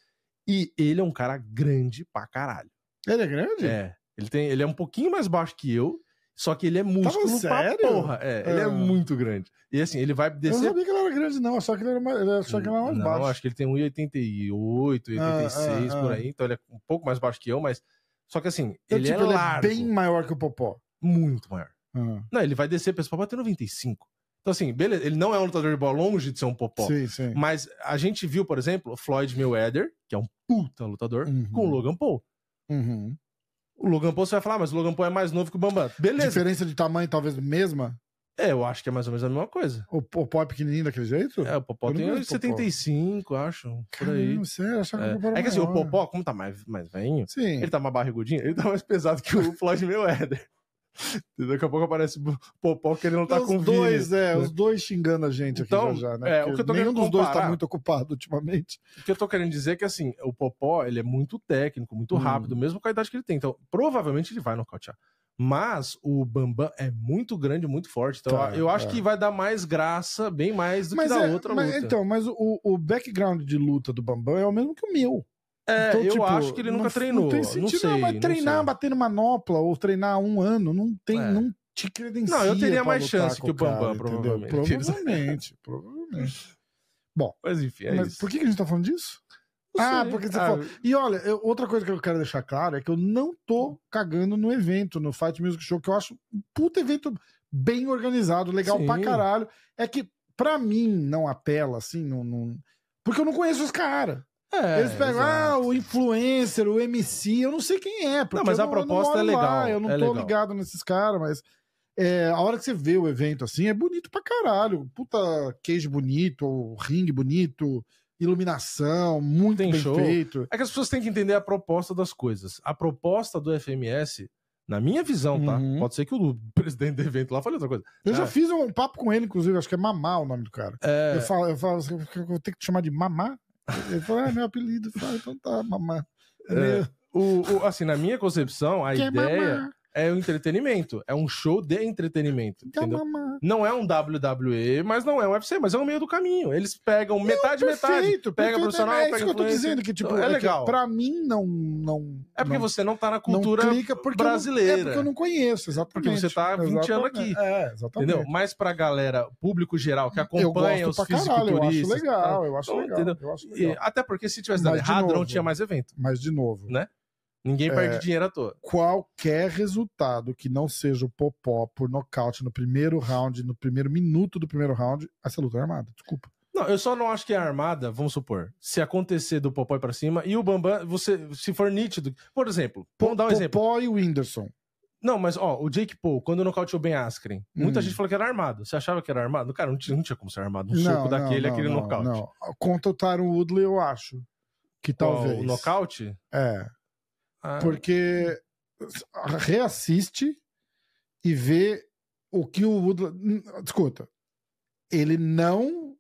Speaker 2: E ele é um cara grande pra caralho.
Speaker 1: Ele é grande?
Speaker 2: É. Ele, tem, ele é um pouquinho mais baixo que eu, só que ele é músculo pra
Speaker 1: sério?
Speaker 2: porra. É, ele é
Speaker 1: Ah.
Speaker 2: muito grande. E assim, ele vai
Speaker 1: Eu não
Speaker 2: descer.
Speaker 1: sabia que ele era grande, não. Achava que ele era mais, achava que ele era mais
Speaker 2: não,
Speaker 1: baixo.
Speaker 2: acho que ele tem 1,88, 86
Speaker 1: Ah, ah,
Speaker 2: por
Speaker 1: ah.
Speaker 2: aí, então ele é um pouco mais baixo que eu, mas. Só que assim,
Speaker 1: Então,
Speaker 2: ele
Speaker 1: tipo,
Speaker 2: é
Speaker 1: ele é bem maior que o Popó.
Speaker 2: Muito maior.
Speaker 1: Ah,
Speaker 2: Não, ele vai descer popó até 95. Então, assim, beleza, ele não é um lutador de bola longe de ser um popó.
Speaker 1: sim, sim.
Speaker 2: Mas a gente viu, por exemplo, Floyd Mayweather, que é um puta lutador,
Speaker 1: Uhum.
Speaker 2: com o Logan Paul.
Speaker 1: Uhum.
Speaker 2: O Logan Paul você vai falar, "Ah, mas o Logan Paul é mais novo que o Bambam. Beleza.
Speaker 1: Diferença de tamanho, talvez mesma?
Speaker 2: É, eu acho que é mais ou menos a mesma coisa.
Speaker 1: O Popó é pequenininho daquele jeito?
Speaker 2: É, o Popó
Speaker 1: Eu
Speaker 2: tem
Speaker 1: Popó.
Speaker 2: 75, acho, por aí.
Speaker 1: Caramba, sério, achava que o Popó
Speaker 2: É,
Speaker 1: era
Speaker 2: é que assim, o
Speaker 1: maior.
Speaker 2: Popó, como tá mais, mais velhinho,
Speaker 1: Sim.
Speaker 2: ele tá mais barrigudinho, ele tá mais pesado que o Floyd Mayweather. Daqui a pouco aparece o Popó que ele não tá
Speaker 1: os
Speaker 2: com
Speaker 1: dois,
Speaker 2: Vini,
Speaker 1: é,
Speaker 2: né?
Speaker 1: os dois xingando a gente aqui
Speaker 2: Então,
Speaker 1: já, já, né?
Speaker 2: é, o que eu tô
Speaker 1: nenhum dos dois tá
Speaker 2: comparar-
Speaker 1: muito ocupado ultimamente.
Speaker 2: O que eu tô querendo dizer é que, assim, o Popó, ele é muito técnico, muito
Speaker 1: Hum.
Speaker 2: rápido, mesmo com a idade que ele tem. Então, provavelmente ele vai nocautear. Mas o Bambam é muito grande, muito forte. Então,
Speaker 1: Tá,
Speaker 2: eu acho
Speaker 1: é.
Speaker 2: que vai dar mais graça, bem mais do que da
Speaker 1: é,
Speaker 2: outra
Speaker 1: mas,
Speaker 2: luta.
Speaker 1: Então, mas o, o background de luta do Bambam é o mesmo que o meu.
Speaker 2: É,
Speaker 1: Então,
Speaker 2: eu
Speaker 1: tipo,
Speaker 2: acho que ele nunca
Speaker 1: não,
Speaker 2: treinou.
Speaker 1: Não tem
Speaker 2: Não,
Speaker 1: sentido,
Speaker 2: sei.
Speaker 1: não, mas
Speaker 2: não
Speaker 1: treinar
Speaker 2: sei.
Speaker 1: batendo manopla ou treinar um ano não tem,
Speaker 2: É.
Speaker 1: não te credencia.
Speaker 2: Não, eu teria mais chance que o Bambam,
Speaker 1: cara,
Speaker 2: provavelmente.
Speaker 1: Provavelmente, provavelmente.
Speaker 2: Mas enfim, é
Speaker 1: mas
Speaker 2: isso.
Speaker 1: por que a gente tá falando disso?
Speaker 2: Não
Speaker 1: Ah,
Speaker 2: sei.
Speaker 1: porque você
Speaker 2: Ah,
Speaker 1: falou. E olha, eu- outra coisa que eu quero deixar claro é que eu não tô cagando no evento, no Fight Music Show, que eu acho um puta evento bem organizado, legal
Speaker 2: Sim.
Speaker 1: pra caralho. É que, pra mim, não apela, assim, não. não- Porque eu não conheço os caras.
Speaker 2: É,
Speaker 1: Eles pegam, ah, o influencer, o MC, eu não sei quem é. Porque
Speaker 2: Não, mas a proposta
Speaker 1: eu
Speaker 2: é
Speaker 1: não moro lá,
Speaker 2: legal,
Speaker 1: eu não
Speaker 2: é
Speaker 1: tô
Speaker 2: legal.
Speaker 1: ligado nesses caras, mas. é, a hora que você vê o evento assim, é bonito pra caralho. Puta queijo bonito, ringue bonito, iluminação, muito
Speaker 2: Tem
Speaker 1: bem
Speaker 2: show.
Speaker 1: feito.
Speaker 2: É que as pessoas têm que entender a proposta das coisas. A proposta do FMS, na minha visão, tá?
Speaker 1: Uhum.
Speaker 2: Pode ser que o presidente do evento lá fale outra coisa.
Speaker 1: Eu já
Speaker 2: Ah.
Speaker 1: fiz um papo com ele, inclusive, acho que é Mamá o nome do cara.
Speaker 2: É,
Speaker 1: Eu falo, eu falo, assim, eu vou ter que te chamar de Mamá? Ele falou, é meu apelido. Eu falo, então tá, Mamá.
Speaker 2: É, o, o- assim, na minha concepção, a
Speaker 1: que é
Speaker 2: ideia
Speaker 1: Mamá?
Speaker 2: É o entretenimento. É um show de entretenimento.
Speaker 1: É.
Speaker 2: Não é um WWE, mas não é um UFC, mas é um meio do caminho. Eles pegam metade, metade.
Speaker 1: Perfeito,
Speaker 2: Pega
Speaker 1: perfeito.
Speaker 2: profissional,
Speaker 1: é
Speaker 2: pega
Speaker 1: isso que eu tô dizendo, que tipo,
Speaker 2: Então, é
Speaker 1: é,
Speaker 2: legal.
Speaker 1: pra mim não... não
Speaker 2: É porque
Speaker 1: não,
Speaker 2: você não tá na
Speaker 1: não
Speaker 2: cultura
Speaker 1: eu não-
Speaker 2: brasileira.
Speaker 1: é porque eu não conheço, exatamente.
Speaker 2: Porque você tá há 20 anos aqui.
Speaker 1: Exatamente. É, exatamente.
Speaker 2: Entendeu? Mas pra galera, público geral, que acompanha os
Speaker 1: caralho, eu acho
Speaker 2: fisiculturistas.
Speaker 1: legal, eu acho
Speaker 2: Então,
Speaker 1: legal. Eu acho
Speaker 2: E,
Speaker 1: legal.
Speaker 2: até porque se tivesse dado
Speaker 1: Mas,
Speaker 2: errado, não
Speaker 1: novo,
Speaker 2: tinha mais evento.
Speaker 1: Mas, de novo,
Speaker 2: Né? Ninguém
Speaker 1: É.
Speaker 2: perde dinheiro à toa.
Speaker 1: qualquer resultado que não seja o Popó por nocaute no primeiro round, no primeiro minuto do primeiro round, essa luta é armada. Desculpa.
Speaker 2: Não, eu só não acho que é armada, vamos supor, se acontecer do Popói pra cima e o Bambam, você, se for nítido. Por exemplo, vamos dar um exemplo.
Speaker 1: Popó e o Whindersson.
Speaker 2: Não, mas ó, o Jake Paul, quando nocauteou Ben Askren, muita
Speaker 1: Hum.
Speaker 2: gente falou que era armado. Você achava que era armado? Cara, não tinha, não tinha como ser armado. Um soco daquele, aquele
Speaker 1: não,
Speaker 2: nocaute.
Speaker 1: Não. Contra o Tyron Woodley, eu acho. Que talvez.
Speaker 2: O nocaute?
Speaker 1: É.
Speaker 2: Ah,
Speaker 1: Porque reassiste e vê o que o Woodley. Hum, Escuta, ele não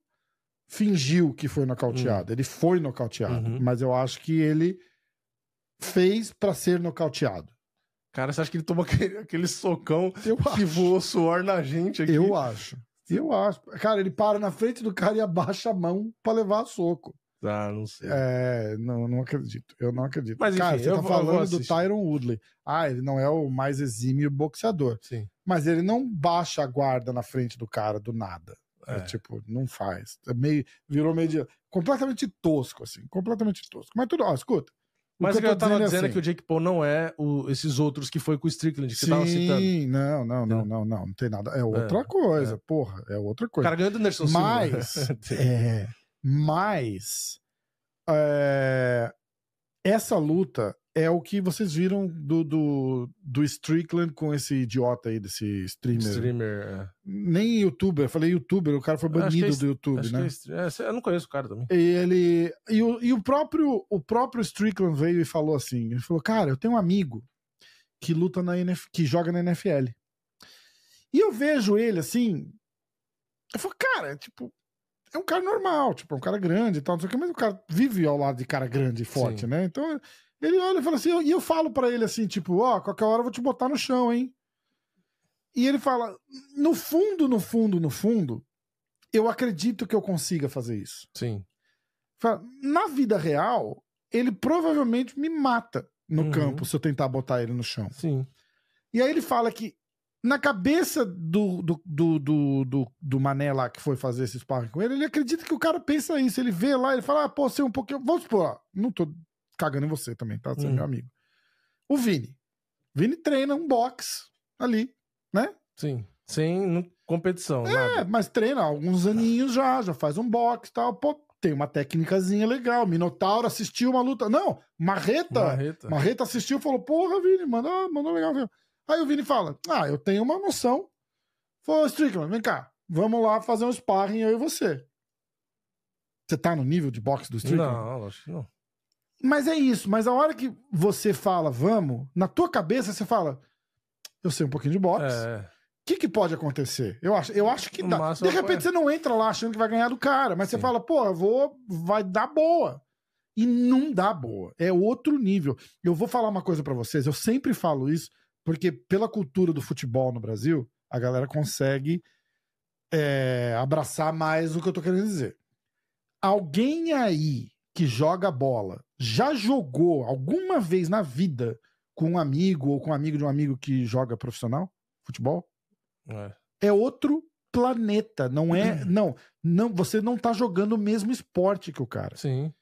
Speaker 1: fingiu que foi nocauteado. Ele foi nocauteado.
Speaker 2: Uhum.
Speaker 1: Mas eu acho que ele fez pra ser nocauteado.
Speaker 2: Cara, você acha que ele tomou aquele, aquele socão
Speaker 1: Eu
Speaker 2: que
Speaker 1: acho.
Speaker 2: voou suor na gente aqui?
Speaker 1: Eu acho. Eu acho. Cara, ele para na frente do cara e abaixa a mão pra levar soco.
Speaker 2: Ah, não sei.
Speaker 1: É, não, não acredito. Eu não acredito.
Speaker 2: Mas,
Speaker 1: cara,
Speaker 2: enfim,
Speaker 1: você
Speaker 2: eu
Speaker 1: tá
Speaker 2: vou-
Speaker 1: falando do. Tyron Woodley. Ah, ele não é o mais exímio boxeador.
Speaker 2: Sim.
Speaker 1: Mas ele não baixa a guarda na frente do cara do nada. É,
Speaker 2: É.
Speaker 1: tipo, não faz. É meio, virou meio de, completamente tosco, assim. Completamente tosco. Mas tudo, ó, escuta.
Speaker 2: Mas o que
Speaker 1: eu
Speaker 2: eu tava
Speaker 1: dizendo é
Speaker 2: dizendo é
Speaker 1: assim,
Speaker 2: que o Jake Paul não é o- esses outros que foi com o Strickland, que você tava citando.
Speaker 1: Sim, não, não, não, não, não, não tem nada. É outra coisa, porra, é outra
Speaker 2: O
Speaker 1: coisa.
Speaker 2: cara ganhou do Anderson Silva.
Speaker 1: Mas, é, mas é, essa luta é o que vocês viram do, do, do Strickland com esse idiota aí, desse streamer.
Speaker 2: Streamer. é.
Speaker 1: Nem youtuber, eu falei youtuber, o cara foi
Speaker 2: é
Speaker 1: banido
Speaker 2: est-
Speaker 1: do YouTube, né?
Speaker 2: é é, eu não conheço o cara também.
Speaker 1: E ele. E o, e o próprio o próprio Strickland veio e falou assim: ele falou, cara, eu tenho um amigo que luta na NF, que joga na NFL. E eu vejo ele assim. Eu falo, cara, tipo, é um cara normal, tipo, é um cara grande e tal, não sei o que, mas o cara vive ao lado de cara grande e forte,
Speaker 2: Sim.
Speaker 1: né? Então ele olha e fala assim, e eu falo pra ele assim, tipo, ó, qualquer hora eu vou te botar no chão, hein? E ele fala, no fundo, no fundo, no fundo, eu acredito que eu consiga fazer isso.
Speaker 2: Sim.
Speaker 1: Fala, Na vida real, ele provavelmente me mata no
Speaker 2: Uhum.
Speaker 1: campo se eu tentar botar ele no chão.
Speaker 2: Sim.
Speaker 1: E aí ele fala que na cabeça do, do, do, do, do, do Mané lá que foi fazer esse sparring com ele, ele acredita que o cara pensa isso. Ele vê lá, ele fala, ah, pô, você é um pouquinho. Vamos supor, não tô cagando em você também, tá? Você é
Speaker 2: Hum.
Speaker 1: meu amigo. O Vini. Vini treina um box ali, né?
Speaker 2: Sim. Sem competição.
Speaker 1: É,
Speaker 2: nada.
Speaker 1: mas treina alguns aninhos já, já faz um box e tal. Pô, tem uma técnicazinha legal. Minotauro assistiu uma luta. Não, Marreta.
Speaker 2: Marreta.
Speaker 1: Marreta assistiu e falou: Porra, Vini, mandou, mandou legal. viu? Aí o Vini fala: Ah, eu tenho uma noção. Falou, Strickland, vem cá, vamos lá fazer um sparring eu e você. Você tá no nível de boxe do Strickland?
Speaker 2: Não, lógico que não.
Speaker 1: Mas é isso, mas a hora que você fala vamos, na tua cabeça você fala: Eu sei um pouquinho de boxe.
Speaker 2: É.
Speaker 1: O que, que pode acontecer? Eu acho, eu acho que dá.
Speaker 2: máximo,
Speaker 1: De repente
Speaker 2: é.
Speaker 1: você não entra lá achando que vai ganhar do cara, mas você
Speaker 2: Sim.
Speaker 1: fala, pô, vou, vai dar boa. E não dá boa. É outro nível. Eu vou falar uma coisa pra vocês, eu sempre falo isso, porque pela cultura do futebol no Brasil, a galera consegue é, abraçar mais o que eu tô querendo dizer. Alguém aí que joga bola já jogou alguma vez na vida com um amigo ou com um amigo de um amigo que joga profissional? Futebol?
Speaker 2: É.
Speaker 1: é outro planeta, não é, não, não, você não tá jogando o mesmo esporte que o cara.
Speaker 2: Sim.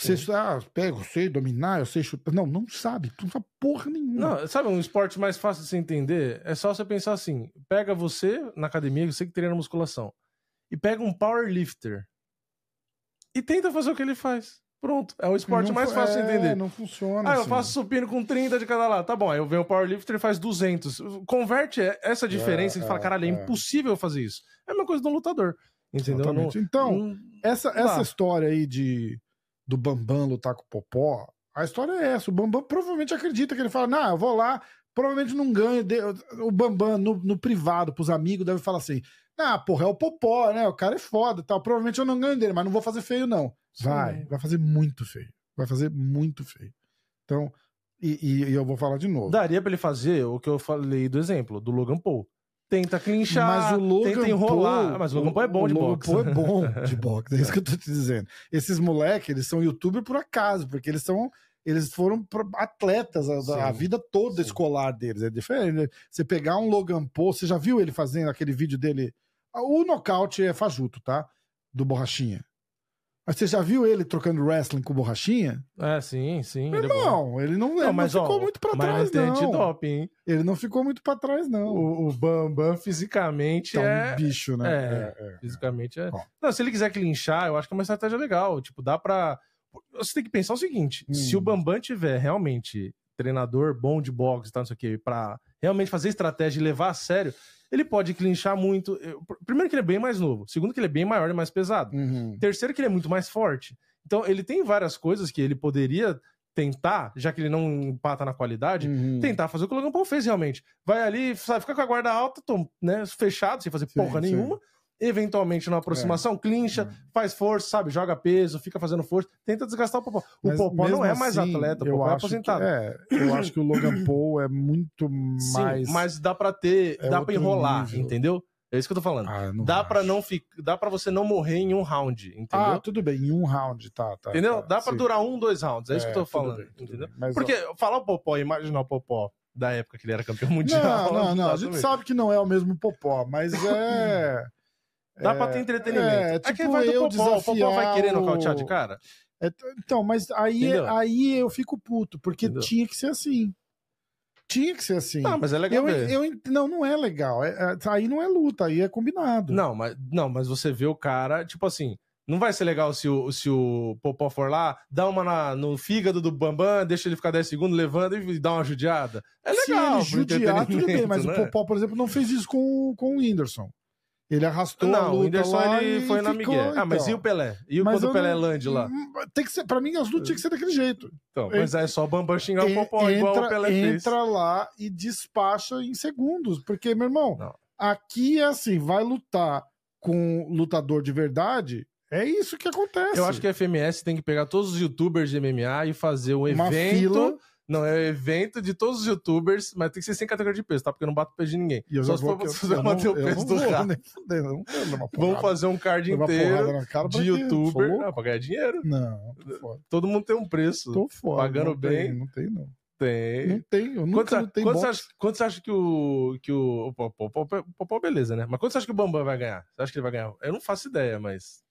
Speaker 1: Você
Speaker 2: Sim.
Speaker 1: ah, pega, eu sei dominar, eu sei chutar. Não, não sabe, tu não sabe porra nenhuma.
Speaker 2: Não, sabe um esporte mais fácil de você entender? É só você pensar assim: pega você na academia, você que treina musculação, e pega um powerlifter e tenta fazer o que ele faz. Pronto. É o esporte
Speaker 1: Não
Speaker 2: mais fácil de
Speaker 1: é,
Speaker 2: entender.
Speaker 1: Não funciona.
Speaker 2: Ah, eu
Speaker 1: assim.
Speaker 2: faço supino com 30 de cada lado. Tá bom, aí eu venho o powerlifter e faz 200. Converte essa diferença e
Speaker 1: é,
Speaker 2: fala, caralho, é,
Speaker 1: é.
Speaker 2: impossível fazer isso. É a mesma coisa de um lutador. Entendeu? Não-.
Speaker 1: Então,
Speaker 2: não-
Speaker 1: essa, essa história aí de do Bambam lutar com o Popó, a história é essa. O Bambam provavelmente acredita que ele fala, não, eu vou lá, provavelmente não ganho. de- O Bambam, no, no privado, pros amigos, deve falar assim, ah, porra, é o Popó, né? O cara é foda e tal. Provavelmente eu não ganho dele, mas não vou fazer feio, não. Vai,
Speaker 2: Sim.
Speaker 1: vai fazer muito feio. Vai fazer muito feio. Então, e, e- e eu vou falar de novo.
Speaker 2: Daria pra ele fazer o que eu falei do exemplo, do Logan Paul. Tenta clinchar,
Speaker 1: Mas o Logan
Speaker 2: tenta enrolar.
Speaker 1: Paul,
Speaker 2: Ah, mas o Logan Paul é bom de
Speaker 1: o Logan
Speaker 2: boxe.
Speaker 1: Paul é bom de boxe, é isso que eu tô te dizendo. Esses moleques, eles são youtuber por acaso, porque eles são eles foram atletas a,
Speaker 2: Sim.
Speaker 1: a vida toda
Speaker 2: Sim.
Speaker 1: escolar deles. É diferente. Você pegar um Logan Paul, você já viu ele fazendo aquele vídeo dele? O nocaute é fajuto, tá? Do Borrachinha. Mas você já viu ele trocando wrestling com Borrachinha?
Speaker 2: É, sim, sim. ele é bom.
Speaker 1: Não, ele não, ele não
Speaker 2: mas,
Speaker 1: ficou
Speaker 2: ó,
Speaker 1: muito pra trás,
Speaker 2: não
Speaker 1: não.
Speaker 2: antidoping, hein?
Speaker 1: Ele não ficou muito pra trás, não.
Speaker 2: O, o Bambam fisicamente
Speaker 1: Tá um
Speaker 2: é...
Speaker 1: bicho, né?
Speaker 2: é.
Speaker 1: É, é.
Speaker 2: Fisicamente é...
Speaker 1: Ó.
Speaker 2: Não, se ele quiser clinchar, eu acho que é uma estratégia legal. Tipo, dá pra... Você tem que pensar o seguinte,
Speaker 1: Hum.
Speaker 2: se o Bambam tiver realmente treinador bom de boxe e tal, não sei o quê, pra realmente fazer estratégia e levar a sério, ele pode clinchar muito. Primeiro que ele é bem mais novo. Segundo que ele é bem maior e mais pesado.
Speaker 1: Uhum.
Speaker 2: Terceiro, que ele é muito mais forte. Então, ele tem várias coisas que ele poderia tentar, já que ele não empata na qualidade,
Speaker 1: Uhum.
Speaker 2: tentar fazer o que o Logan Paul fez realmente. Vai ali, sabe, fica com a guarda alta, tom, né, fechado, sem fazer
Speaker 1: Sim,
Speaker 2: porra
Speaker 1: sim.
Speaker 2: Eventualmente, na aproximação, clincha,
Speaker 1: É.
Speaker 2: faz força, sabe, joga peso, fica fazendo força, tenta desgastar o Popó. O
Speaker 1: Mas
Speaker 2: Popó não é mais
Speaker 1: assim,
Speaker 2: atleta, o
Speaker 1: eu
Speaker 2: Popó é aposentado.
Speaker 1: É, eu acho que o Logan Paul é muito mais.
Speaker 2: Sim, mas dá pra ter,
Speaker 1: é
Speaker 2: dá pra enrolar,
Speaker 1: nível.
Speaker 2: entendeu? É isso que eu tô falando.
Speaker 1: Ah, não
Speaker 2: dá para não ficar, dá para você não morrer em um round, entendeu?
Speaker 1: Ah, tudo bem, em um round, tá. tá
Speaker 2: Entendeu?
Speaker 1: tá,
Speaker 2: Dá pra
Speaker 1: sim.
Speaker 2: durar um, dois rounds. É isso que eu tô falando.
Speaker 1: bem,
Speaker 2: entendeu?
Speaker 1: Mas,
Speaker 2: Porque falar o Popó, imaginar o Popó da época que ele era campeão mundial.
Speaker 1: Não, não, não. A gente sabe que não é o mesmo Popó, mas é.
Speaker 2: Dá
Speaker 1: é-
Speaker 2: pra ter entretenimento.
Speaker 1: É,
Speaker 2: É,
Speaker 1: tipo
Speaker 2: que vai do Popó. O Popó vai querer nocautear de cara?
Speaker 1: É, então, mas aí,
Speaker 2: Entendeu?
Speaker 1: aí eu fico puto, porque
Speaker 2: Entendeu?
Speaker 1: tinha que ser assim. Tinha que ser assim.
Speaker 2: Não, mas é legal
Speaker 1: eu,
Speaker 2: ver.
Speaker 1: eu, não, não é legal. É- é- aí não é luta, aí é combinado.
Speaker 2: Não, mas, não, mas você vê o cara, tipo assim, não vai ser legal se o, se o Popó for lá, dá uma na- no fígado do Bambam, deixa ele ficar 10 segundos, levanta e dá uma judiada. É
Speaker 1: Se
Speaker 2: legal.
Speaker 1: ele
Speaker 2: pro
Speaker 1: judiar, tudo bem, mas
Speaker 2: entretenimento,
Speaker 1: o
Speaker 2: né?
Speaker 1: Popó, por exemplo, não fez isso com, com o Whindersson. Ele arrastou a
Speaker 2: Não,
Speaker 1: luta
Speaker 2: o Whindersson
Speaker 1: lá
Speaker 2: ele foi na
Speaker 1: ficou,
Speaker 2: Miguel. Ah, mas
Speaker 1: então.
Speaker 2: e o Pelé? E o
Speaker 1: Mas
Speaker 2: quando o Pelé
Speaker 1: não-
Speaker 2: Land lá?
Speaker 1: Tem que ser, pra mim, as lutas tinham que ser daquele jeito.
Speaker 2: Então, mas é só o Bambam xingar o Popó, igual o Pelé fez.
Speaker 1: entra lá e despacha em segundos. Porque, meu irmão,
Speaker 2: Não.
Speaker 1: aqui é assim, vai lutar com lutador de verdade, é isso que acontece.
Speaker 2: Eu acho que a FMS tem que pegar todos os youtubers de MMA e fazer um
Speaker 1: Uma
Speaker 2: evento.
Speaker 1: fila.
Speaker 2: Não, é evento de todos os youtubers, mas tem que ser sem categoria de peso, tá? Porque eu não bato o peso de ninguém.
Speaker 1: E eu
Speaker 2: Só se for
Speaker 1: que eu-
Speaker 2: manter
Speaker 1: não-
Speaker 2: o peso
Speaker 1: não
Speaker 2: do
Speaker 1: vou nem não
Speaker 2: Vamos fazer um card inteiro de youtuber.
Speaker 1: louco?
Speaker 2: Ah, pra ganhar dinheiro.
Speaker 1: Não.
Speaker 2: Todo mundo tem um preço.
Speaker 1: Tô fora.
Speaker 2: Pagando
Speaker 1: não tem,
Speaker 2: bem.
Speaker 1: não tem, não.
Speaker 2: Tem.
Speaker 1: Não tem, eu
Speaker 2: Quanto,
Speaker 1: nunca
Speaker 2: você-
Speaker 1: lutei
Speaker 2: quanto, você
Speaker 1: boxe.
Speaker 2: acha, quanto você acha que o. Que o, o Popó, Popó, beleza, né? Mas quanto você acha que o Bambam vai ganhar? Você acha que ele vai ganhar? Eu não faço ideia, mas.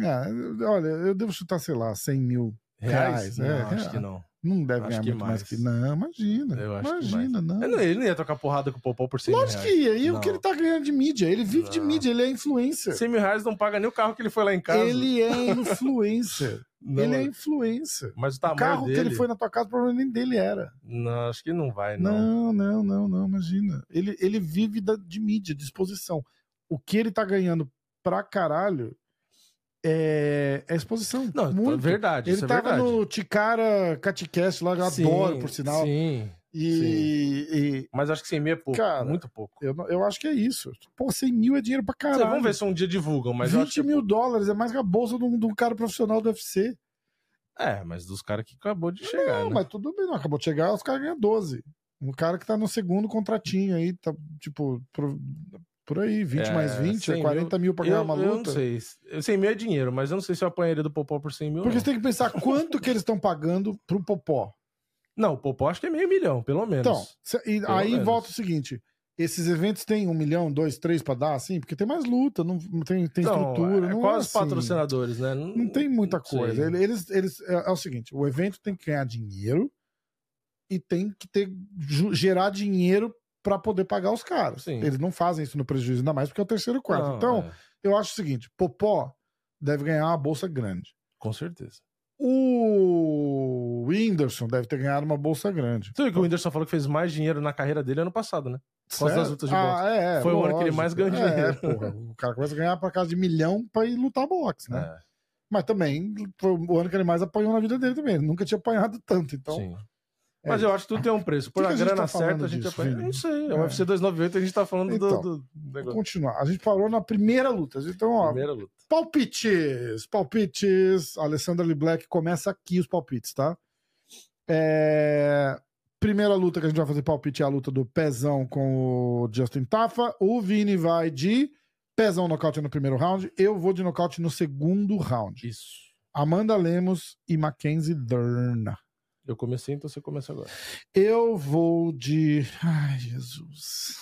Speaker 1: Ah, olha, eu devo chutar, sei lá, 100 mil.
Speaker 2: Reais?
Speaker 1: Reais, é,
Speaker 2: não, acho
Speaker 1: reais.
Speaker 2: que não.
Speaker 1: Não deve
Speaker 2: Acho
Speaker 1: ganhar
Speaker 2: que
Speaker 1: muito mais.
Speaker 2: mais.
Speaker 1: que. Não, imagina.
Speaker 2: Eu acho que
Speaker 1: imagina, não.
Speaker 2: Ele não ia trocar porrada com o Popó por 100 mil
Speaker 1: Lógico
Speaker 2: reais.
Speaker 1: que ia. E o que ele tá ganhando de mídia? Ele vive de
Speaker 2: Não.
Speaker 1: mídia, ele é influencer.
Speaker 2: 100 mil reais não paga nem o carro que ele foi lá em casa.
Speaker 1: Ele é influencer.
Speaker 2: Não,
Speaker 1: ele é influencer.
Speaker 2: Mas o
Speaker 1: O carro
Speaker 2: dele...
Speaker 1: que ele foi na tua casa provavelmente nem dele era.
Speaker 2: Não, acho que não vai, não.
Speaker 1: Não, não, não, não, imagina. Ele, ele vive da- de mídia, de exposição. O que ele tá ganhando pra caralho é, é exposição.
Speaker 2: Não,
Speaker 1: muito.
Speaker 2: é verdade,
Speaker 1: Ele
Speaker 2: é
Speaker 1: tava
Speaker 2: verdade.
Speaker 1: no Ticara Catcast lá, eu
Speaker 2: Sim,
Speaker 1: adoro, por sinal.
Speaker 2: Sim,
Speaker 1: E, e
Speaker 2: mas acho que 100 mil é pouco,
Speaker 1: Cara,
Speaker 2: muito pouco.
Speaker 1: eu, eu acho que é isso. Pô, 100 mil é dinheiro pra caralho.
Speaker 2: vamos ver se um dia divulgam, mas eu
Speaker 1: 20
Speaker 2: acho que...
Speaker 1: mil dólares é mais que a bolsa de um, de um cara profissional do UFC.
Speaker 2: É, mas dos caras que acabou de chegar,
Speaker 1: Não,
Speaker 2: né?
Speaker 1: mas tudo bem, não acabou de chegar, os caras ganham 12. Um cara que tá no segundo contratinho aí, tá tipo, por, por aí, 20
Speaker 2: É,
Speaker 1: mais 20,
Speaker 2: 100
Speaker 1: é 40 mil pra
Speaker 2: Eu,
Speaker 1: ganhar uma
Speaker 2: eu não
Speaker 1: luta.
Speaker 2: sei. 100 mil é dinheiro, mas eu não sei se eu apanharia do Popó por 100 mil,
Speaker 1: Porque
Speaker 2: não.
Speaker 1: você tem que pensar quanto que eles estão pagando pro Popó.
Speaker 2: Não, o Popó acho que é meio milhão, pelo menos.
Speaker 1: Então, cê- e
Speaker 2: Pelo
Speaker 1: aí
Speaker 2: menos.
Speaker 1: volta o seguinte: esses eventos têm um milhão, dois, três pra dar, assim, porque tem mais luta, não não tem, tem
Speaker 2: Então,
Speaker 1: estrutura.
Speaker 2: é,
Speaker 1: não
Speaker 2: quais
Speaker 1: é
Speaker 2: os
Speaker 1: assim.
Speaker 2: patrocinadores, né? Não,
Speaker 1: Não tem muita
Speaker 2: não sei.
Speaker 1: coisa. Ele- Eles, eles, é, é o seguinte: o evento tem que ganhar dinheiro e tem que ter, gerar dinheiro pra poder pagar os caras.
Speaker 2: Sim.
Speaker 1: Eles não fazem isso no prejuízo, ainda mais porque é o terceiro quarto.
Speaker 2: Não,
Speaker 1: então,
Speaker 2: é,
Speaker 1: eu acho o seguinte: Popó deve ganhar uma bolsa grande.
Speaker 2: com certeza.
Speaker 1: O Whindersson deve ter ganhado uma bolsa grande.
Speaker 2: Você viu que o Whindersson falou que fez mais dinheiro na carreira dele ano passado, né? Por causa das
Speaker 1: Sério?
Speaker 2: lutas de boxe.
Speaker 1: Ah, é,
Speaker 2: Foi o ano que ele
Speaker 1: lógico.
Speaker 2: mais ganhou
Speaker 1: É,
Speaker 2: dinheiro.
Speaker 1: o cara começa a ganhar pra casa de milhão pra ir lutar boxe, né?
Speaker 2: É,
Speaker 1: Mas também foi o ano que ele mais apanhou na vida dele também. Ele nunca tinha apanhado tanto, então.
Speaker 2: sim.
Speaker 1: É
Speaker 2: Mas eu
Speaker 1: isso.
Speaker 2: acho que tudo tem um preço. Por
Speaker 1: que
Speaker 2: a
Speaker 1: que a
Speaker 2: grana
Speaker 1: tá
Speaker 2: certa, a gente
Speaker 1: disso,
Speaker 2: apanha.
Speaker 1: Vini?
Speaker 2: Não sei. É
Speaker 1: É.
Speaker 2: o UFC 298, a gente tá falando do-
Speaker 1: Então,
Speaker 2: do, do negócio.
Speaker 1: continuar. A gente parou na primeira luta. Então, ó,
Speaker 2: Primeira luta.
Speaker 1: palpites. Palpites. Alessandra Lee Black começa aqui os palpites, tá? É, Primeira luta que a gente vai fazer palpite é a luta do Pezão com o Justin Tafa. O Vini vai de Pezão nocaute no primeiro round. Eu vou de nocaute no segundo round.
Speaker 2: Isso.
Speaker 1: Amanda Lemos e Mackenzie Dern.
Speaker 2: Eu comecei, então você começa agora.
Speaker 1: Eu vou de. Ai, Jesus.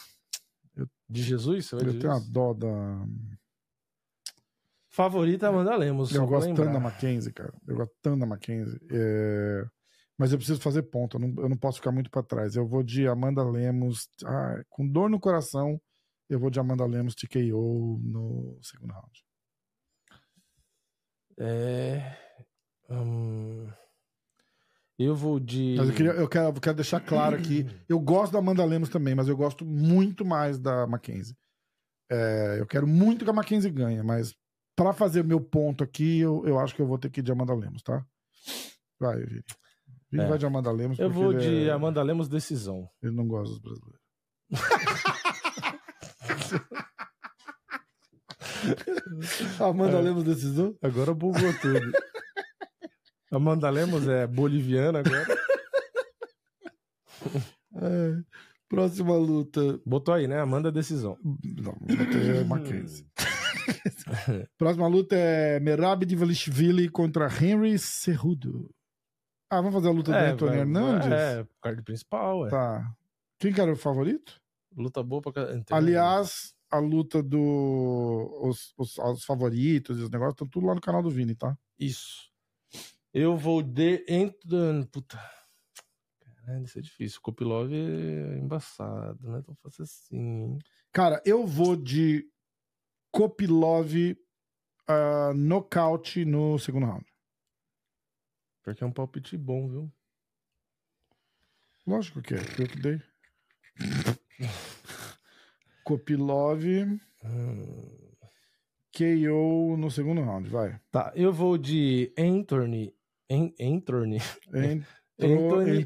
Speaker 2: De Jesus? Você vai de
Speaker 1: Eu tenho uma
Speaker 2: Jesus?
Speaker 1: dó da.
Speaker 2: Favorita Amanda Lemos.
Speaker 1: Eu gosto tanto da Mackenzie, cara. Eu gosto tanto da Mackenzie. É, Mas eu preciso fazer ponto. Eu não, eu não posso ficar muito pra trás. Eu vou de Amanda Lemos. Ah, com dor no coração, eu vou de Amanda Lemos TKO no segundo round.
Speaker 2: É. hum, Eu vou de.
Speaker 1: Mas eu, queria, eu, quero, eu quero deixar claro aqui. Eu gosto da Amanda Lemos também, mas eu gosto muito mais da Mackenzie. É, eu quero muito que a Mackenzie ganhe, mas pra fazer meu ponto aqui, eu, eu acho que eu vou ter que ir de Amanda Lemos, tá? Vai, Vini. Vini
Speaker 2: É.
Speaker 1: vai de Amanda Lemos.
Speaker 2: Eu vou de
Speaker 1: é-
Speaker 2: Amanda Lemos decisão.
Speaker 1: Ele não gosta dos brasileiros. Amanda
Speaker 2: É.
Speaker 1: Lemos decisão?
Speaker 2: Agora bugou tudo. Amanda Lemos é boliviana agora.
Speaker 1: É. Próxima luta.
Speaker 2: Botou aí, né? Amanda decisão.
Speaker 1: Não, botei Mackenzie. Próxima luta é Merab Divalishvili contra Henry Cerrudo. Ah, vamos fazer a luta do Antônio Hernandes?
Speaker 2: É, card principal, é.
Speaker 1: Tá. Quem que era o favorito?
Speaker 2: Luta boa pra
Speaker 1: Aliás, a luta do. Os, os, os favoritos e os negócios estão tudo lá no canal do Vini, tá?
Speaker 2: Isso. Eu vou de. Entre... Puta. Caralho, isso é difícil. Kopilov é embaçado, né? Então faço assim.
Speaker 1: Cara, eu vou de Kopilov ah, nocaute no segundo round.
Speaker 2: Porque é um palpite bom, viu?
Speaker 1: Lógico que é, eu que dei. Kopilov
Speaker 2: Hum,
Speaker 1: KO no segundo round, vai.
Speaker 2: Tá, eu vou de Anthony. An- Anthony.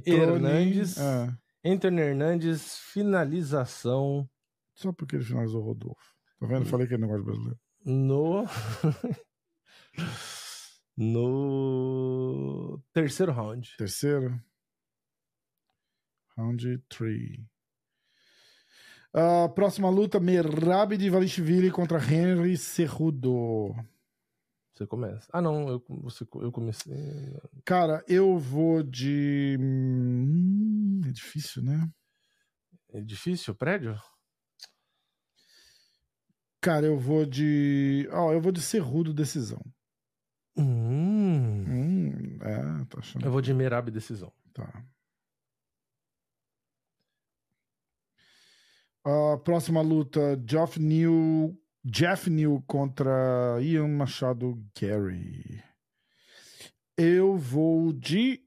Speaker 2: Hernandes.
Speaker 1: ah,
Speaker 2: Anthony Hernandes, finalização
Speaker 1: só porque ele finalizou o Rodolfo. Tá vendo? Falei que ele não gosta de brasileiro.
Speaker 2: no. no terceiro round.
Speaker 1: Terceiro. Round 3. A próxima luta: Merab de Valishvili contra Henry Cerrudo.
Speaker 2: Você começa. Ah, não, eu, você, eu comecei.
Speaker 1: Cara, eu vou de. Hum, é difícil, né?
Speaker 2: É difícil prédio?
Speaker 1: Cara, eu vou de. Ó, eu vou de Cerrudo decisão.
Speaker 2: Hum,
Speaker 1: Hum, é, tá achando.
Speaker 2: eu vou de Merab decisão.
Speaker 1: Tá. A próxima luta: Jeff New, Jeff New contra Ian Machado Gary. Eu vou de.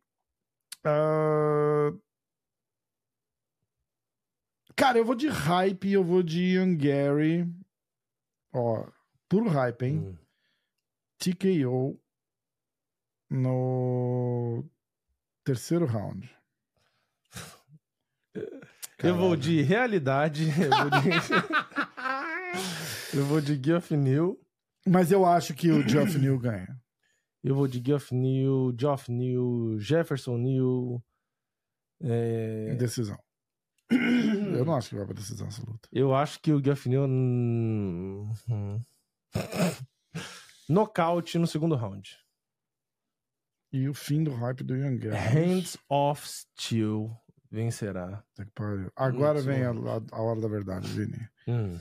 Speaker 1: ah, Cara, eu vou de hype e eu vou de Ian Gary. Ó, puro hype, hein?
Speaker 2: Hum.
Speaker 1: TKO no terceiro round.
Speaker 2: Eu vou de realidade. Eu vou de, eu vou de Geoff New.
Speaker 1: Mas eu acho que o Jeff New ganha.
Speaker 2: Eu vou de Geoff New, Geoff New, Jefferson New. é,
Speaker 1: Decisão. Eu não acho que vai pra decisão essa luta.
Speaker 2: Eu acho que o Geoff New. hum, hum. Nocaute no segundo round.
Speaker 1: E o fim do hype do Young Gary.
Speaker 2: Hands off Steel vencerá.
Speaker 1: Agora vem a- a hora da verdade, Vini.
Speaker 2: Hum.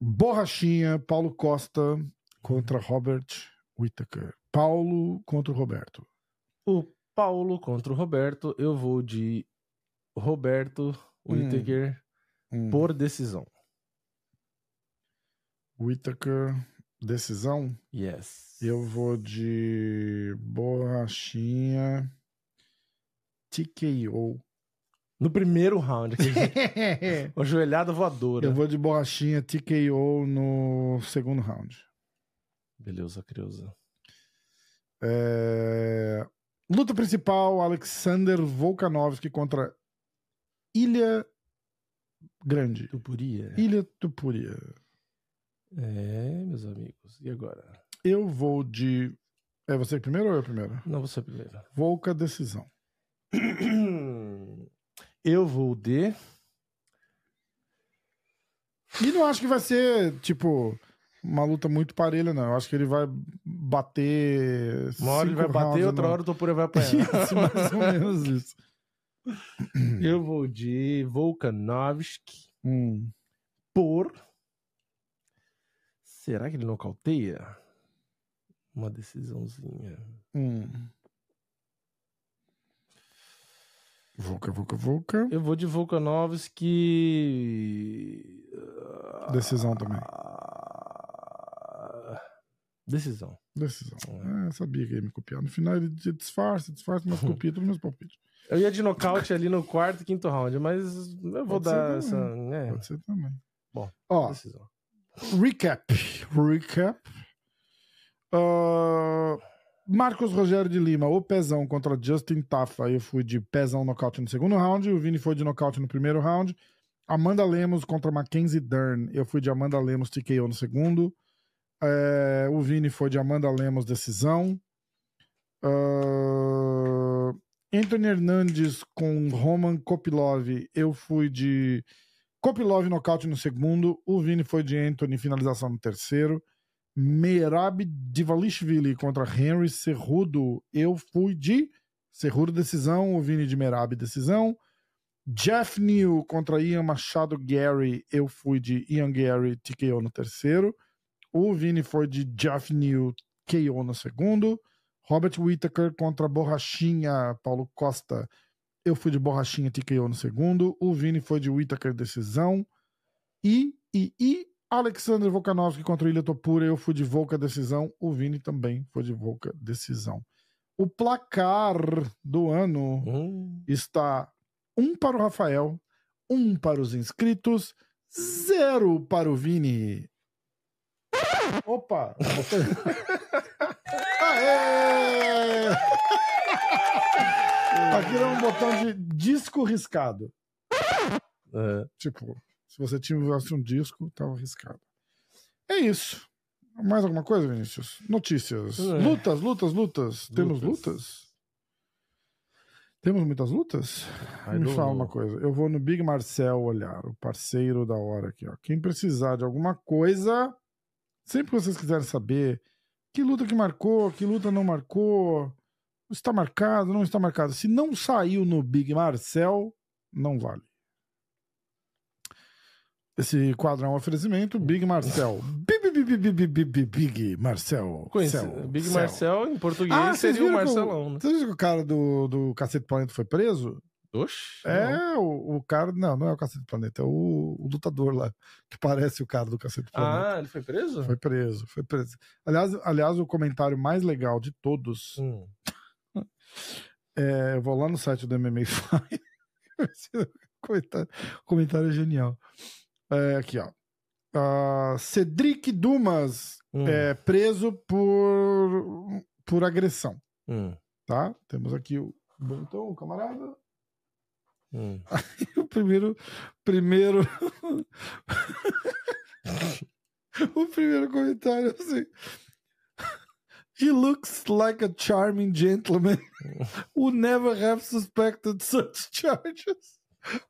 Speaker 1: Borrachinha, Paulo Costa contra Robert Whittaker. Paulo contra o Roberto.
Speaker 2: O Paulo contra o Roberto. Eu vou de Roberto Whittaker
Speaker 1: Hum.
Speaker 2: por decisão.
Speaker 1: Whittaker, decisão.
Speaker 2: Yes.
Speaker 1: Eu vou de borrachinha TKO.
Speaker 2: No primeiro round. Uma joelhada voadora.
Speaker 1: Eu vou de borrachinha TKO no segundo round.
Speaker 2: Beleza, Creuza.
Speaker 1: É, Luta principal: Alexander Volkanovski contra Ilha Grande.
Speaker 2: Tupuria.
Speaker 1: Ilha Tupuria.
Speaker 2: É, meus amigos. E agora?
Speaker 1: Eu vou de. É você primeiro ou eu primeiro?
Speaker 2: Não, você primeiro.
Speaker 1: Volca decisão.
Speaker 2: Eu vou de.
Speaker 1: E não acho que vai ser, tipo, uma luta muito parelha, não. Eu acho que ele vai bater.
Speaker 2: Uma hora ele vai bater,
Speaker 1: rounds,
Speaker 2: outra
Speaker 1: não.
Speaker 2: hora o Topuria vai apanhar.
Speaker 1: Isso, mais ou menos isso.
Speaker 2: Eu vou de Volkanovski
Speaker 1: Hum.
Speaker 2: por. Será que ele nocauteia? Uma decisãozinha.
Speaker 1: Hum. Volca, Volca, Volca.
Speaker 2: Eu vou de Volkanovski.
Speaker 1: Decisão também.
Speaker 2: Ah, Decisão.
Speaker 1: Decisão. É, sabia que ia me copiar. No final ele disfarça, disfarça, mas copia todos os meus palpites.
Speaker 2: Eu ia de nocaute ali no quarto e quinto round, mas eu vou
Speaker 1: Pode
Speaker 2: dar essa. né,
Speaker 1: Pode ser também.
Speaker 2: Bom,
Speaker 1: Ó,
Speaker 2: decisão.
Speaker 1: recap. Recap. Ah, Marcos Rogério de Lima, o Pezão contra Justin Tafa. Eu fui de Pezão nocaute no segundo round. O Vini foi de nocaute no primeiro round. Amanda Lemos contra Mackenzie Dern. Eu fui de Amanda Lemos TKO no segundo. É, o Vini foi de Amanda Lemos decisão. Ah, Anthony Hernandes com Roman Kopilov. Eu fui de Kopilov nocaute no segundo. O Vini foi de Anthony finalização no terceiro. Merab Divalishvili contra Henry Cerrudo. Eu fui de Cerrudo decisão. O Vini de Merab decisão. Jeff New contra Ian Machado Gary. Eu fui de Ian Gary TKO no terceiro. O Vini foi de Jeff New KO no segundo. Robert Whittaker contra Borrachinha Paulo Costa. Eu fui de Borrachinha TKO no segundo. O Vini foi de Whittaker decisão. E, e, e Alexander Volkanovski contra Ilha Topura. Eu fui de Volca decisão. O Vini também foi de Volca decisão. O placar do ano
Speaker 2: Hum,
Speaker 1: está um para o Rafael, um para os inscritos, zero para o Vini. Opa! Aê! Aqui é um botão de disco riscado.
Speaker 2: É.
Speaker 1: Tipo, se você tivesse um disco, tava riscado. É isso. Mais alguma coisa, Vinícius? Notícias.
Speaker 2: É.
Speaker 1: Lutas, lutas, lutas. Temos
Speaker 2: Lutas.
Speaker 1: lutas? Temos muitas lutas?
Speaker 2: I
Speaker 1: Me fala
Speaker 2: know.
Speaker 1: uma coisa. Eu vou no Big Marcel olhar, o parceiro da hora aqui, ó. Quem precisar de alguma coisa, sempre que vocês quiserem saber que luta que marcou, que luta não marcou, está marcado, não está marcado. Se não saiu no Big Marcel, não vale. Esse quadro é um oferecimento Big Marcel. Big, big, big, big, big, Marcel.
Speaker 2: Conheci-
Speaker 1: Cel,
Speaker 2: Big
Speaker 1: Cel.
Speaker 2: Marcel, em português,
Speaker 1: Ah,
Speaker 2: seria o Marcelão, né?
Speaker 1: Vocês viram que o cara do, do Cacete Planeta foi preso?
Speaker 2: Oxi.
Speaker 1: É, o, o cara. Não, não é o Cacete Planeta, é o, o lutador lá, que parece o cara do Cacete Planeta.
Speaker 2: Ah, ele foi preso?
Speaker 1: Foi preso, foi preso. Aliás, aliás, o comentário mais legal de todos,
Speaker 2: Hum.
Speaker 1: é, eu vou lá no site do MMA. Esse comentário, comentário é genial. É, aqui, ó. Ah, Cedric Dumas
Speaker 2: Hum.
Speaker 1: é preso por, por agressão,
Speaker 2: Hum.
Speaker 1: tá? Temos aqui o bonitão, o camarada.
Speaker 2: Hum.
Speaker 1: O primeiro. Primeiro. o primeiro comentário é assim. He looks like a charming gentleman who never have suspected such charges.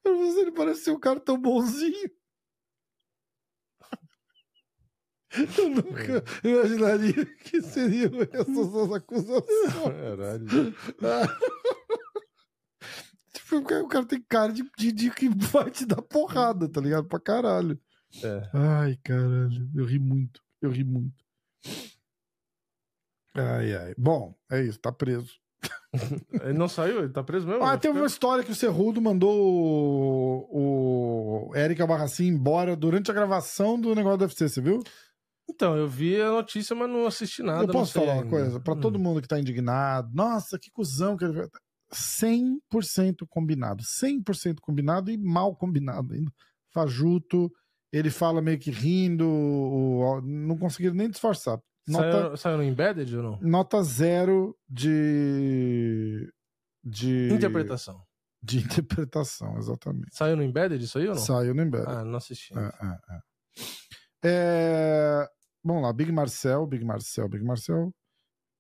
Speaker 1: Ele parece ser um cara tão bonzinho. Eu nunca imaginaria que seriam essas as acusações.
Speaker 2: Caralho.
Speaker 1: Tipo, o cara- tem cara de, de, de que vai te dar porrada, tá ligado? Pra caralho.
Speaker 2: É.
Speaker 1: Ai, caralho. Eu ri muito. Eu ri muito. Ai, ai. Bom, é isso. Tá preso.
Speaker 2: Ele não saiu? Ele tá preso mesmo?
Speaker 1: Ah, teve
Speaker 2: ficar-
Speaker 1: uma história que o Cerrudo mandou o, o Eric Abarracin embora durante a gravação do negócio do UFC, você viu?
Speaker 2: Então, eu vi a notícia, mas não assisti nada.
Speaker 1: Eu posso falar uma
Speaker 2: ainda.
Speaker 1: coisa? Pra
Speaker 2: Hum.
Speaker 1: todo mundo que tá indignado, nossa, que cuzão que ele 100% combinado. 100% combinado e mal combinado ainda. Fajuto, ele fala meio que rindo, não conseguiram nem disfarçar. Nota,
Speaker 2: Saiu, saiu no Embedded ou não?
Speaker 1: nota zero de. de.
Speaker 2: Interpretação.
Speaker 1: De interpretação, exatamente.
Speaker 2: Saiu no Embedded isso aí ou não?
Speaker 1: Saiu no Embedded.
Speaker 2: Ah, não assisti.
Speaker 1: É, é, é. Vamos lá, Big Marcel, Big Marcel, Big Marcel.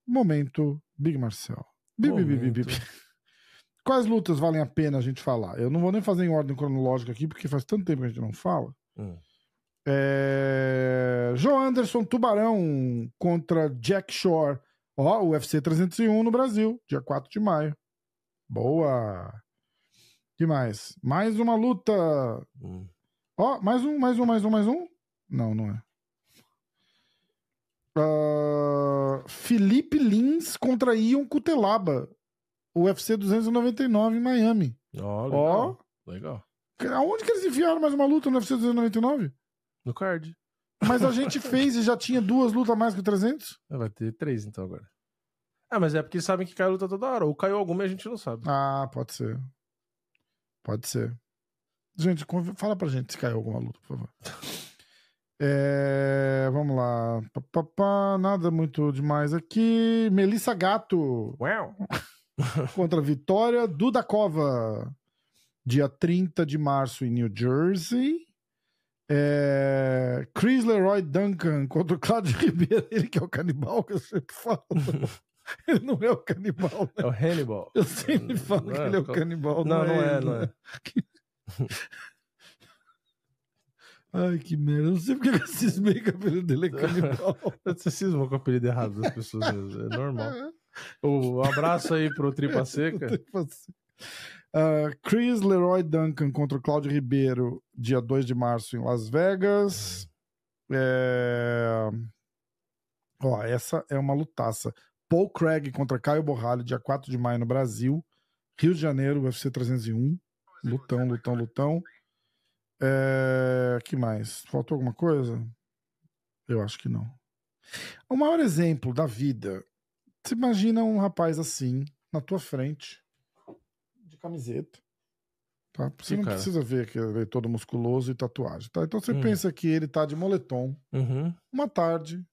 Speaker 1: Momento, Big Marcel. Bi, bi, bi. Quais lutas valem a pena a gente falar? Eu não vou nem fazer em ordem cronológica aqui, porque faz tanto tempo que a gente não fala.
Speaker 2: Hum.
Speaker 1: É... Joe Anderson Tubarão contra Jack Shore. Ó, UFC 301 no Brasil, dia 4 de maio. Boa! que mais? Uma luta.
Speaker 2: Hum.
Speaker 1: Ó, mais um, mais um, mais um, mais um? Não, não é. Ah, Felipe Lins contra Ion Cutelaba. UFC 299 em Miami.
Speaker 2: Ó,
Speaker 1: Ó.
Speaker 2: legal. Legal.
Speaker 1: Aonde que eles enfiaram mais uma luta no UFC 299?
Speaker 2: No card.
Speaker 1: Mas a gente fez e já tinha duas lutas mais que o 300?
Speaker 2: Ah, Vai ter três então agora. Ah, mas é porque sabem que cai luta toda hora. Ou caiu alguma e a gente não sabe.
Speaker 1: Ah, pode ser. Pode ser. Gente, fala pra gente se caiu alguma luta, por favor. É, vamos lá. Pá, pá, pá, nada muito demais aqui. Melissa Gato
Speaker 2: Uau.
Speaker 1: contra Vitória Dudakova. Dia 30 de março em New Jersey. É, Chris Leroy Duncan contra o Cláudio Ribeiro. Ele que é o canibal que eu sempre falo. Ele não é o canibal, né?
Speaker 2: É o Hannibal.
Speaker 1: Eu sempre falo
Speaker 2: Não
Speaker 1: que
Speaker 2: é,
Speaker 1: ele é o canibal.
Speaker 2: Não, não é,
Speaker 1: ele,
Speaker 2: não é.
Speaker 1: Ai, que merda. Eu não sei porque eu cismei que o apelido dele é canibal.
Speaker 2: Você cisma com o apelido errado das pessoas mesmo. É normal. Um abraço aí pro Tripa Seca.
Speaker 1: Tipo assim. Ah, Chris Leroy Duncan contra o Cláudio Ribeiro, dia 2 de março em Las Vegas. É... Ó, essa é uma lutaça. Paul Craig contra Caio Borralho, dia 4 de maio no Brasil. Rio de Janeiro, UFC 301. Lutão, lutão, lutão. É... que mais? Faltou alguma coisa? Eu acho que não. O maior exemplo da vida. Você imagina um rapaz assim, na tua frente, de camiseta, Tá? Você não
Speaker 2: cara?
Speaker 1: precisa ver que ele é todo musculoso e tatuagem, tá? Então você
Speaker 2: Hum.
Speaker 1: pensa que ele tá de moletom,
Speaker 2: Uhum.
Speaker 1: uma tarde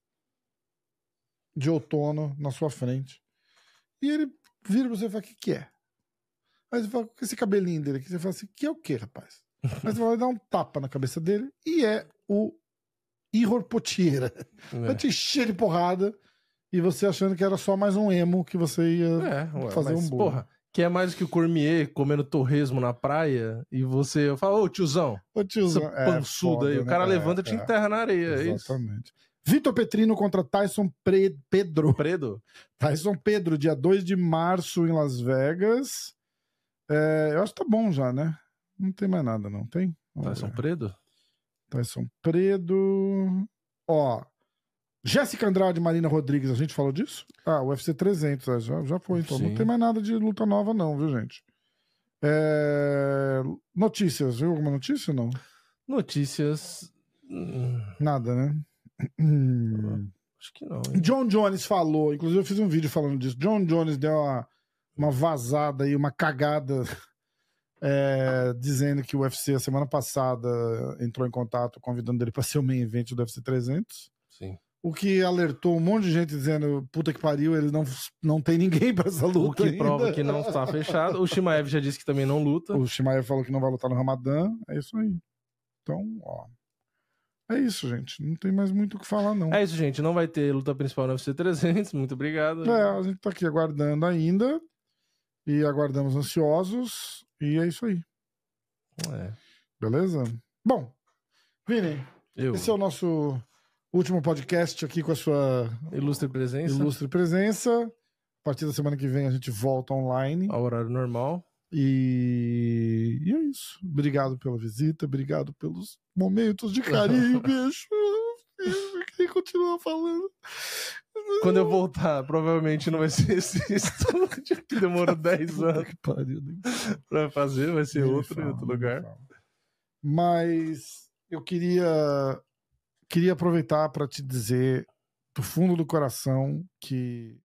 Speaker 1: de outono na sua frente. E ele vira pra você e fala: o que, que é? Aí você fala, com esse cabelinho dele aqui, você fala assim: que é o que, rapaz? Você vai dar um tapa na cabeça dele e é o Ihor Potieira. Vai
Speaker 2: É.
Speaker 1: te encher de porrada e você achando que era só mais um emo que você ia.
Speaker 2: É, ué,
Speaker 1: fazer
Speaker 2: mas,
Speaker 1: um bolo.
Speaker 2: porra, que é mais que o Cormier comendo torresmo na praia e você fala, ô tiozão,
Speaker 1: Ô, tiozão, é
Speaker 2: aí.
Speaker 1: foda,
Speaker 2: O cara
Speaker 1: né?
Speaker 2: levanta e
Speaker 1: É,
Speaker 2: te
Speaker 1: é.
Speaker 2: enterra na areia. É isso.
Speaker 1: Exatamente. Vitor Petrino contra Tyson Pre- Pedro.
Speaker 2: Predo?
Speaker 1: Tyson Pedro, dia 2 de março em Las Vegas. É, eu acho que tá bom já, né? Não tem mais nada, não tem? Vamos
Speaker 2: Tyson
Speaker 1: ver.
Speaker 2: Predo?
Speaker 1: Tyson Predo. Ó. Jéssica Andrade e Marina Rodrigues, a gente falou disso? Ah, UFC 300, é, já, já foi, então. Não
Speaker 2: Sim.
Speaker 1: tem mais nada de luta nova, não, viu, gente? É, Notícias, viu alguma notícia ou não?
Speaker 2: Notícias. hum,
Speaker 1: Nada, né? Hum.
Speaker 2: acho que não. hein?
Speaker 1: John Jones falou, inclusive eu fiz um vídeo falando disso. John Jones deu uma, uma vazada e uma cagada é, dizendo que o UFC a semana passada entrou em contato convidando ele para ser o main event do UFC 300.
Speaker 2: Sim.
Speaker 1: O que alertou um monte de gente dizendo puta que pariu, ele não, não tem ninguém para essa
Speaker 2: O
Speaker 1: luta.
Speaker 2: que
Speaker 1: ainda.
Speaker 2: prova que não está fechado. O Shimaev já disse que também não luta.
Speaker 1: O Shimaev falou que não vai lutar no Ramadã. É isso aí. Então, ó. É isso, gente. Não tem mais muito o que falar, não.
Speaker 2: É isso, gente. Não vai ter luta principal no UFC 300. Muito obrigado.
Speaker 1: É, a gente tá aqui aguardando ainda. E aguardamos ansiosos. E é isso aí.
Speaker 2: É.
Speaker 1: Beleza? Bom, Vini,
Speaker 2: Eu.
Speaker 1: esse é o nosso último podcast aqui com a sua
Speaker 2: Ilustre presença.
Speaker 1: ilustre presença. A partir da semana que vem a gente volta online.
Speaker 2: Ao horário normal.
Speaker 1: E... e é isso. Obrigado pela visita, obrigado pelos momentos de carinho, bicho. Continuar falando.
Speaker 2: Quando eu voltar, provavelmente não vai ser esse estúdio que demorou 10
Speaker 1: Puta
Speaker 2: anos
Speaker 1: que pariu,
Speaker 2: pra fazer. Vai ser outro em
Speaker 1: fala,
Speaker 2: outro
Speaker 1: nem me
Speaker 2: lugar.
Speaker 1: Mas eu queria queria aproveitar para te dizer do fundo do coração que